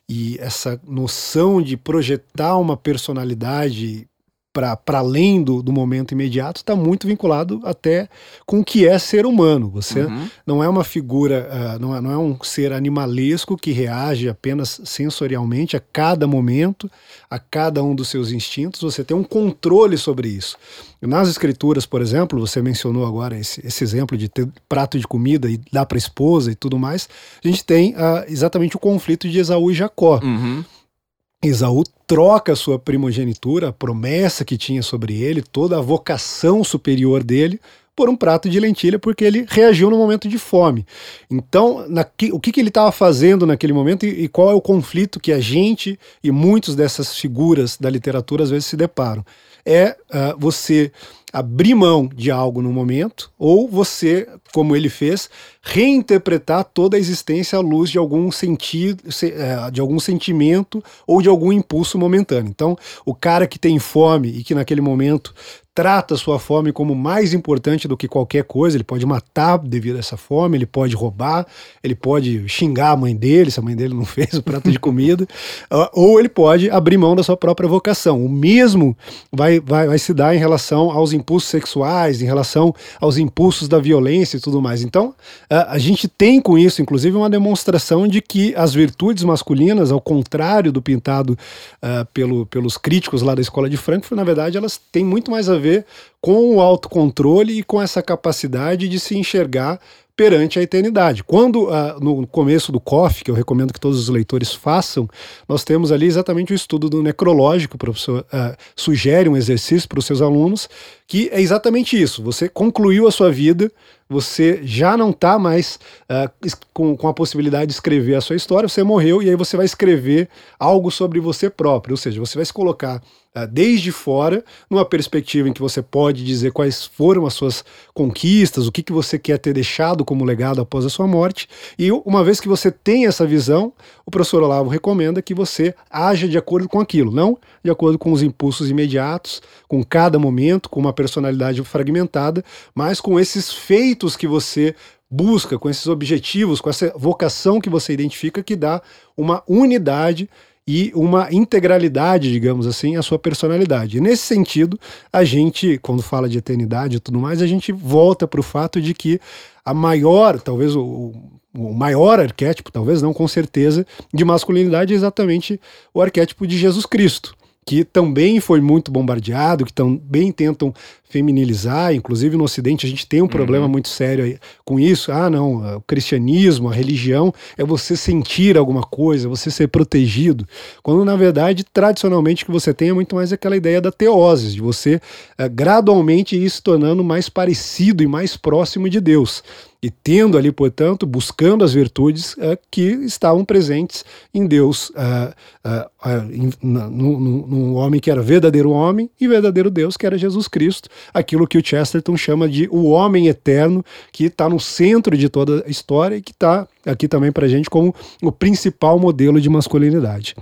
e essa noção de projetar uma personalidade para além do, do momento imediato está muito vinculado até com o que é ser humano. Você uhum. não é uma figura, uh, não, é, não é um ser animalesco que reage apenas sensorialmente a cada momento, a cada um dos seus instintos. Você tem um controle sobre isso. Nas escrituras, por exemplo, você mencionou agora esse, esse exemplo de ter prato de comida e dar para a esposa e tudo mais. A gente tem uh, exatamente o conflito de Esaú e Jacó. Uhum. Esaú troca sua primogenitura, a promessa que tinha sobre ele, toda a vocação superior dele, por um prato de lentilha, porque ele reagiu no momento de fome. Então, o que, que ele estava fazendo naquele momento e, e, qual é o conflito que a gente e muitos dessas figuras da literatura às vezes se deparam? É uh, você abrir mão de algo no momento, ou você, como ele fez, reinterpretar toda a existência à luz de algum sentido, é, de algum sentimento ou de algum impulso momentâneo. Então, o cara que tem fome e que naquele momento trata sua fome como mais importante do que qualquer coisa. Ele pode matar devido a essa fome, ele pode roubar, ele pode xingar a mãe dele, se a mãe dele não [LAUGHS] fez o prato de comida, uh, [LAUGHS] ou ele pode abrir mão da sua própria vocação. O mesmo vai, vai, vai se dar em relação aos impulsos sexuais, em relação aos impulsos da violência e tudo mais. Então, a gente tem com isso, inclusive, uma demonstração de que as virtudes masculinas, ao contrário do pintado uh, pelo, pelos críticos lá da escola de Frankfurt, na verdade, elas têm muito mais a ver com o autocontrole e com essa capacidade de se enxergar perante a eternidade. Quando, uh, no começo do COF, que eu recomendo que todos os leitores façam, nós temos ali exatamente o estudo do necrológico, o professor uh, sugere um exercício para os seus alunos, que é exatamente isso. Você concluiu a sua vida, você já não está mais uh, com, com a possibilidade de escrever a sua história, você morreu e aí você vai escrever algo sobre você próprio, ou seja, você vai se colocar desde fora, numa perspectiva em que você pode dizer quais foram as suas conquistas, o que, que você quer ter deixado como legado após a sua morte, e uma vez que você tem essa visão, o professor Olavo recomenda que você haja de acordo com aquilo, não de acordo com os impulsos imediatos, com cada momento, com uma personalidade fragmentada, mas com esses feitos que você busca, com esses objetivos, com essa vocação que você identifica que dá uma unidade e uma integralidade, digamos assim, à sua personalidade. E nesse sentido, a gente, quando fala de eternidade e tudo mais, a gente volta para o fato de que a maior, talvez o, o maior arquétipo, talvez não com certeza, de masculinidade é exatamente o arquétipo de Jesus Cristo que também foi muito bombardeado, que também tentam feminilizar, inclusive no Ocidente a gente tem um problema uhum. muito sério com isso. Ah, não, o cristianismo, a religião é você sentir alguma coisa, você ser protegido, quando na verdade, tradicionalmente, o que você tem é muito mais aquela ideia da teose, de você uh, gradualmente ir se tornando mais parecido e mais próximo de Deus. E tendo ali, portanto, buscando as virtudes uh, que estavam presentes em Deus, uh, uh, num homem que era verdadeiro homem e verdadeiro Deus, que era Jesus Cristo, aquilo que o Chesterton chama de o homem eterno, que está no centro de toda a história e que está aqui também para gente como o principal modelo de masculinidade.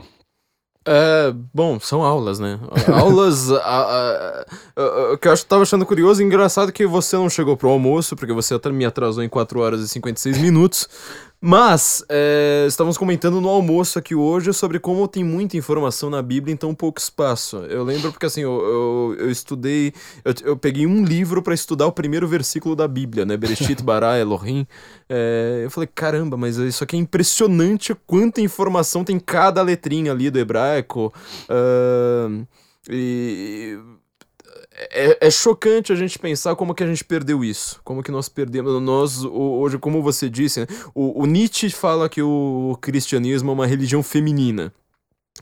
É, bom, são aulas, né? Aulas. [LAUGHS] O que eu tava achando curioso e engraçado é que você não chegou pro almoço, porque você me atrasou em 4 horas e 56 minutos. Mas, é, estávamos comentando no almoço aqui hoje sobre como tem muita informação na Bíblia em tão pouco espaço. Eu lembro porque, assim, eu, eu, eu estudei, eu, eu, peguei um livro para estudar o primeiro versículo da Bíblia, né? Bereshit, Bara, [LAUGHS] Elohim. É, eu falei, caramba, mas isso aqui é impressionante quanta informação tem cada letrinha ali do hebraico. Uh, e é, é, chocante a gente pensar como que a gente perdeu isso. Como que nós perdemos. Nós, hoje, como você disse, né, o, o, Nietzsche fala que o cristianismo é uma religião feminina.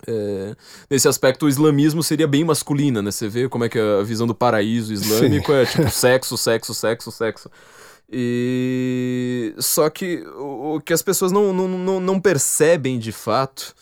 É, nesse aspecto, o islamismo seria bem masculina, né? Você vê como é que a visão do paraíso islâmico Sim. é tipo [LAUGHS] sexo, sexo, sexo, sexo. E só que o, o que as pessoas não, não, não, não percebem de fato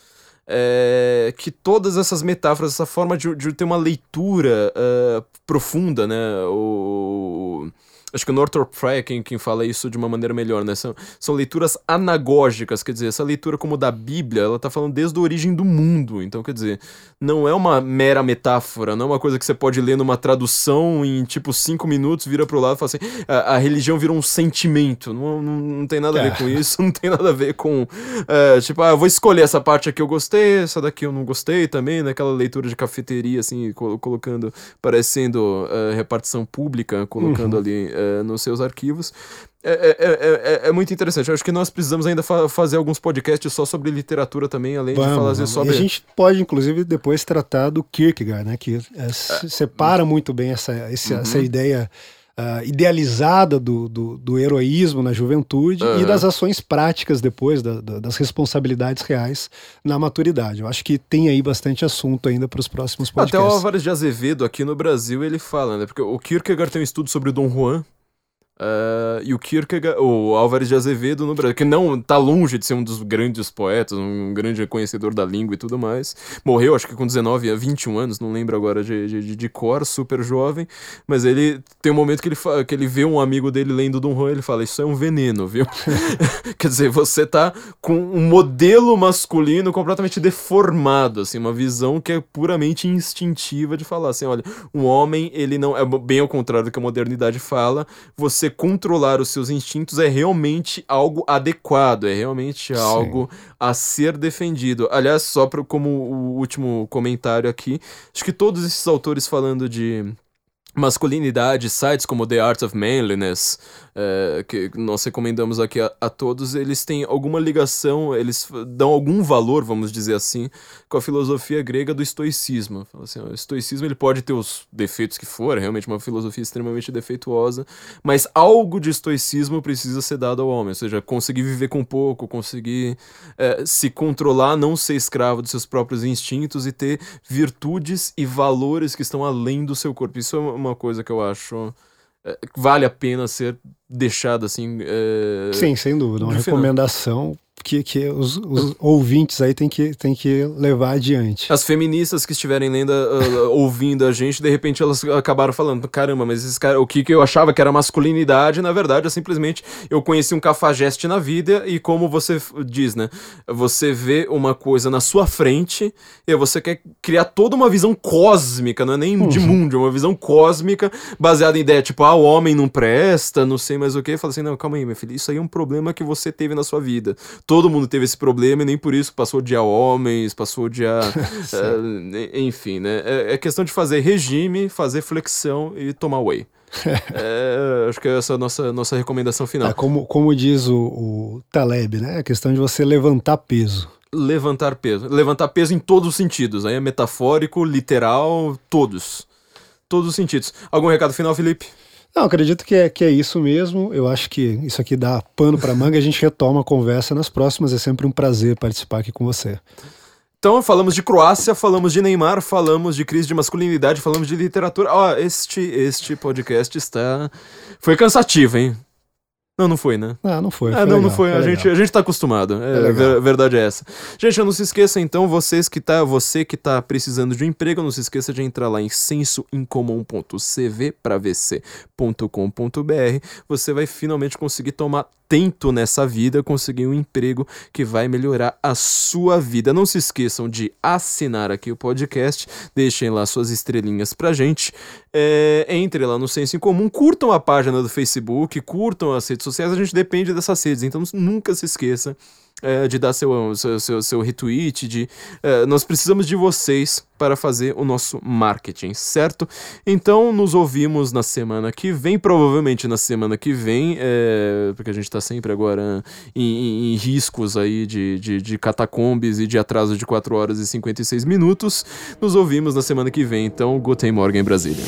é, que todas essas metáforas, essa forma de, de ter uma leitura uh, profunda, né? O, Acho que o Northrop Frye é quem, quem fala isso de uma maneira melhor, né? São, são leituras anagógicas, quer dizer, essa leitura como da Bíblia, ela tá falando desde a origem do mundo. Então, quer dizer, não é uma mera metáfora, não é uma coisa que você pode ler numa tradução em tipo cinco minutos, vira pro lado e fala assim: a, a religião virou um sentimento. Não, não, não tem nada a ver é. com isso, [LAUGHS] não tem nada a ver com. É, tipo, ah, eu vou escolher essa parte aqui eu gostei, essa daqui eu não gostei também, naquela né? leitura de cafeteria, assim, colocando, parecendo uh, repartição pública, colocando uhum. ali é, nos seus arquivos. É, é, é, é, muito interessante. Eu acho que nós precisamos ainda fa fazer alguns podcasts só sobre literatura também, além vamos, de falar vamos. sobre. E a gente pode, inclusive, depois tratar do Kierkegaard, né? Que separa muito bem essa, essa, uhum. essa ideia. Uh, idealizada do, do, do, heroísmo na juventude uhum. e das ações práticas depois, da, da, das responsabilidades reais na maturidade. Eu acho que tem aí bastante assunto ainda para os próximos podcasts. Até o Álvares de Azevedo aqui no Brasil ele fala, né? Porque o Kierkegaard tem um estudo sobre o Dom Juan, Uh, e o Kierkegaard, o Álvares de Azevedo no Brasil, que não tá longe de ser um dos grandes poetas, um grande conhecedor da língua e tudo mais. Morreu, acho que com 19 a 21 anos, não lembro agora de, de, de cor, super jovem. Mas ele tem um momento que ele, que ele vê um amigo dele lendo Dom Juan, ele fala: Isso é um veneno, viu? [LAUGHS] Quer dizer, você tá com um modelo masculino completamente deformado, assim, uma visão que é puramente instintiva de falar assim: olha, um homem, ele não. É bem ao contrário do que a modernidade fala, você você controlar os seus instintos é realmente algo adequado, é realmente Sim. algo a ser defendido. Aliás, só pra, como o último comentário aqui, acho que todos esses autores falando de masculinidade, sites como The Art of Manliness, é, que nós recomendamos aqui a, a, todos, eles têm alguma ligação, eles dão algum valor, vamos dizer assim, com a filosofia grega do estoicismo. Assim, o estoicismo ele pode ter os defeitos que for, é realmente uma filosofia extremamente defeituosa, mas algo de estoicismo precisa ser dado ao homem, ou seja, conseguir viver com pouco, conseguir é, se controlar, não ser escravo dos seus próprios instintos e ter virtudes e valores que estão além do seu corpo. Isso é uma coisa que eu acho é, vale a pena ser deixado assim. É... Sim, sem dúvida. Uma recomendação que, que os, os ouvintes aí tem que, tem que levar adiante. As feministas que estiverem lendo, uh, ouvindo a gente, de repente elas acabaram falando: caramba, mas esse cara, o que, que eu achava que era masculinidade, na verdade, é simplesmente eu conheci um cafajeste na vida e, como você diz, né? Você vê uma coisa na sua frente e você quer criar toda uma visão cósmica, não é nem uhum. de mundo, é uma visão cósmica baseada em ideia, tipo, ah, o homem não presta, não sei mais o que. Fala assim: não, calma aí, meu filho, isso aí é um problema que você teve na sua vida todo mundo teve esse problema e nem por isso passou a odiar homens, passou a odiar. uh, enfim, né? É, é, questão de fazer regime, fazer flexão e tomar whey. [LAUGHS] é, acho que essa é a nossa, nossa recomendação final. É, como, como diz o, o Taleb, né? A questão de você levantar peso levantar peso. Levantar peso em todos os sentidos. Aí é metafórico, literal, todos. Todos os sentidos. Algum recado final, Felipe? Não, acredito que é, que é isso mesmo. Eu acho que isso aqui dá pano para manga. A gente retoma a conversa nas próximas. É sempre um prazer participar aqui com você. Então, falamos de Croácia, falamos de Neymar, falamos de crise de masculinidade, falamos de literatura. Ó, oh, este, este podcast está. Foi cansativo, hein? Não, não foi, né? Ah, não foi. Ah, foi não, legal, não foi. a, legal. gente, a gente tá acostumado. É, legal. a verdade é essa. Gente, não se esqueça, então, vocês que tá, você que tá precisando de um emprego, não se esqueça de entrar lá em sensoincomum.cvpravc.com.br. Você vai finalmente conseguir tomar tento nessa vida, conseguir um emprego que vai melhorar a sua vida. Não se esqueçam de assinar aqui o podcast, deixem lá suas estrelinhas pra gente. É, entre lá no Senso em Comum, curtam a página do Facebook, curtam as redes sociais, a gente depende dessas redes, então nunca se esqueça é, de dar seu, seu, seu, seu retweet, de, é, nós precisamos de vocês para fazer o nosso marketing, certo? Então nos ouvimos na semana que vem, provavelmente na semana que vem, é, porque a gente está sempre agora em, em, em riscos aí de, de, de catacombes e de atraso de 4 horas e 56 minutos. Nos ouvimos na semana que vem, então Guten Morgen Brasília.